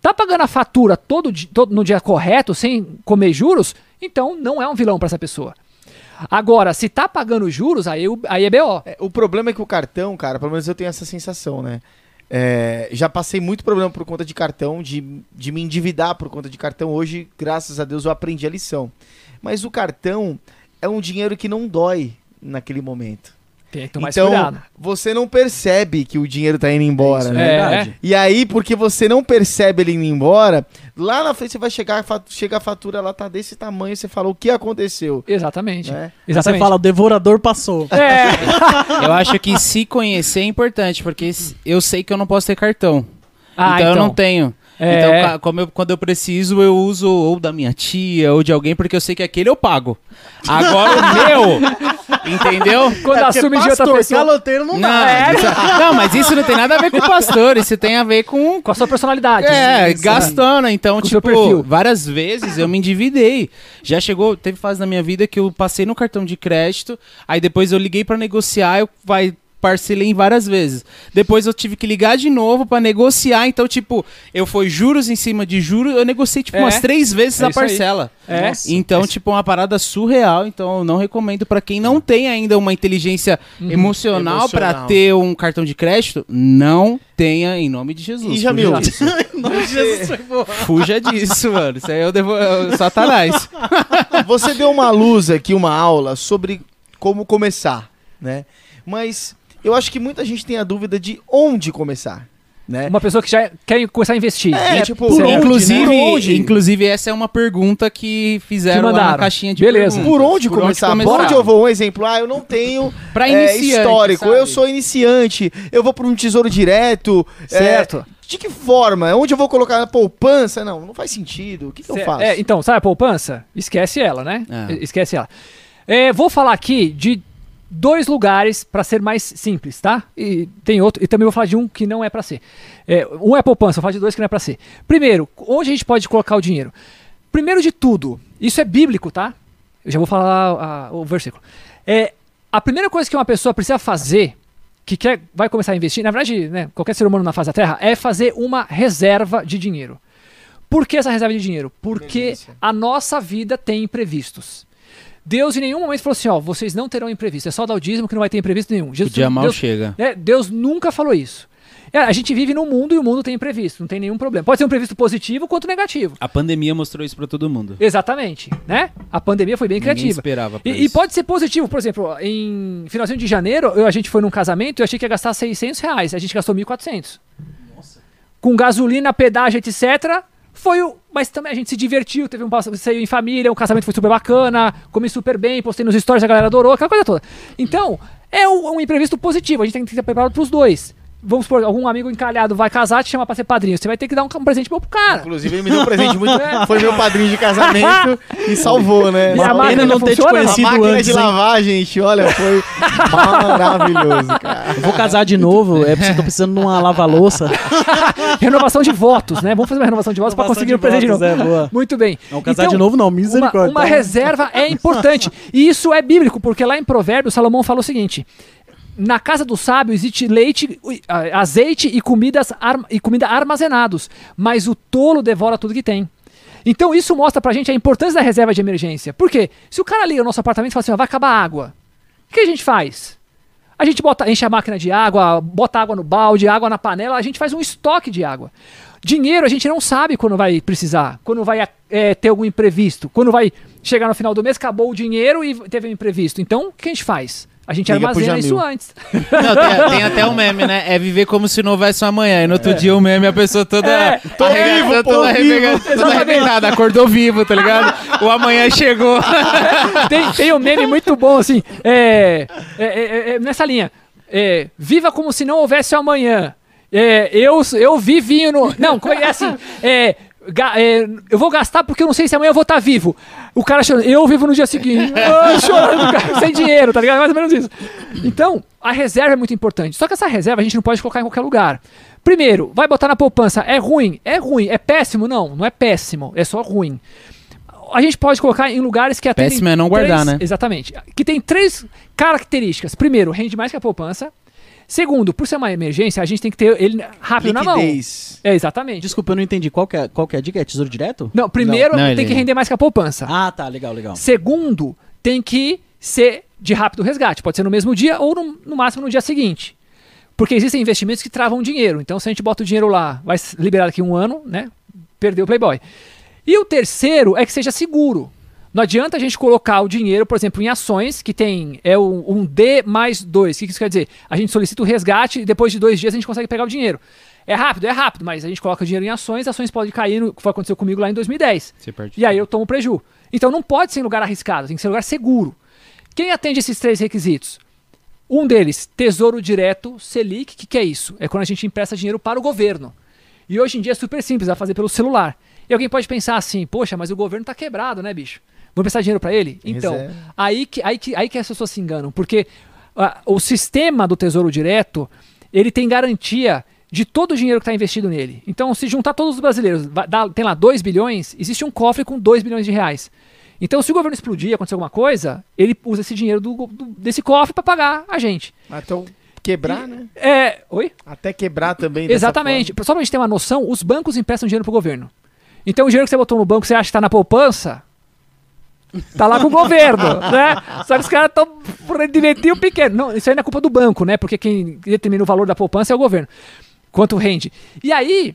Tá pagando a fatura todo, todo no dia correto, sem comer juros, então não é um vilão para essa pessoa. Agora, se tá pagando juros, aí, aí é BO. É, o problema é que o cartão, cara, pelo menos eu tenho essa sensação, né? É, já passei muito problema por conta de cartão, de, de me endividar por conta de cartão. Hoje, graças a Deus, eu aprendi a lição. Mas o cartão é um dinheiro que não dói naquele momento. Tem que tomar esse então, cuidado. você não percebe que o dinheiro tá indo embora, Isso né? é verdade. E aí, porque você não percebe ele indo embora, lá na frente você vai chegar, chega a fatura, lá tá desse tamanho, você fala o que aconteceu, Exatamente. né? Aí Você Exatamente. fala, o devorador passou. É. Eu acho que se conhecer é importante, porque eu sei que eu não posso ter cartão. Ah, então, eu não tenho. É. Então, como eu- quando eu preciso, eu uso ou da minha tia ou de alguém, porque eu sei que aquele eu pago. Agora o meu, entendeu? Quando É, assume de outra pastor, pessoa. caloteiro não, Não, dá. isso- não, mas isso não tem nada a ver com o pastor, isso tem a ver com. Com a sua personalidade. É, Isso. gastando. Então, Com tipo, várias vezes eu me endividei. Já chegou, teve fase na minha vida que eu passei no cartão de crédito, aí depois eu liguei pra negociar, eu vai parcelei em várias vezes. Depois eu tive que ligar de novo pra negociar, então tipo, eu fui juros em cima de juros, eu negociei tipo É, umas três vezes é a parcela. É. Nossa. Então, tipo, uma parada surreal. Então, eu não recomendo pra quem não tem ainda uma inteligência Uhum. emocional pra Emocional. ter um cartão de crédito, não tenha em nome de Jesus. E Jamil? Fuja disso. Não, Jesus foi boa. Fuja disso, mano. Isso aí é o, devo... é o Satanás. Você deu uma luz aqui, uma aula sobre como começar, né? Mas eu acho que muita gente tem a dúvida de onde começar, né? Uma pessoa que já quer começar a investir. É, E, tipo, por por onde, onde, inclusive, né? Por onde? inclusive, essa é uma pergunta que fizeram Que na caixinha de Beleza. perguntas. Por onde começar? Por onde eu vou? Um exemplo, ah, eu não tenho Pra é, iniciante, histórico, sabe? eu sou iniciante, eu vou para um tesouro direto. é, Certo. de que forma? Onde eu vou colocar na poupança? Não, não faz sentido. O que, que eu faço? é, então, sabe a poupança? Esquece ela, né? É. E- Esquece ela. É, vou falar aqui de dois lugares para ser mais simples, tá? E tem outro, e também vou falar de um que não é para ser. É, um é poupança, vou falar de dois que não é para ser. Primeiro, onde a gente pode colocar o dinheiro? Primeiro de tudo, isso é bíblico, tá? Eu já vou falar a- o versículo. É, a primeira coisa que uma pessoa precisa fazer, que quer, vai começar a investir, na verdade, né, qualquer ser humano na face da Terra, é fazer uma reserva de dinheiro. Por que essa reserva de dinheiro? Porque Emergência. a nossa vida tem imprevistos. Deus em nenhum momento falou assim, ó, vocês não terão imprevisto. É só dar o dízimo que não vai ter imprevisto nenhum. O Jesus, dia mal Deus, chega. né, Deus nunca falou isso. É, a gente vive num mundo e o mundo tem imprevisto, não tem nenhum problema. Pode ser um imprevisto positivo quanto negativo. A pandemia mostrou isso pra todo mundo. Exatamente, né? A pandemia foi bem Ninguém criativa. esperava E, e pode ser positivo, por exemplo, em finalzinho de janeiro, eu- a gente foi num casamento e eu achei que ia gastar 600 reais, a gente gastou 1.400. Com gasolina, pedágio, etc. Foi o. Mas também a gente se divertiu, teve um passeio em família, o casamento foi super bacana, comi super bem, postei nos stories, a galera adorou, aquela coisa toda. Então, é um, um imprevisto positivo, a gente tem que estar preparado para os dois. Vamos supor, algum amigo encalhado vai casar, te chama pra ser padrinho. Você vai ter que dar um, um presente bom pro cara. Inclusive, ele me deu um presente muito. Foi meu padrinho de casamento e salvou, né? E a Uma máquina não ter te funciona? A conhecido máquina antes, de hein? lavar, gente, olha, foi maravilhoso, cara. Eu vou casar de novo, é tô precisando de uma lava-louça. renovação de votos, né? Vamos fazer uma renovação de votos pra Renovação conseguir de o presente de novo. votos, é, boa. Muito bem. Não, casar Então, de novo não, Uma, misericórdia. uma reserva é importante. E isso é bíblico, porque lá em Provérbios, Salomão fala o seguinte: na casa do sábio existe leite, azeite e, comidas e comida armazenados, mas o tolo devora tudo que tem. Então isso mostra pra gente a importância da reserva de emergência. Por quê? Se o cara liga no nosso apartamento e fala assim, vai acabar a água, o que a gente faz? A gente bota, enche a máquina de água, bota água no balde, água na panela, a gente faz um estoque de água. Dinheiro a gente não sabe quando vai precisar, quando vai é, ter algum imprevisto, quando vai chegar no final do mês, acabou o dinheiro e teve um imprevisto. Então, o que a gente faz? A gente Liga armazena isso antes. Não, tem, tem até um meme, né? É viver como se não houvesse um amanhã. E no outro dia o meme, a pessoa toda. É, tô vivo, tô toda vivo. arrebentada, acordou vivo, tá ligado? O amanhã chegou. tem, tem um meme muito bom, assim, é, é, é, é, nessa linha. É, viva como se não houvesse o amanhã. É, eu, eu vi vinho no. Não, como é é assim? É, é, eu vou gastar porque eu não sei se amanhã eu vou estar vivo. O cara chorando, eu vivo no dia seguinte. Ah, chorando, cara, sem dinheiro, tá ligado? Mais ou menos isso. Então, a reserva é muito importante. Só que essa reserva a gente não pode colocar em qualquer lugar. Primeiro, vai botar na poupança. É ruim? É ruim. É péssimo? Não, não é péssimo. É só ruim a gente pode colocar em lugares que atendem Péssimo é não guardar, três- né? Exatamente. Que tem três características. Primeiro, rende mais que a poupança. Segundo, por ser uma emergência, a gente tem que ter ele rápido na mão. Liquidez. É, exatamente. Desculpa, eu não entendi. Qual que é, qual que é a dica? É tesouro direto? Não, primeiro Não, tem ele- que render mais que a poupança. Ah, tá, legal, legal. Segundo, tem que ser de rápido resgate. Pode ser no mesmo dia ou no, no máximo no dia seguinte. Porque existem investimentos que travam dinheiro. Então, se a gente bota o dinheiro lá, vai liberar daqui a um ano, né? Perdeu o Playboy. E o terceiro é que seja seguro. Não adianta a gente colocar o dinheiro, por exemplo, em ações que tem é um, um D mais 2. O que isso quer dizer? A gente solicita o resgate e depois de dois dias a gente consegue pegar o dinheiro. É rápido, é rápido, mas a gente coloca o dinheiro em ações, ações podem cair, no, que foi aconteceu comigo lá em 2010. Você perde E aí eu tomo preju. Então não pode ser em lugar arriscado, tem que ser em lugar seguro. Quem atende esses três requisitos? Um deles, Tesouro Direto Selic. O que, que é isso? É quando a gente empresta dinheiro para o governo. E hoje em dia é super simples, vai fazer pelo celular. E alguém pode pensar assim, poxa, mas o governo tá quebrado, né, bicho? Vou emprestar dinheiro para ele? Então, Reserva. aí que, aí, que, aí que as pessoas se enganam. Porque ah, o sistema do Tesouro Direto, ele tem garantia de todo o dinheiro que está investido nele. Então, se juntar todos os brasileiros, dar- tem lá 2 bilhões, existe um cofre com 2 bilhões de reais. Então, se o governo explodir, acontecer alguma coisa, ele usa esse dinheiro do, do- desse cofre para pagar a gente. Então, quebrar, né? É. Oi? Até quebrar também. Exatamente. Só pra gente ter uma noção, os bancos emprestam dinheiro pro governo. Então, o dinheiro que você botou no banco, você acha que tá na poupança? Tá lá com o governo, né? Só que os caras estão por pequeno. Não, isso aí não é culpa do banco, né? Porque quem determina o valor da poupança é o governo. Quanto rende. E aí,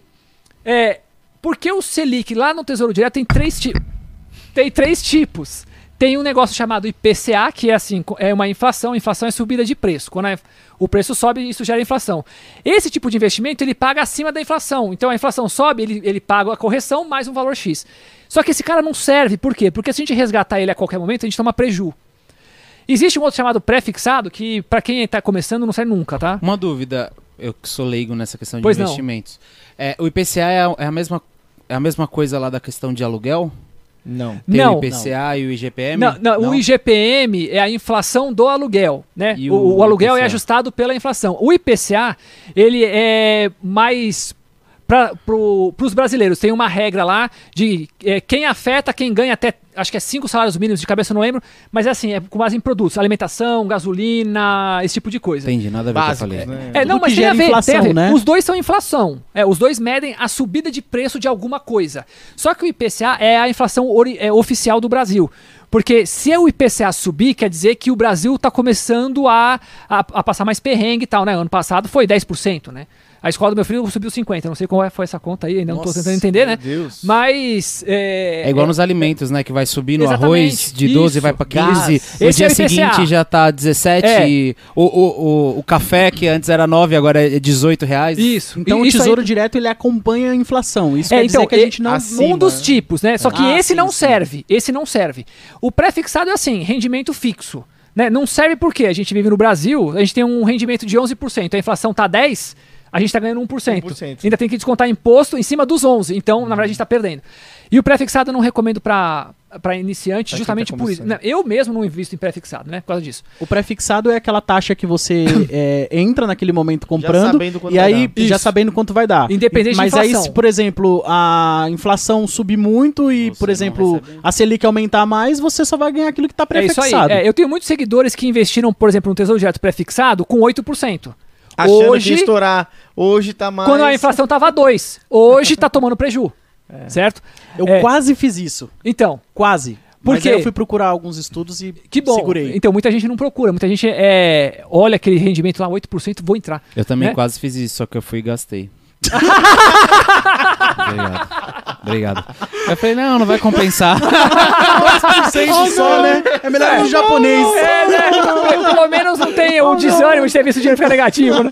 é, porque o Selic lá no Tesouro Direto tem três, ti tem três tipos. Tem um negócio chamado IPCA, que é assim, é uma inflação. Inflação é subida de preço. Quando a- o preço sobe, isso gera inflação. Esse tipo de investimento, ele paga acima da inflação. Então a inflação sobe, ele, ele paga a correção mais um valor X. Só que esse cara não serve, por quê? Porque se a gente resgatar ele a qualquer momento, a gente toma preju. Existe um outro chamado pré-fixado, que pra quem está começando não sai nunca, tá? Uma dúvida, eu que sou leigo nessa questão de Pois investimentos. É, o IPCA é a, é a mesma, é a mesma coisa lá da questão de aluguel? Não. Tem Não. o IPCA e o IGPM? Não, não, o IGPM é a inflação do aluguel, né? O, o aluguel é IPCA? ajustado pela inflação. O IPCA, ele é mais para os brasileiros. Tem uma regra lá de é, quem afeta, quem ganha até, acho que é cinco salários mínimos de cabeça, eu não lembro, mas é assim, é com base em produtos, alimentação, gasolina, esse tipo de coisa. Entendi, nada a ver com o que eu Básicos, falei. né? É, não, mas tem a ver, inflação, tem a ver. né? Os dois são inflação. É, os dois medem a subida de preço de alguma coisa. Só que o IPCA é a inflação ori- é, oficial do Brasil. Porque se o IPCA subir, quer dizer que o Brasil está começando a, a, a passar mais perrengue e tal, né? Ano passado foi 10%, né? A escola do meu filho subiu 50%. Não sei qual é- foi essa conta aí, ainda não estou Nossa, tentando entender, né? meu Deus. Mas. É, É igual é- nos alimentos, né? Que vai subir no arroz de 12 isso, vai pra 15. gás. No Esse dia é seguinte já tá 17. É. e o, o, o, o café, que antes era 9, agora é 18 reais. Isso. Então E- o isso aí- tesouro direto ele acompanha a inflação. Isso É, quer então, dizer que a gente não. acima, um dos tipos, né? Só que Ah, esse sim, não sim. serve. Esse não serve. O pré-fixado é assim, rendimento fixo. Né? Não serve porque a gente vive no Brasil, a gente tem um rendimento de 11%, a inflação tá 10%, a gente está ganhando 1%. 1%. Ainda tem que descontar imposto em cima dos 11. Então, na verdade, a gente está perdendo. E o pré-fixado eu não recomendo para para iniciante, Pra justamente tá por isso. Não, Eu mesmo não invisto em pré-fixado, né? Por causa disso. O pré-fixado é aquela taxa que você é, entra naquele momento comprando e aí já sabendo quanto vai dar. Independente de Mas aí, se, por exemplo, a inflação subir muito e, Você por exemplo, a Selic aumentar mais, você só vai ganhar aquilo que tá É isso aí. pré-fixado. É, eu tenho muitos seguidores que investiram, por exemplo, no Tesouro Direto pré-fixado com 8%. Achando que Hoje- ia estourar. Hoje tá mais. Quando a inflação tava 2. Hoje tá tomando preju. Certo? Eu É. quase fiz isso. Então, Quase. Por Mas quê? aí eu fui procurar alguns estudos e que bom. segurei. Então, muita gente não procura. Muita gente é, olha aquele rendimento lá, 8%, vou entrar. Eu também Né? quase fiz isso, só que eu fui e gastei. Obrigado. Obrigado. Eu falei, não, não vai compensar. 2% só, né? É melhor que o japonês. É, né? Pelo menos não tem o desânimo de ter visto o dinheiro ficar negativo, né?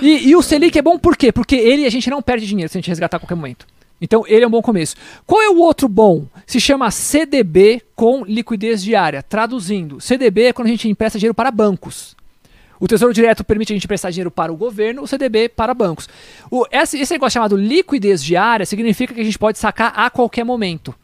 E, e o Selic é bom por quê? Porque ele a gente não perde dinheiro se a gente resgatar a qualquer momento. Então ele é um bom começo. Qual é o outro bom? Se chama CDB com liquidez diária. Traduzindo, CDB é quando a gente empresta dinheiro para bancos. O Tesouro Direto permite a gente emprestar dinheiro para o governo, o CDB para bancos. O, esse, esse negócio chamado liquidez diária significa que a gente pode sacar a qualquer momento.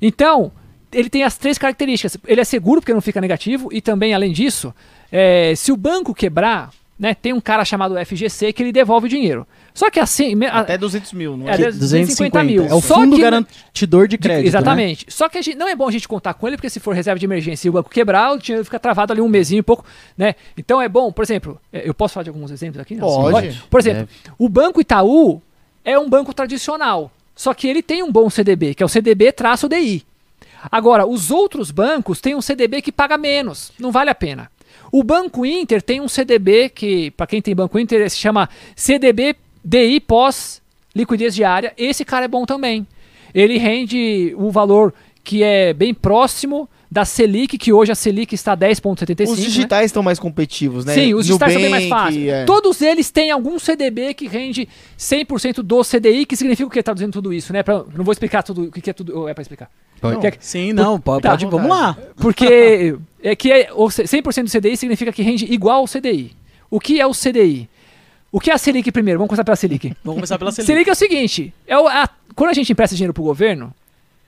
Então, ele tem as três características. Ele é seguro porque não fica negativo e também, além disso, é, se o banco quebrar, né, tem um cara chamado FGC que ele devolve o dinheiro. Só que assim... me- a- Até 200 mil, não é? É, Que- 250 mil. É o fundo que- garantidor de de- crédito. né? exatamente. Só que a gente, não é bom a gente contar com ele, porque se for reserva de emergência e o banco quebrar, o dinheiro fica travado ali um mesinho e pouco, né? Então é bom, por exemplo, é, eu posso falar de alguns exemplos aqui? Pode. Por exemplo, o Banco Itaú é um banco tradicional, só que ele tem um bom CDB, que é o CDB-DI. Agora, os outros bancos têm um CDB que paga menos, não vale a pena. O Banco Inter tem um CDB que, para quem tem Banco Inter, se chama CDB DI pós liquidez diária. Esse cara é bom também. Ele rende o valor que é bem próximo da Selic, que hoje a Selic está 10,75. Os né? digitais estão mais competitivos, né? Sim, os digitais são bem mais fáceis. é. Todos eles têm algum CDB que rende 100% do CDI, que significa o que? Traduzindo tudo isso, né? Pra- não vou explicar tudo o que, é tudo. É para explicar. Não. Que- Sim, não, pode, Tá, pode vamos lá. Porque é que é, o C- 100% do CDI significa que rende igual ao CDI. O que é o CDI? O que é a Selic primeiro? Vamos começar pela Selic. Vamos começar pela Selic. Selic é o seguinte: é o- a- quando a gente empresta dinheiro pro governo,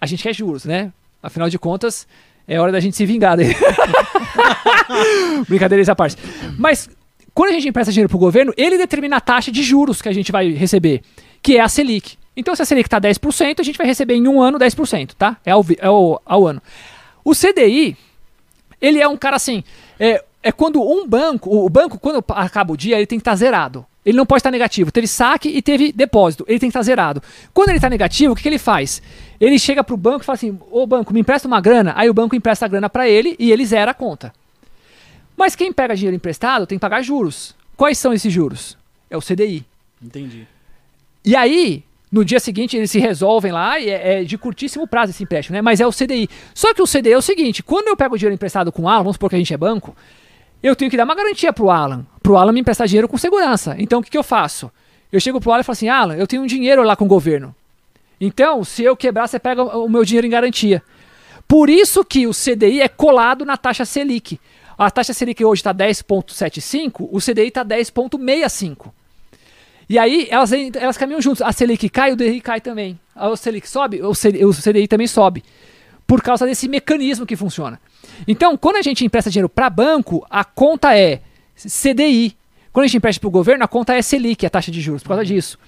a gente quer juros, né? Afinal de contas, é hora da gente se vingar daí. Brincadeiras à parte. Mas quando a gente empresta dinheiro pro governo, ele determina a taxa de juros que a gente vai receber, que é a Selic. Então, se a Selic tá 10%, a gente vai receber em um ano 10%, tá? É ao, é ao, ao ano. O CDI, ele é um cara assim. É, é quando um banco, o banco, quando acaba o dia, ele tem que estar zerado. Ele não pode estar negativo. Teve saque e teve depósito. Ele tem que estar zerado. Quando ele está negativo, o que, que ele faz? Ele chega pro banco e fala assim: Ô banco, me empresta uma grana. Aí o banco empresta a grana para ele e ele zera a conta. Mas quem pega dinheiro emprestado tem que pagar juros. Quais são esses juros? É o CDI. Entendi. E aí, no dia seguinte, eles se resolvem lá e é, é de curtíssimo prazo esse empréstimo, né? Mas é o CDI. Só que o CDI é o seguinte: quando eu pego dinheiro emprestado com o Alan, vamos supor que a gente é banco, eu tenho que dar uma garantia pro Alan, pro Alan me emprestar dinheiro com segurança. Então o que, que eu faço? Eu chego pro Alan e falo assim: Alan, eu tenho um dinheiro lá com o governo. Então, se eu quebrar, você pega o meu dinheiro em garantia. Por isso que o CDI é colado na taxa Selic. A taxa Selic hoje está 10,75, o CDI está 10,65. E aí elas, elas caminham juntos. A Selic cai, o DI cai também. A Selic sobe, o CDI também sobe. Por causa desse mecanismo que funciona. Então, quando a gente empresta dinheiro para banco, a conta é CDI. Quando a gente empresta para o governo, a conta é Selic, a taxa de juros, por causa disso.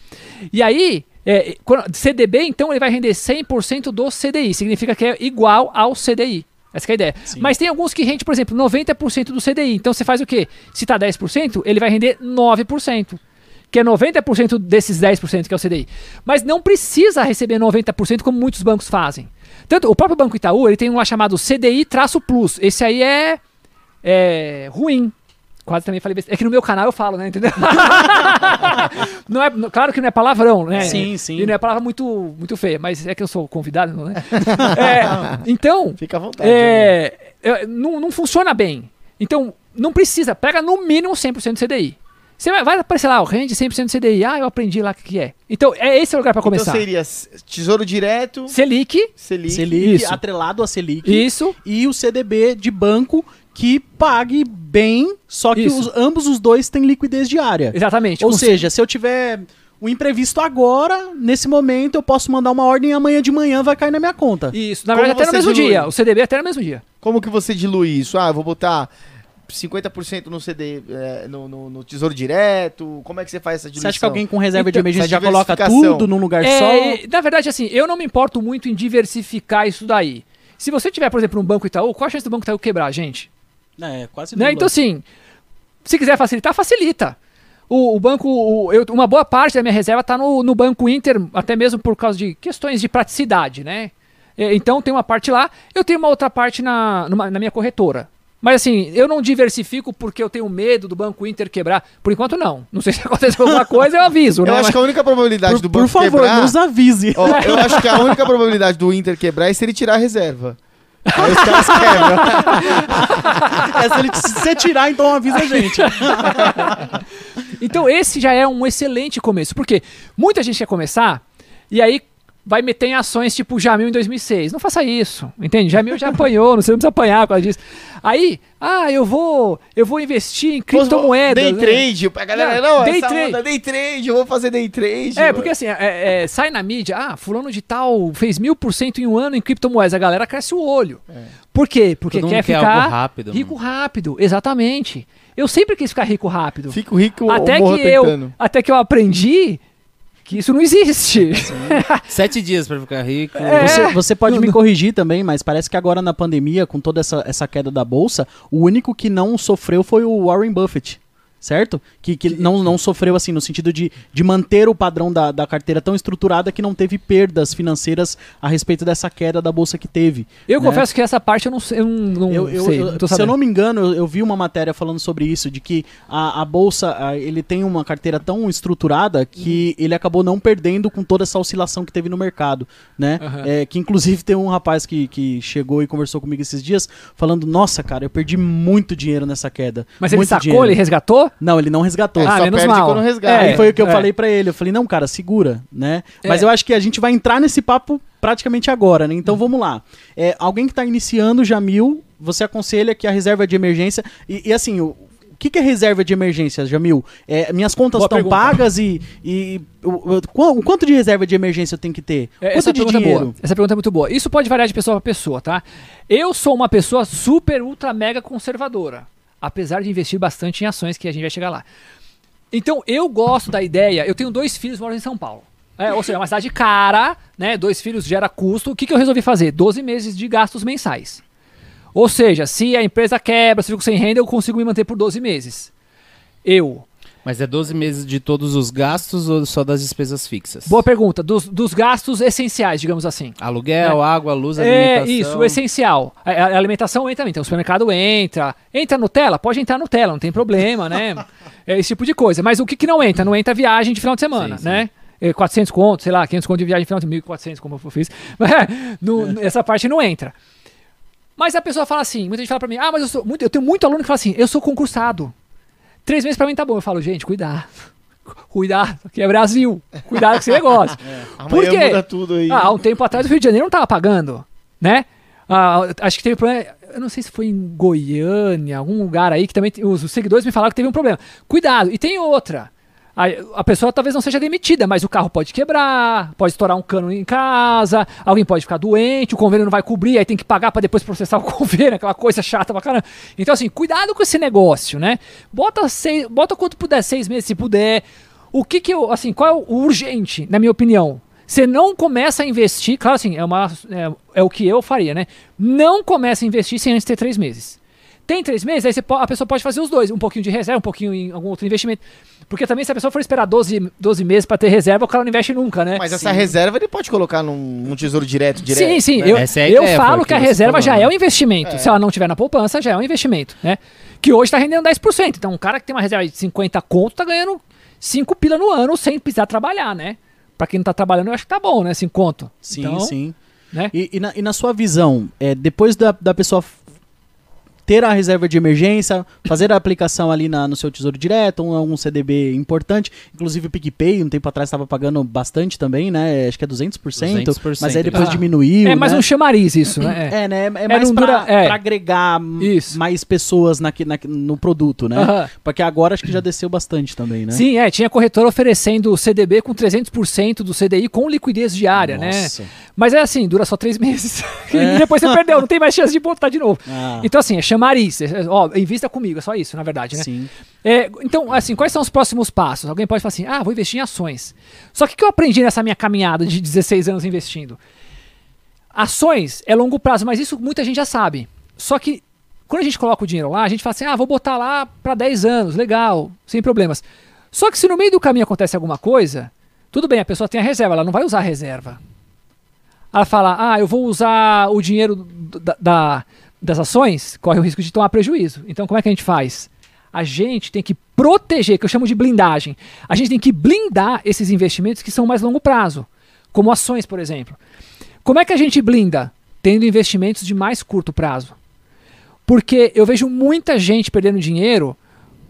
E aí, é, CDB, então, ele vai render 100% do CDI. Significa que é igual ao CDI. Essa que é a ideia. Mas tem alguns que rende, por exemplo, 90% do CDI. Então você faz o quê? Se está 10%, ele vai render 9%. Que é 90% desses 10% que é o CDI. Mas não precisa receber 90% como muitos bancos fazem. Tanto o próprio Banco Itaú, ele tem um lá chamado CDI-Plus. Esse aí é, é ruim. Quase também falei besteira. É que no meu canal eu falo, né? Entendeu? não é, claro que não é palavrão, né? Sim, sim. E não é palavra muito, muito feia, mas é que eu sou convidado, não é? É, então, Fica à vontade. né? é, é, não, não funciona bem. Então, não precisa. Pega no mínimo 100% de CDI. Você vai, vai aparecer lá, o rende 100% de CDI. Ah, eu aprendi lá o que, que é. Então, é esse o lugar para começar. Então seria Tesouro Direto, Selic, Selic. Selic Isso. atrelado a Selic. isso. E o CDB de banco, que pague bem, só que os- ambos os dois têm liquidez diária. Exatamente. Ou seja, se eu tiver um imprevisto agora, nesse momento eu posso mandar uma ordem e amanhã de manhã vai cair na minha conta. Isso, na Como verdade, até no mesmo dilui? dia. O CDB até no mesmo dia. Como que você dilui isso? Ah, eu vou botar 50% no CD, é, no, no- no Tesouro Direto. Como é que você faz essa diluição? Você acha que alguém com reserva de Então, emergência essa já coloca tudo num lugar É, só? na verdade, assim, eu não me importo muito em diversificar isso daí. Se você tiver, por exemplo, um Banco Itaú, qual a chance do Banco Itaú quebrar, gente? É, quase Né? nula. Então, assim, se quiser facilitar, facilita. O, o banco, o- eu- uma boa parte da minha reserva está no, no Banco Inter, até mesmo por causa de questões de praticidade, né? É, Então tem uma parte lá, eu tenho uma outra parte na, numa- na minha corretora. Mas assim, eu não diversifico porque eu tenho medo do Banco Inter quebrar. Por enquanto, não. Não sei se aconteceu alguma coisa, eu aviso, Eu né? acho que a única probabilidade por, do por banco favor, quebrar... nos avise. Ó, eu acho que a única probabilidade do Inter quebrar é se ele tirar a reserva. Aí os caras quebram. É, se, ele, se você tirar, então avisa a gente. Então esse já é um excelente começo, porque muita gente quer começar e aí vai meter em ações tipo Jamil em 2006. Não faça isso, entende? Jamil já apanhou, não, você não precisa apanhar por causa disso. Aí, ah, eu vou, eu vou investir em criptomoedas. Day né? trade. A galera, Não, não, day essa trade. onda, day trade, eu vou fazer day trade. É, mano. porque assim, é- é, sai na mídia, ah, fulano de tal fez mil por cento em um ano em criptomoedas, a galera cresce o olho. Por quê? Porque Todo quer mundo quer ficar algo rápido, rico rápido, exatamente. Eu sempre quis ficar rico rápido. Fico rico até que eu, tentando. até que eu aprendi que isso não existe. Sete dias pra ficar rico. É. Você, você pode me corrigir também, mas parece que agora na pandemia, com toda essa, essa queda da bolsa, o único que não sofreu foi o Warren Buffett. Certo? Que, que não, não sofreu assim, no sentido de, de manter o padrão da, da carteira tão estruturada que não teve perdas financeiras a respeito dessa queda da bolsa que teve. Eu né? confesso que essa parte eu não, sei- eu não, Eu, eu- sei. não se eu não me engano, eu, eu vi uma matéria falando sobre isso, de que a, a bolsa a, ele tem uma carteira tão estruturada que ele acabou não perdendo com toda essa oscilação que teve no mercado, né? Aham. É, que inclusive tem um rapaz que, que chegou e conversou comigo esses dias falando: Nossa, cara, eu perdi muito dinheiro nessa queda. Mas ele sacou, dinheiro." ele resgatou? Não, ele não resgatou. Ah, só menos perde mal. quando resgata. Aí É, foi o que eu é. falei pra ele. Eu falei, não, cara, segura, né? Mas É. eu acho que a gente vai entrar nesse papo praticamente agora, né? Então vamos lá. É, alguém que tá iniciando Jamil, você aconselha que a reserva de emergência. E, e assim, o. o que, que é reserva de emergência, Jamil? É, minhas contas Boa estão pergunta. pagas e. e o, o- o quanto de reserva de emergência eu tenho que ter? É, quanto Essa de pergunta é dinheiro? boa. Essa pergunta é muito boa. Isso pode variar de pessoa para pessoa, tá? Eu sou uma pessoa super, ultra, mega conservadora. Apesar de investir bastante em ações, que a gente vai chegar lá. Então, eu gosto da ideia. Eu tenho dois filhos moram em São Paulo. É, ou seja, é uma cidade cara, né? Dois filhos gera custo. O que, que eu resolvi fazer? 12 meses de gastos mensais. Ou seja, se a empresa quebra, se eu fico sem renda, eu consigo me manter por 12 meses. Eu. Mas é 12 meses de todos os gastos ou só das despesas fixas? Boa pergunta. Dos, dos gastos essenciais, digamos assim. Aluguel, água, luz, É, alimentação. isso, o essencial. A, a alimentação entra também, então o supermercado entra. Entra Nutella? Pode entrar Nutella, não tem problema, né? É esse tipo de coisa. Mas o que, que não entra? Não entra viagem de final de semana, Sim, sim. né? É, 400 contos, sei lá, 500 contos de viagem de final de 1.400, como eu fiz. Mas, é, no- Essa parte não entra. Mas a pessoa fala assim, muita gente fala pra mim, ah, mas eu sou muito, eu tenho muito aluno que fala assim, eu sou concursado. Três meses pra mim tá bom. Eu falo, gente, cuidado. Cuidado, aqui é Brasil. Cuidado com esse negócio. Por Amanhã quê? Ah, há um tempo atrás o Rio de Janeiro não tava pagando, né? Ah, acho que teve problema. Eu não sei se foi em Goiânia, algum lugar aí que também os seguidores me falaram que teve um problema. Cuidado, e tem outra. A, pessoa talvez não seja demitida, mas o carro pode quebrar, pode estourar um cano em casa, alguém pode ficar doente, o convênio não vai cobrir, aí tem que pagar para depois processar o convênio, aquela coisa chata pra caramba. Então, assim, cuidado com esse negócio, né? Bota, seis, bota quanto puder, seis meses se puder. O que que eu, assim, qual é o urgente, na minha opinião? Você não começa a investir, claro assim, é, uma, é, é o que eu faria, né? Não começa a investir sem antes ter três meses. Tem três meses, aí você po- a pessoa pode fazer os dois, um pouquinho de reserva, um pouquinho em algum outro investimento. Porque também se a pessoa for esperar 12, 12 meses para ter reserva, o cara não investe nunca, né? Mas essa reserva ele pode colocar num, num tesouro direto, direto. sim, sim. né? Eu, é eu ideia, falo que a reserva falou, já é um investimento. É. Se ela não tiver na poupança, já é um investimento, né? Que hoje está rendendo 10%. Então, um cara que tem uma reserva de 50 conto tá ganhando 5 pila no ano sem precisar trabalhar, né? Pra quem não tá trabalhando, eu acho que tá bom, né? 5 conto. Sim, Então, sim. Né? E, e na, e na sua visão, é, depois da, da pessoa ter a reserva de emergência, fazer a aplicação ali na, no seu tesouro direto, um, um CDB importante. Inclusive o PicPay, um tempo atrás estava pagando bastante também, né? Acho que é 200%, 200%, mas aí depois ah. diminuiu. É mais né? um chamariz isso, né? É. É, né? É É, mais pra, dura- é. pra agregar Isso. mais pessoas naqui, naqui- no produto, né? Aham. Porque agora acho que já desceu bastante também, né? Sim, é, tinha corretora oferecendo CDB com 300% do CDI com liquidez diária, né? Mas é assim, dura só três meses. É. e depois você perdeu, não tem mais chance de botar de novo. Ah, Então, assim, é chamariz. É, Ó, invista comigo, é só isso, na verdade, né? sim. É, então, assim, quais são os próximos passos? Alguém pode falar assim, ah, vou investir em ações. Só que o que eu aprendi nessa minha caminhada de 16 anos investindo? Ações é longo prazo, mas isso muita gente já sabe. Só que quando a gente coloca o dinheiro lá, a gente fala assim, ah, vou botar lá para 10 anos, legal, sem problemas. Só que se no meio do caminho acontece alguma coisa, tudo bem, a pessoa tem a reserva, ela não vai usar a reserva. Ela fala, ah, eu vou usar o dinheiro da- da- das ações, corre o risco de tomar prejuízo. Então como é que a gente faz? A gente tem que proteger, que eu chamo de blindagem. A gente tem que blindar esses investimentos que são mais longo prazo, como ações, por exemplo. Como é que a gente blinda? Tendo investimentos de mais curto prazo. Porque eu vejo muita gente perdendo dinheiro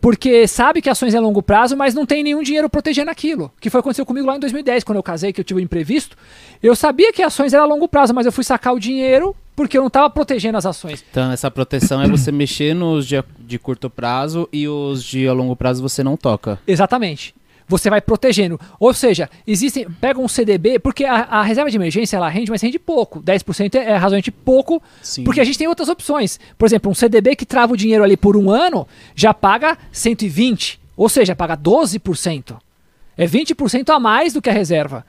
porque sabe que ações é longo prazo, mas não tem nenhum dinheiro protegendo aquilo. Que foi aconteceu comigo lá em 2010, quando eu casei, que eu tive um imprevisto. Eu sabia que ações era longo prazo, mas eu fui sacar o dinheiro porque eu não estava protegendo as ações. Então, essa proteção é você mexer nos de, de curto prazo e os de a longo prazo você não toca. Exatamente. Você vai protegendo. Ou seja, existem. Pega um CDB, porque a, a reserva de emergência ela rende, mas rende pouco. 10% é, é razoavelmente pouco, Sim. porque a gente tem outras opções. Por exemplo, um CDB que trava o dinheiro ali por um ano já paga 120, ou seja, paga 12%. É 20% a mais do que a reserva.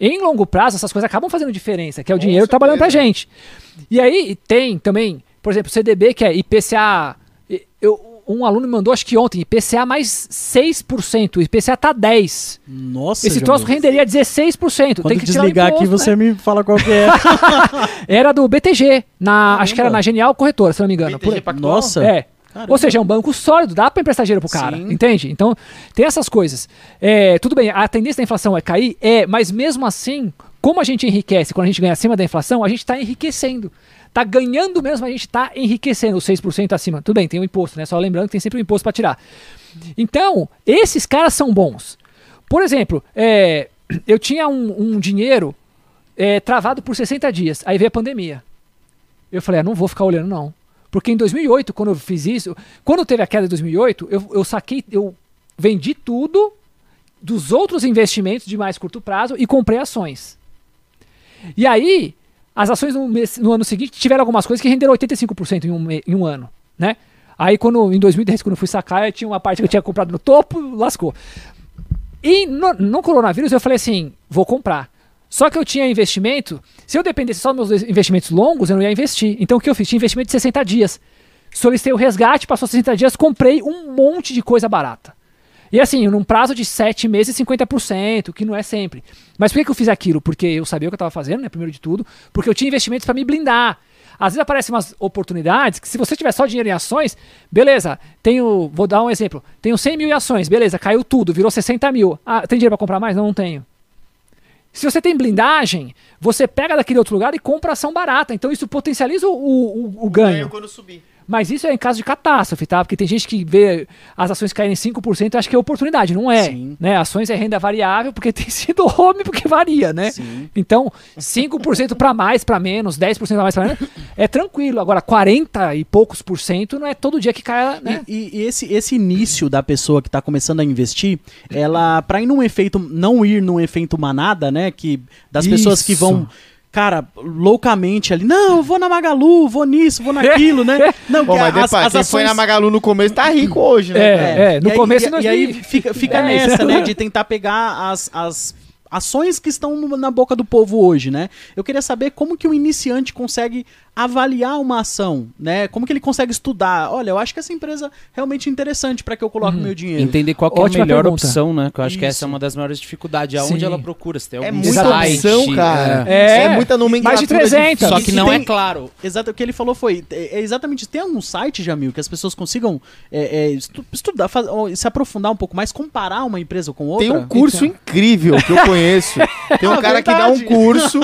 Em longo prazo, essas coisas acabam fazendo diferença, que é o Com dinheiro certeza. trabalhando pra gente. E aí tem também, por exemplo, CDB que é IPCA. Eu, um aluno me mandou, acho que ontem, IPCA mais 6%, o IPCA tá 10%. Nossa, Esse troço renderia 16%. Quando tem que desligar aqui, imposto, você né? me fala qual que é. Era do BTG, na, acho que era na Genial Corretora, se não me engano. BTG Por-? Nossa. É. Caramba. Ou seja, é um banco sólido, dá pra emprestar dinheiro pro cara, Sim. entende? Então, tem essas coisas. É, tudo bem, a tendência da inflação é cair? É, mas mesmo assim, como a gente enriquece quando a gente ganha acima da inflação, a gente tá enriquecendo. Tá ganhando mesmo, a gente tá enriquecendo os 6% acima. Tudo bem, tem o imposto, né? Só lembrando que tem sempre o imposto pra tirar. Então, esses caras são bons. Por exemplo, é, eu tinha um, um dinheiro é, travado por 60 dias, aí veio a pandemia. Eu falei, ah, não vou ficar olhando não. Porque em 2008, quando eu fiz isso, quando teve a queda de 2008, eu, eu saquei, eu vendi tudo dos outros investimentos de mais curto prazo e comprei ações. E aí, as ações no, mês- no ano seguinte tiveram algumas coisas que renderam 85% em um, em um ano, né? Aí, quando, em 2010, quando eu fui sacar, eu tinha uma parte que eu tinha comprado no topo, lascou. E no, no coronavírus eu falei assim, vou comprar. Só que eu tinha investimento, se eu dependesse só dos meus investimentos longos, eu não ia investir. Então o que eu fiz? Tinha investimento de 60 dias. Solicitei o resgate, passou 60 dias, comprei um monte de coisa barata. E assim, num prazo de 7 meses, 50%, que não é sempre. Mas por que, que eu fiz aquilo? Porque eu sabia o que eu estava fazendo, né? Primeiro de tudo. Porque eu tinha investimentos para me blindar. Às vezes aparecem umas oportunidades que se você tiver só dinheiro em ações, beleza, tenho, vou dar um exemplo, tenho 100 mil em ações, beleza, caiu tudo, virou 60 mil. Ah, tem dinheiro para comprar mais? Não, não tenho. Se você tem blindagem, você pega daquele outro lugar e compra ação barata. Então isso potencializa o, o, o ganho. quando subir. Mas isso é em caso de catástrofe, tá? Porque tem gente que vê as ações caírem 5% e acha que é oportunidade. Não é. Sim. Né? Ações é renda variável porque tem sido home porque varia, né? Sim. Então, 5% para mais, para menos, 10% para mais, para menos, é tranquilo. Agora, 40 e poucos por cento não é todo dia que cai, né? E, e esse, esse início da pessoa que está começando a investir, ela, para ir num efeito, não ir num efeito manada, né? Que das pessoas que Isso. vão, cara, loucamente ali, não, eu vou na Magalu, vou nisso, vou naquilo, né? Não, Bom, que mas as- depois, as quem foi ações- na Magalu no começo tá rico hoje, né? É, é, no e aí- começo e, nós e aí fica, fica É, nessa, isso. né, de tentar pegar as, as ações que estão na boca do povo hoje, né? Eu queria saber como que o iniciante consegue avaliar uma ação, né? Como que ele consegue estudar? Olha, eu acho que essa empresa é realmente interessante para que eu coloque meu dinheiro. Entender qual que é a melhor pergunta. opção, né? Que eu acho que essa Isso. é uma das maiores dificuldades. Aonde Sim. ela procura? Se tem É algum muita site, opção, cara. É. É, muita nomenclatura. Mais de 300. difícil. Só que não é tem- claro. Exato, o que ele falou foi, é é exatamente, tem algum site, Jamil, que as pessoas consigam é, é, estu- estudar, faz- se aprofundar um pouco mais, comparar uma empresa com outra? Tem um curso Então. incrível que eu conheço. Tem um É cara que dá um curso.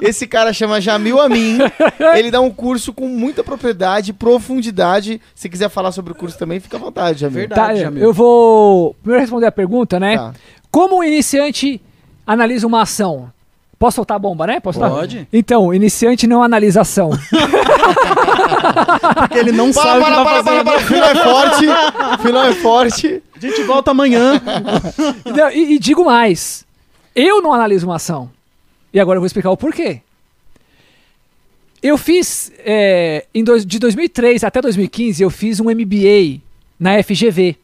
Esse cara chama Jamil Amin. Ele dá um curso com muita propriedade, profundidade. Se quiser falar sobre o curso também, fica à vontade, Jamil. Verdade. Tá, Jamil. eu vou primeiro responder a pergunta, né? Tá. Como o iniciante analisa uma ação? Posso soltar a bomba, né? Posso soltar? Pode. Então, o iniciante não analisa ação. Porque ele não sabe Para, para, tá para, para, para. O final é forte. O final é forte. A gente volta amanhã. Não, e, e digo mais: eu não analiso uma ação. E agora eu vou explicar o porquê. Eu fiz, é, em dois- de 2003 até 2015, eu fiz um MBA na FGV.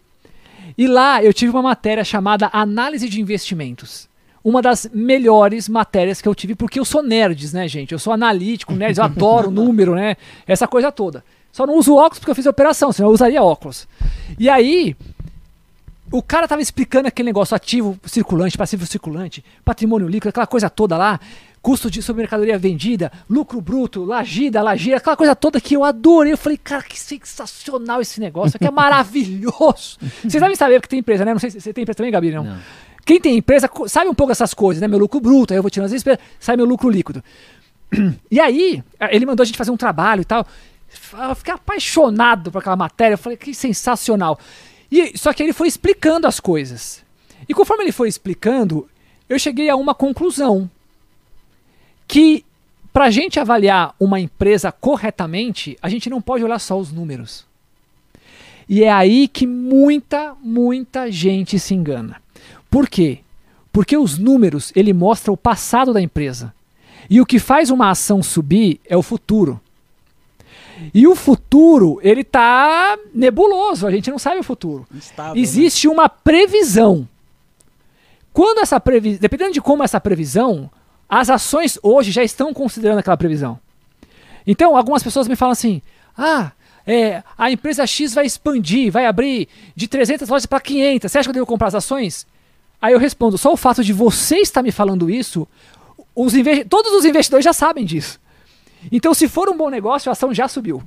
E lá eu tive uma matéria chamada Análise de Investimentos. Uma das melhores matérias que eu tive, porque eu sou nerds, né, gente? Eu sou analítico, nerds, eu adoro número, né? Essa coisa toda. Só não uso óculos porque eu fiz a operação, senão eu usaria óculos. E aí, o cara tava explicando aquele negócio ativo circulante, passivo circulante, patrimônio líquido, aquela coisa toda lá, custo de sobre mercadoria vendida, lucro bruto, lagida, lagira, aquela coisa toda que eu adorei. Eu falei, cara, que sensacional esse negócio, que é maravilhoso. Vocês devem saber que tem empresa, né? Não sei se você tem empresa também, Gabi, não? Quem tem empresa sabe um pouco essas coisas, né? Meu lucro bruto, aí eu vou tirando as despesas, sai meu lucro líquido. E aí, ele mandou a gente fazer um trabalho e tal. Eu fiquei apaixonado por aquela matéria. Eu falei, que sensacional. E, só que ele foi explicando as coisas. E conforme ele foi explicando, eu cheguei a uma conclusão. Que para a gente avaliar uma empresa corretamente, a gente não pode olhar só os números. E é aí que muita, muita gente se engana. Por quê? Porque os números, ele mostra o passado da empresa. E o que faz uma ação subir é o futuro. E o futuro, ele tá nebuloso, a gente não sabe o futuro. Instável, né? Existe uma previsão. Quando essa previsão, dependendo de como essa previsão, as ações hoje já estão considerando aquela previsão. Então, algumas pessoas me falam assim: "Ah, é, a empresa X vai expandir, vai abrir de 300 lojas para 500. Você acha que eu devo comprar as ações?" Aí eu respondo: "Só o fato de você estar me falando isso, os todos os investidores já sabem disso. Então, se for um bom negócio, a ação já subiu.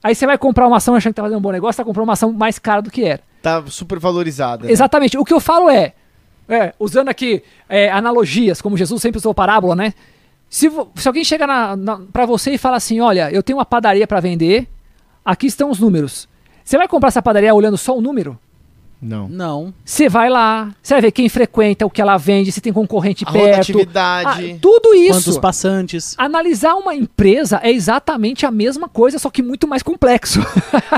Aí você vai comprar uma ação achando que tá fazendo um bom negócio, tá comprando uma ação mais cara do que era. Tá super valorizada. né? Exatamente. O que eu falo é, é, usando aqui é, analogias, como Jesus sempre usou parábola, né? Se, se alguém chega na, na, para você e fala assim, olha, eu tenho uma padaria para vender, aqui estão os números. Você vai comprar essa padaria olhando só o número? Não. Não. Você vai lá, você vai ver quem frequenta, o que ela vende, se tem concorrente A perto. rotatividade. Ah, tudo isso. Quantos passantes? Analisar uma empresa é exatamente a mesma coisa, só que muito mais complexo.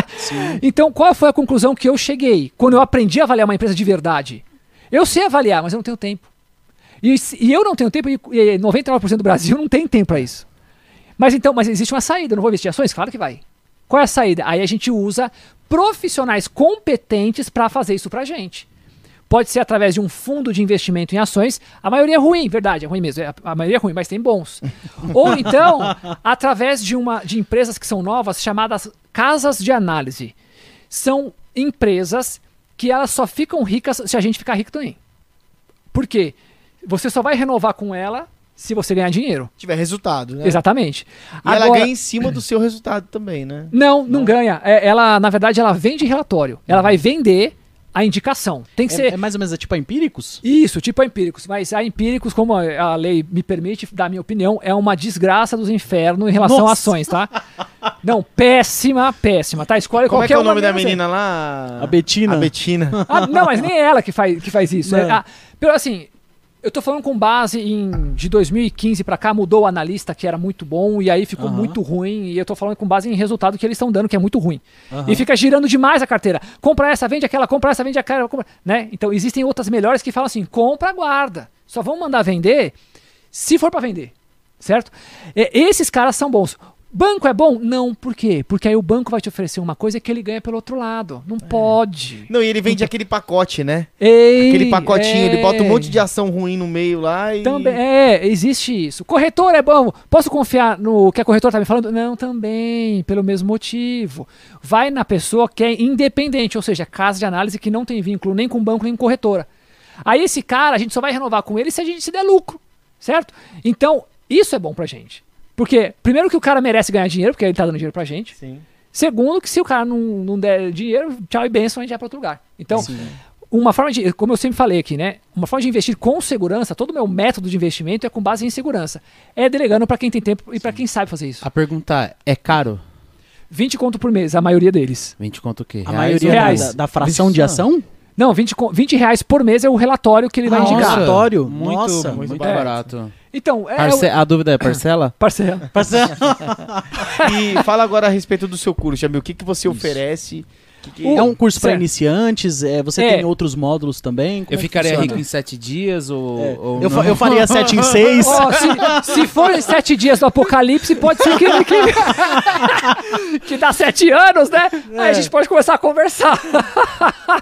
então, qual foi a conclusão que eu cheguei quando eu aprendi a avaliar uma empresa de verdade? Eu sei avaliar, mas eu não tenho tempo. E, e eu não tenho tempo, e e 99% do Brasil não tem tempo para isso. Mas então, mas existe uma saída, eu não vou investir em ações? Claro que vai. Qual é a saída? Aí a gente usa profissionais competentes para fazer isso pra gente. Pode ser através de um fundo de investimento em ações. A maioria é ruim, verdade, é ruim mesmo. é- A maioria é ruim, mas tem bons. Ou então, através de, uma, de empresas que são novas, chamadas casas de análise. São empresas que elas só ficam ricas se a gente ficar rico também. Por quê? Você só vai renovar com ela se você ganhar dinheiro. Tiver resultado, né? Exatamente. E ela ganha em cima do seu resultado também, né? Não, não, ganha. É, ela, na verdade, ela vende relatório. Ela vai vender a indicação. Tem que É, ser. é mais ou menos tipo a Empíricos? Isso, tipo a Empíricos. Mas a Empíricos, como a a lei me permite dar a minha opinião, é uma desgraça dos infernos em relação a Nossa. ações, tá? Não, péssima, péssima, tá? Escolhe Como é qualquer que é o nome da menina lá? A Betina. A Betina. Ah, não, mas nem é ela que faz, que faz isso. Não. É, pelo assim, eu tô falando com base em de 2015 pra cá mudou o analista que era muito bom e aí ficou Aham. muito ruim e eu tô falando com base em resultado que eles estão dando que é muito ruim. Aham. E fica girando demais a carteira. Compra essa, vende aquela, compra essa, vende aquela, compra, né? Então existem outras melhores que falam assim: compra, guarda. Só vão mandar vender se for pra vender. Certo? É, esses caras são bons. Banco é bom? Não, por quê? Porque aí o banco vai te oferecer uma coisa que ele ganha pelo outro lado. Não pode. Não, e ele vende aquele pacote, né? Ei, Aquele pacotinho, ele bota um é. monte de ação ruim no meio lá e. Também, é, existe isso. Corretor é bom. Posso confiar no que a corretora tá me falando? Não, também, pelo mesmo motivo. Vai na pessoa que é independente, ou seja, casa de análise que não tem vínculo nem com banco nem com corretora. Aí esse cara, a gente só vai renovar com ele se a gente se der lucro, certo? Então, isso é bom pra gente. Porque, primeiro que o cara merece ganhar dinheiro, porque ele tá dando dinheiro pra gente. Sim. Segundo, que se o cara não, não der dinheiro, tchau e benção, a gente vai pra outro lugar. Então, uma forma de, como eu sempre falei aqui, né? Uma forma de investir com segurança, todo o meu método de investimento é com base em segurança. É delegando para quem tem tempo e para quem sabe fazer isso. A pergunta é caro? 20 conto por mês, a maioria deles. 20 conto o quê? A Reais maioria reais? da- da fração de ação? Não, 20, co- 20 reais por mês é o relatório que ele vai Nossa. indicar. Relatório? Muito, Nossa, muito, muito barato. Então, é, Parce- é A dúvida é parcela? parcela. E fala agora a respeito do seu curso, Jamil. O que, que você oferece? Que que- É um curso para iniciantes? É, você É. tem outros módulos também? Como Eu é ficaria funciona? rico em sete dias ou, É, ou eu, não? fa- eu faria 7 em 6. Ó, se, se for em sete dias do apocalipse, pode ser que, que, que dá sete anos, né? Aí a gente pode começar a conversar.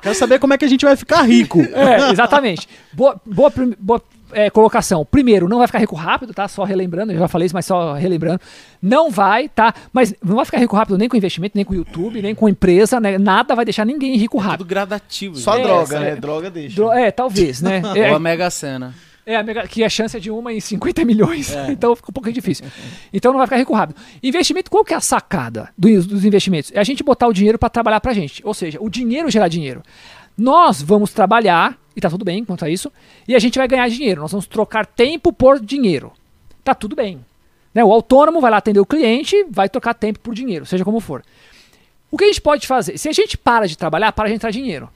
Quero saber como é que a gente vai ficar rico. É, exatamente. Boa, boa, boa, é, colocação. Primeiro, não vai ficar rico rápido, tá? Só relembrando, eu já falei isso, mas só relembrando. Não vai, tá? Mas não vai ficar rico rápido nem com investimento, nem com YouTube, nem com empresa, né? Nada vai deixar ninguém rico Tudo rápido. gradativo. Só gente. É, droga, é. né? Droga deixa. Dro- É, talvez, né? É, Ou a Mega Sena. É, a mega- que a chance é de uma em 50 milhões. Então fica um pouquinho difícil. Então não vai ficar rico rápido. Investimento, qual que é a sacada dos, dos investimentos? É a gente botar o dinheiro para trabalhar pra gente. Ou seja, o dinheiro gerar dinheiro. Nós vamos trabalhar, e tá tudo bem quanto a isso, e a gente vai ganhar dinheiro. Nós vamos trocar tempo por dinheiro. Tá tudo bem. Né? O autônomo vai lá atender o cliente, vai trocar tempo por dinheiro, seja como for. O que a gente pode fazer? Se a gente para de trabalhar, para de entrar dinheiro.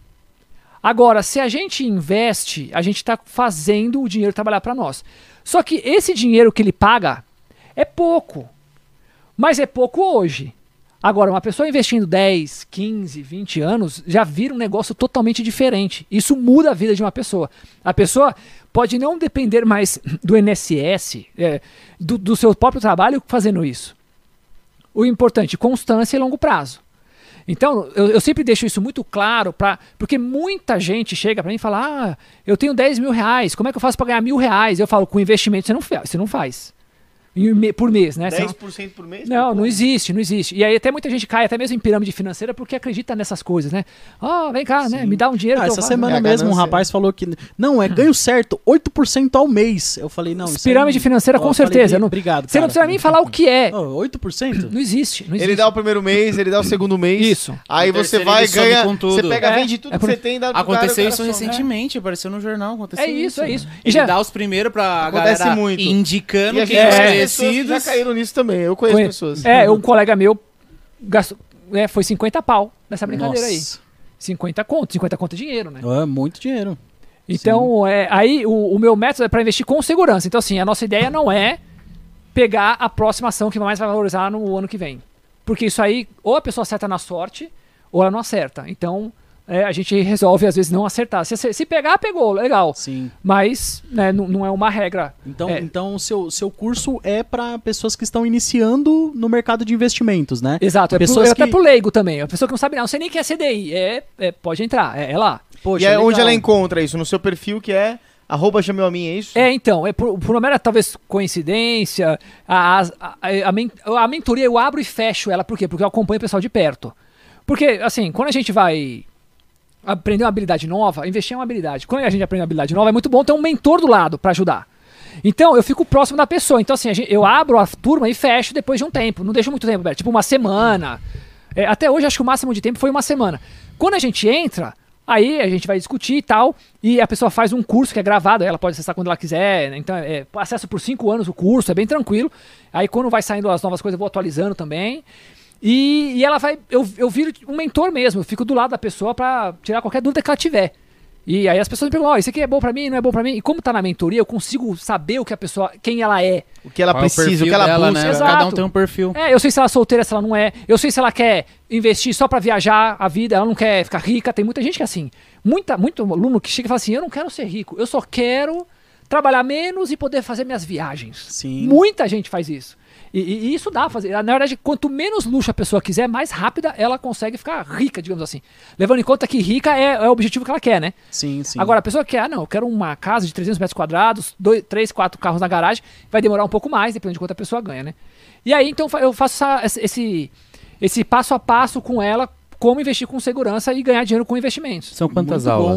Agora, se a gente investe, a gente está fazendo o dinheiro trabalhar para nós. Só que esse dinheiro que ele paga é pouco. Mas é pouco hoje. Agora, uma pessoa investindo 10, 15, 20 anos já vira um negócio totalmente diferente. Isso muda a vida de uma pessoa. A pessoa pode não depender mais do INSS, é, do, do seu próprio trabalho fazendo isso. O importante, constância e longo prazo. Então, eu, eu sempre deixo isso muito claro, pra, porque muita gente chega para mim e fala: Ah, eu tenho 10 mil reais, como é que eu faço para ganhar mil reais? Eu falo: com investimento você não, você não faz. Por mês, né? Você não- 10% por mês? não, não existe, não existe. E aí até muita gente cai, até mesmo em pirâmide financeira, porque acredita nessas coisas, né? Ah, vem cá, né? Me dá um dinheiro. Ah, essa semana É mesmo um rapaz falou que. Não, é ganho certo, 8% ao mês. Eu falei, não. Pirâmide não- financeira, Ó, com falei, certeza. "Bri- Não- Obrigado. Você não cara." precisa nem falar o que é. Ó, 8%? Não existe, não existe. Ele dá o primeiro mês, ele dá o segundo mês. Isso. Aí você vai, ganha. com tudo. Você pega, É, vende tudo é que você tem, dá pro cara, Aconteceu isso recentemente, apareceu no jornal. Aconteceu É isso, é isso. E Ele já- dá os primeiros pra Acontece galera muito. indicando E quem é que já conhecidos. caíram nisso também. Eu conheço Conhe- pessoas. É, um colega meu gastou, é, foi 50 pau nessa brincadeira aí. Nossa. 50 conto, 50 conto é dinheiro, né? É muito dinheiro. Então, é, aí o, o meu método é para investir com segurança. Então, assim, a nossa ideia não é pegar a próxima ação que mais vai valorizar no ano que vem. Porque isso aí, ou a pessoa acerta na sorte, ou ela não acerta. Então, é, a gente resolve, às vezes, não acertar. Se, se pegar, pegou, legal. Sim. Mas né, não, não é uma regra. Então, É. então seu, seu curso é para pessoas que estão iniciando no mercado de investimentos, né? Exato, é, pro, Pessoas é até que- pro leigo também. A pessoa que não sabe, não, sei nem que é CDI. É, é, pode entrar, é, é lá. Poxa, E é onde ela encontra isso? No seu perfil que é arroba chameu a mim, é isso? É, então, é por, por uma mera talvez coincidência, a, a, a, a mentoria eu abro e fecho ela, por quê? Porque eu acompanho o pessoal de perto. Porque, assim, quando a gente vai aprender uma habilidade nova, investir em uma habilidade, quando a gente aprende uma habilidade nova, é muito bom ter um mentor do lado para ajudar. Então, eu fico próximo da pessoa. Então, assim, eu abro a turma e fecho depois de um tempo. Não deixo muito tempo, tipo uma semana. É, até hoje, acho que o máximo de tempo foi uma semana. Quando a gente entra, aí a gente vai discutir e tal, e a pessoa faz um curso que é gravado, ela pode acessar quando ela quiser, né? então é, acesso por cinco anos o curso, é bem tranquilo. Aí quando vai saindo as novas coisas, eu vou atualizando também. E, e ela vai, eu, eu viro um mentor mesmo, eu fico do lado da pessoa pra tirar qualquer dúvida que ela tiver. E aí as pessoas me perguntam, ó, isso aqui é bom pra mim, não é bom pra mim? E como tá na mentoria, eu consigo saber o que a pessoa, quem ela é. O que ela Qual é o precisa, o que ela dela, busca. né? Exato. Cada um tem um perfil. É, eu sei se ela é solteira, se ela não é. Eu sei se ela quer investir só pra viajar a vida, ela não quer ficar rica. Tem muita gente que é assim. Muita, muito aluno que chega e fala assim: eu não quero ser rico, eu só quero trabalhar menos e poder fazer minhas viagens. Sim. Muita gente faz isso. E, e- isso dá pra fazer. Na verdade, quanto menos luxo a pessoa quiser, mais rápida ela consegue ficar rica, digamos assim. Levando em conta que rica é, é o objetivo que ela quer, né? Sim, sim. Agora, a pessoa que quer, ah, não, eu quero uma casa de 300 metros quadrados, dois, três, quatro carros na garagem, vai demorar um pouco mais, dependendo de quanto a pessoa ganha, né? E aí, então, eu faço essa- esse, esse passo a passo com ela, como investir com segurança e ganhar dinheiro com investimentos. São quantas Muito bom.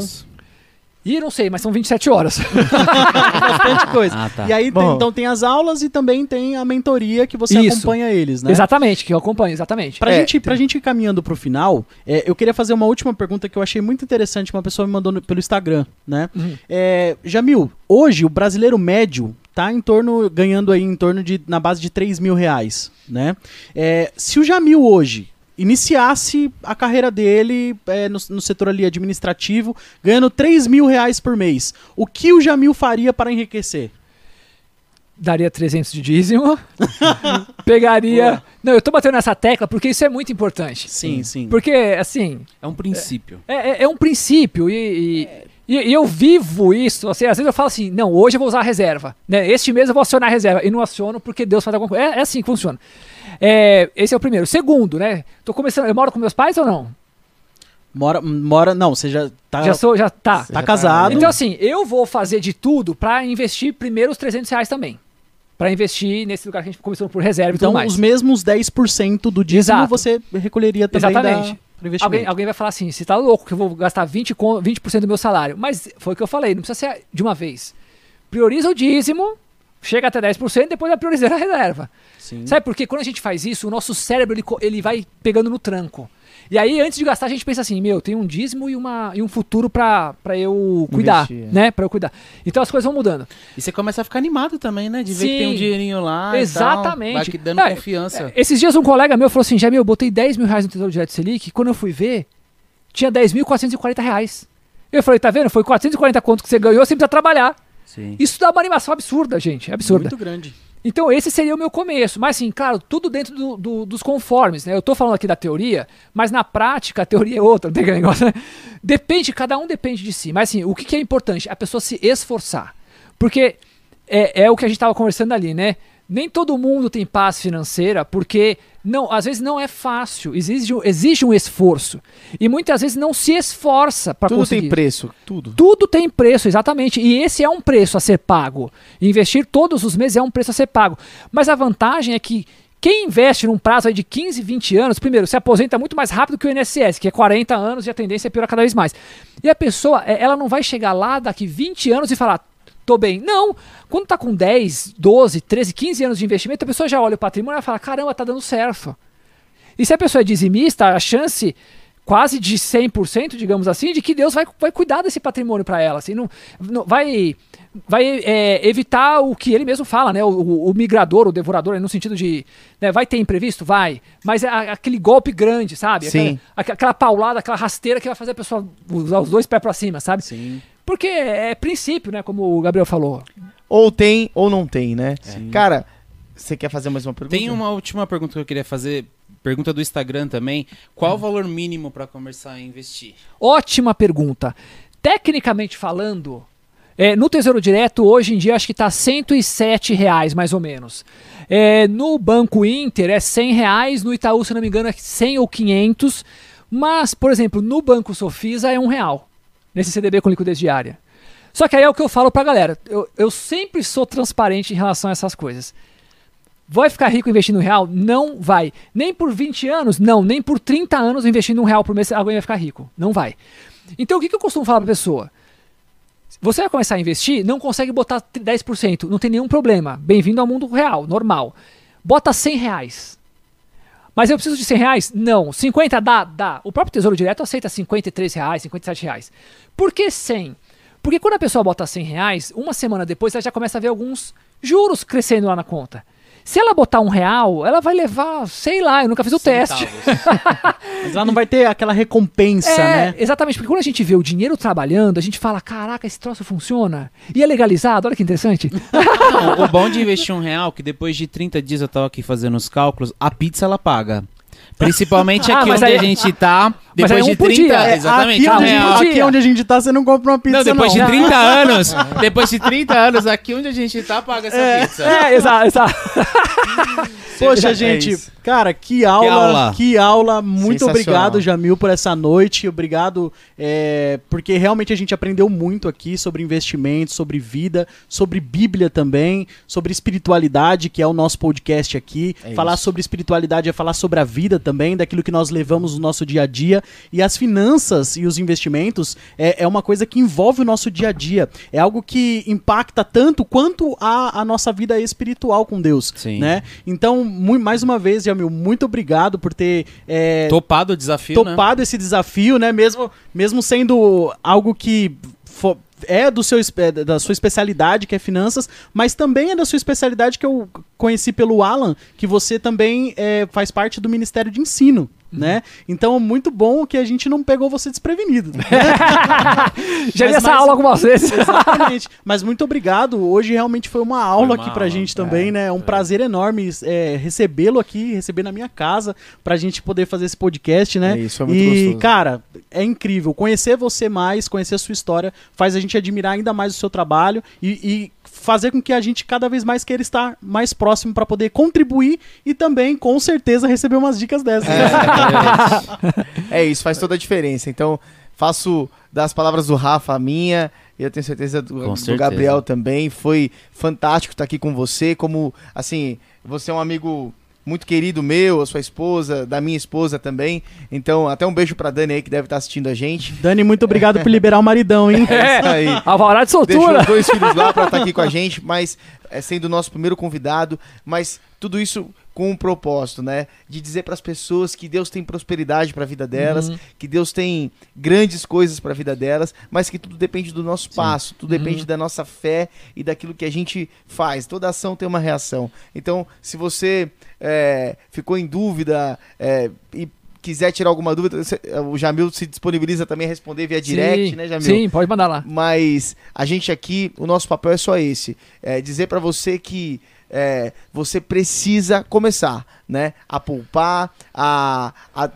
Ih, não sei, mas são 27 horas. Bastante coisa. Ah, tá. E aí, tem- então tem as aulas e também tem a mentoria que você Isso. acompanha eles, né? Exatamente, que eu acompanho, exatamente. Pra, É, gente, pra gente ir caminhando pro final, é, eu queria fazer uma última pergunta que eu achei muito interessante, uma pessoa me mandou no- pelo Instagram, né? Uhum. É, Jamil, hoje o brasileiro médio tá em torno, ganhando aí em torno de, na base de 3 mil reais, né? É, se o Jamil hoje iniciasse a carreira dele é, no, no setor ali administrativo, ganhando 3 mil reais por mês, o que o Jamil faria para enriquecer? Daria 300 de dízimo. Pegaria. Não, eu tô batendo nessa tecla porque isso é muito importante. Sim, sim. Porque, assim, É um princípio. é, é- é um princípio e, e, e eu vivo isso. Assim, às vezes eu falo assim: não, hoje eu vou usar a reserva. Né? Este mês eu vou acionar a reserva. E não aciono porque Deus faz alguma coisa. É, é assim que funciona. É, esse é o primeiro. Segundo, né? Tô começando. Eu moro com meus pais ou não? Mora, mora, não, você já tá, Já sou, já tá. tá casado. Então, assim, eu vou fazer de tudo pra investir primeiro os 300 reais também. Pra investir nesse lugar que a gente começou por reserva e Então, tudo mais. os mesmos 10% do dízimo Exato. você recolheria também Exatamente. da. Alguém, alguém vai falar assim: você tá louco que eu vou gastar 20%, com- 20 do meu salário. Mas foi o que eu falei, não precisa ser de uma vez. Prioriza o dízimo, chega até 10%, depois vai priorizar a reserva. Sim. Sabe por quê? Quando a gente faz isso, o nosso cérebro ele, ele vai pegando no tranco. E aí, antes de gastar, a gente pensa assim: meu, tem um dízimo e, uma, e um futuro pra, pra eu cuidar, Investir, é. né? Pra eu cuidar. Então as coisas vão mudando. E você começa a ficar animado também, né? De ver que tem um dinheirinho lá. Exatamente. Tal. Dando É, confiança. É, Esses dias um colega meu falou assim: já meu, eu botei 10 mil reais no Tesouro Direto Selic, e quando eu fui ver, tinha 10.440 reais. Eu falei, tá vendo? Foi 440 conto que você ganhou sem precisar trabalhar. Sim. Isso dá uma animação absurda, gente. É absurda. Muito grande. Então esse seria o meu começo. Mas assim, claro, tudo dentro do- do- dos conformes, né? Eu tô falando aqui da teoria, mas na prática a teoria é outra, não tem aquele negócio, né? Depende, cada um depende de si. Mas assim, o que, que é importante? A pessoa se esforçar. Porque é, é o que a gente tava conversando ali, né? Nem todo mundo tem paz financeira, porque não, às vezes não é fácil, exige, um- exige um esforço. E muitas vezes não se esforça para Tudo conseguir. tem preço, tudo. Tudo tem preço, exatamente. E esse é um preço a ser pago. Investir todos os meses é um preço a ser pago. Mas a vantagem é que quem investe num prazo de 15, 20 anos, primeiro, se aposenta muito mais rápido que o INSS, que é 40 anos e a tendência é piorar cada vez mais. E a pessoa, é, ela não vai chegar lá daqui 20 anos e falar, tô bem. Não. Quando tá com 10, 12, 13, 15 anos de investimento, a pessoa já olha o patrimônio e fala, caramba, tá dando certo. E se a pessoa é dizimista, a chance quase de 100%, digamos assim, de que Deus vai, vai cuidar desse patrimônio para ela. Assim, não, não- vai vai é, evitar o que ele mesmo fala, né? O, o- o migrador, o devorador, no sentido de. né, vai ter imprevisto? Vai. Mas é aquele golpe grande, sabe? Sim. Aquela, aquela paulada, aquela rasteira que vai fazer a pessoa usar os dois pés para cima, sabe? Sim. Porque é princípio, né? Como o Gabriel falou. Ou tem ou não tem, né? Cara, você quer fazer mais uma pergunta? Tem uma última pergunta que eu queria fazer. Pergunta do Instagram também. Qual o valor mínimo para começar a investir? Ótima pergunta. Tecnicamente falando, é, no Tesouro Direto, hoje em dia, acho que está 107 reais, mais ou menos. É, no Banco Inter é 100 reais, no Itaú, se não me engano, é 100 ou 500. Mas, por exemplo, no Banco Sofisa é um real, nesse CDB com liquidez diária. Só que aí é o que eu falo pra galera. Eu, eu sempre sou transparente em relação a essas coisas. Vai ficar rico investindo em real? Não vai. Nem por 20 anos? Não. Nem por 30 anos investindo um real por mês alguém vai ficar rico. Não vai. Então o que, que eu costumo falar pra pessoa? Você vai começar a investir, não consegue botar 10%, não tem nenhum problema. Bem-vindo ao mundo real, normal. Bota 100 reais. Mas eu preciso de 100 reais? Não. 50 dá? Dá. O próprio Tesouro Direto aceita 53 reais, 57 reais. Por que 100? Porque quando a pessoa bota 100 reais, uma semana depois ela já começa a ver alguns juros crescendo lá na conta. Se ela botar um real, ela vai levar, sei lá, eu nunca fiz o teste. Mas lá não vai ter aquela recompensa, É, né? exatamente, porque quando a gente vê o dinheiro trabalhando, a gente fala, caraca, esse troço funciona. E é legalizado, olha que interessante. Não, o bom de investir um real, que depois de 30 dias eu tava aqui fazendo os cálculos, a pizza ela paga. Principalmente Ah, aqui mas onde aí- a gente tá, Mas aí depois um de por 30, dia. É, exatamente, aqui, um onde, real. por aqui dia. onde a gente tá, você não compra uma pizza, Não, depois de não. 30 anos, depois de 30 anos, aqui onde a gente tá, paga essa pizza. é, exato, exato. Poxa, É gente, isso. cara, que aula, aula. que aula. Muito obrigado, Jamil, por essa noite. Obrigado, é, porque realmente a gente aprendeu muito aqui sobre investimentos, sobre vida, sobre Bíblia também, sobre espiritualidade, que é o nosso podcast aqui. É falar isso. sobre espiritualidade é falar sobre a vida também, daquilo que nós levamos no nosso dia a dia. Financeira. E as finanças e os investimentos é, é uma coisa que envolve o nosso dia a dia. É algo que impacta tanto quanto a, a nossa vida espiritual com Deus. Sim. Né? Então, mais uma vez, Jamil, muito obrigado por ter é, Topado o desafio, né? topado esse desafio, né? Mesmo, mesmo sendo algo que é do seu, é da sua especialidade, que é finanças, mas também é da sua especialidade que eu conheci pelo Alan, que você também é, faz parte do Ministério de Ensino. Né? Então, muito bom que a gente não pegou você desprevenido. Já vi Mas essa mais- aula algumas vezes. Exatamente. Mas muito obrigado. Hoje realmente foi uma aula Foi uma aqui pra aula, gente também, né? É um prazer enorme é, recebê-lo aqui, receber na minha casa, pra gente poder fazer esse podcast, né? É isso, é muito e, gostoso. cara, é incrível. Conhecer você mais, conhecer a sua história, faz a gente admirar ainda mais o seu trabalho e, e fazer com que a gente cada vez mais queira estar mais próximo pra poder contribuir e também, com certeza, receber umas dicas dessas. É isso, faz toda a diferença. Então, faço das palavras do Rafa a minha, e eu tenho certeza do, do. Gabriel também. Foi fantástico estar aqui com você. Como, assim, você é um amigo muito querido meu, a sua esposa, da minha esposa também. Então, até um beijo pra Dani aí que deve estar assistindo a gente. Dani, muito obrigado por liberar o maridão, hein? É isso aí. Alvará de Deixou soltura. os dois filhos lá pra estar aqui com a gente, mas é, sendo o nosso primeiro convidado, mas tudo isso com um propósito, né? De dizer para as pessoas que Deus tem prosperidade para a vida delas, Uhum. que Deus tem grandes coisas para a vida delas, mas que tudo depende do nosso passo, tudo depende da nossa fé e daquilo que a gente faz. Toda ação tem uma reação. Então, se você é, ficou em dúvida é, e quiser tirar alguma dúvida, você- o Jamil se disponibiliza também a responder via direct, sim, né, Jamil? Sim, pode mandar lá. Mas a gente aqui, o nosso papel é só esse: é dizer pra você que é, você precisa começar, né? A poupar, a, a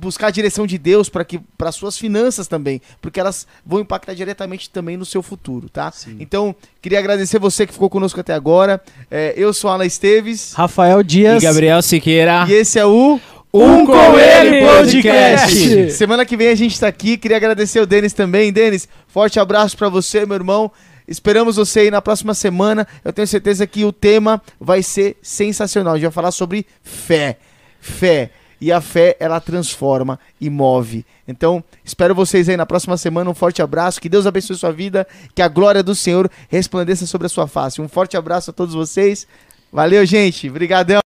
buscar a direção de Deus para que para suas finanças também, porque elas vão impactar diretamente também no seu futuro, tá? Então queria agradecer você que ficou conosco até agora. É, eu sou Alan Esteves Rafael Dias. E Gabriel Siqueira. e esse é o Um com ele podcast. Semana que vem a gente tá aqui. Queria agradecer o Denis também. Denis, forte abraço pra você, meu irmão. Esperamos você aí na próxima semana. Eu tenho certeza que o tema vai ser sensacional. A gente vai falar sobre fé. Fé. E a fé, ela transforma e move. Então, espero vocês aí na próxima semana. Um forte abraço. Que Deus abençoe sua vida. Que a glória do Senhor resplandeça sobre a sua face. Um forte abraço a todos vocês. Valeu, gente. Obrigadão.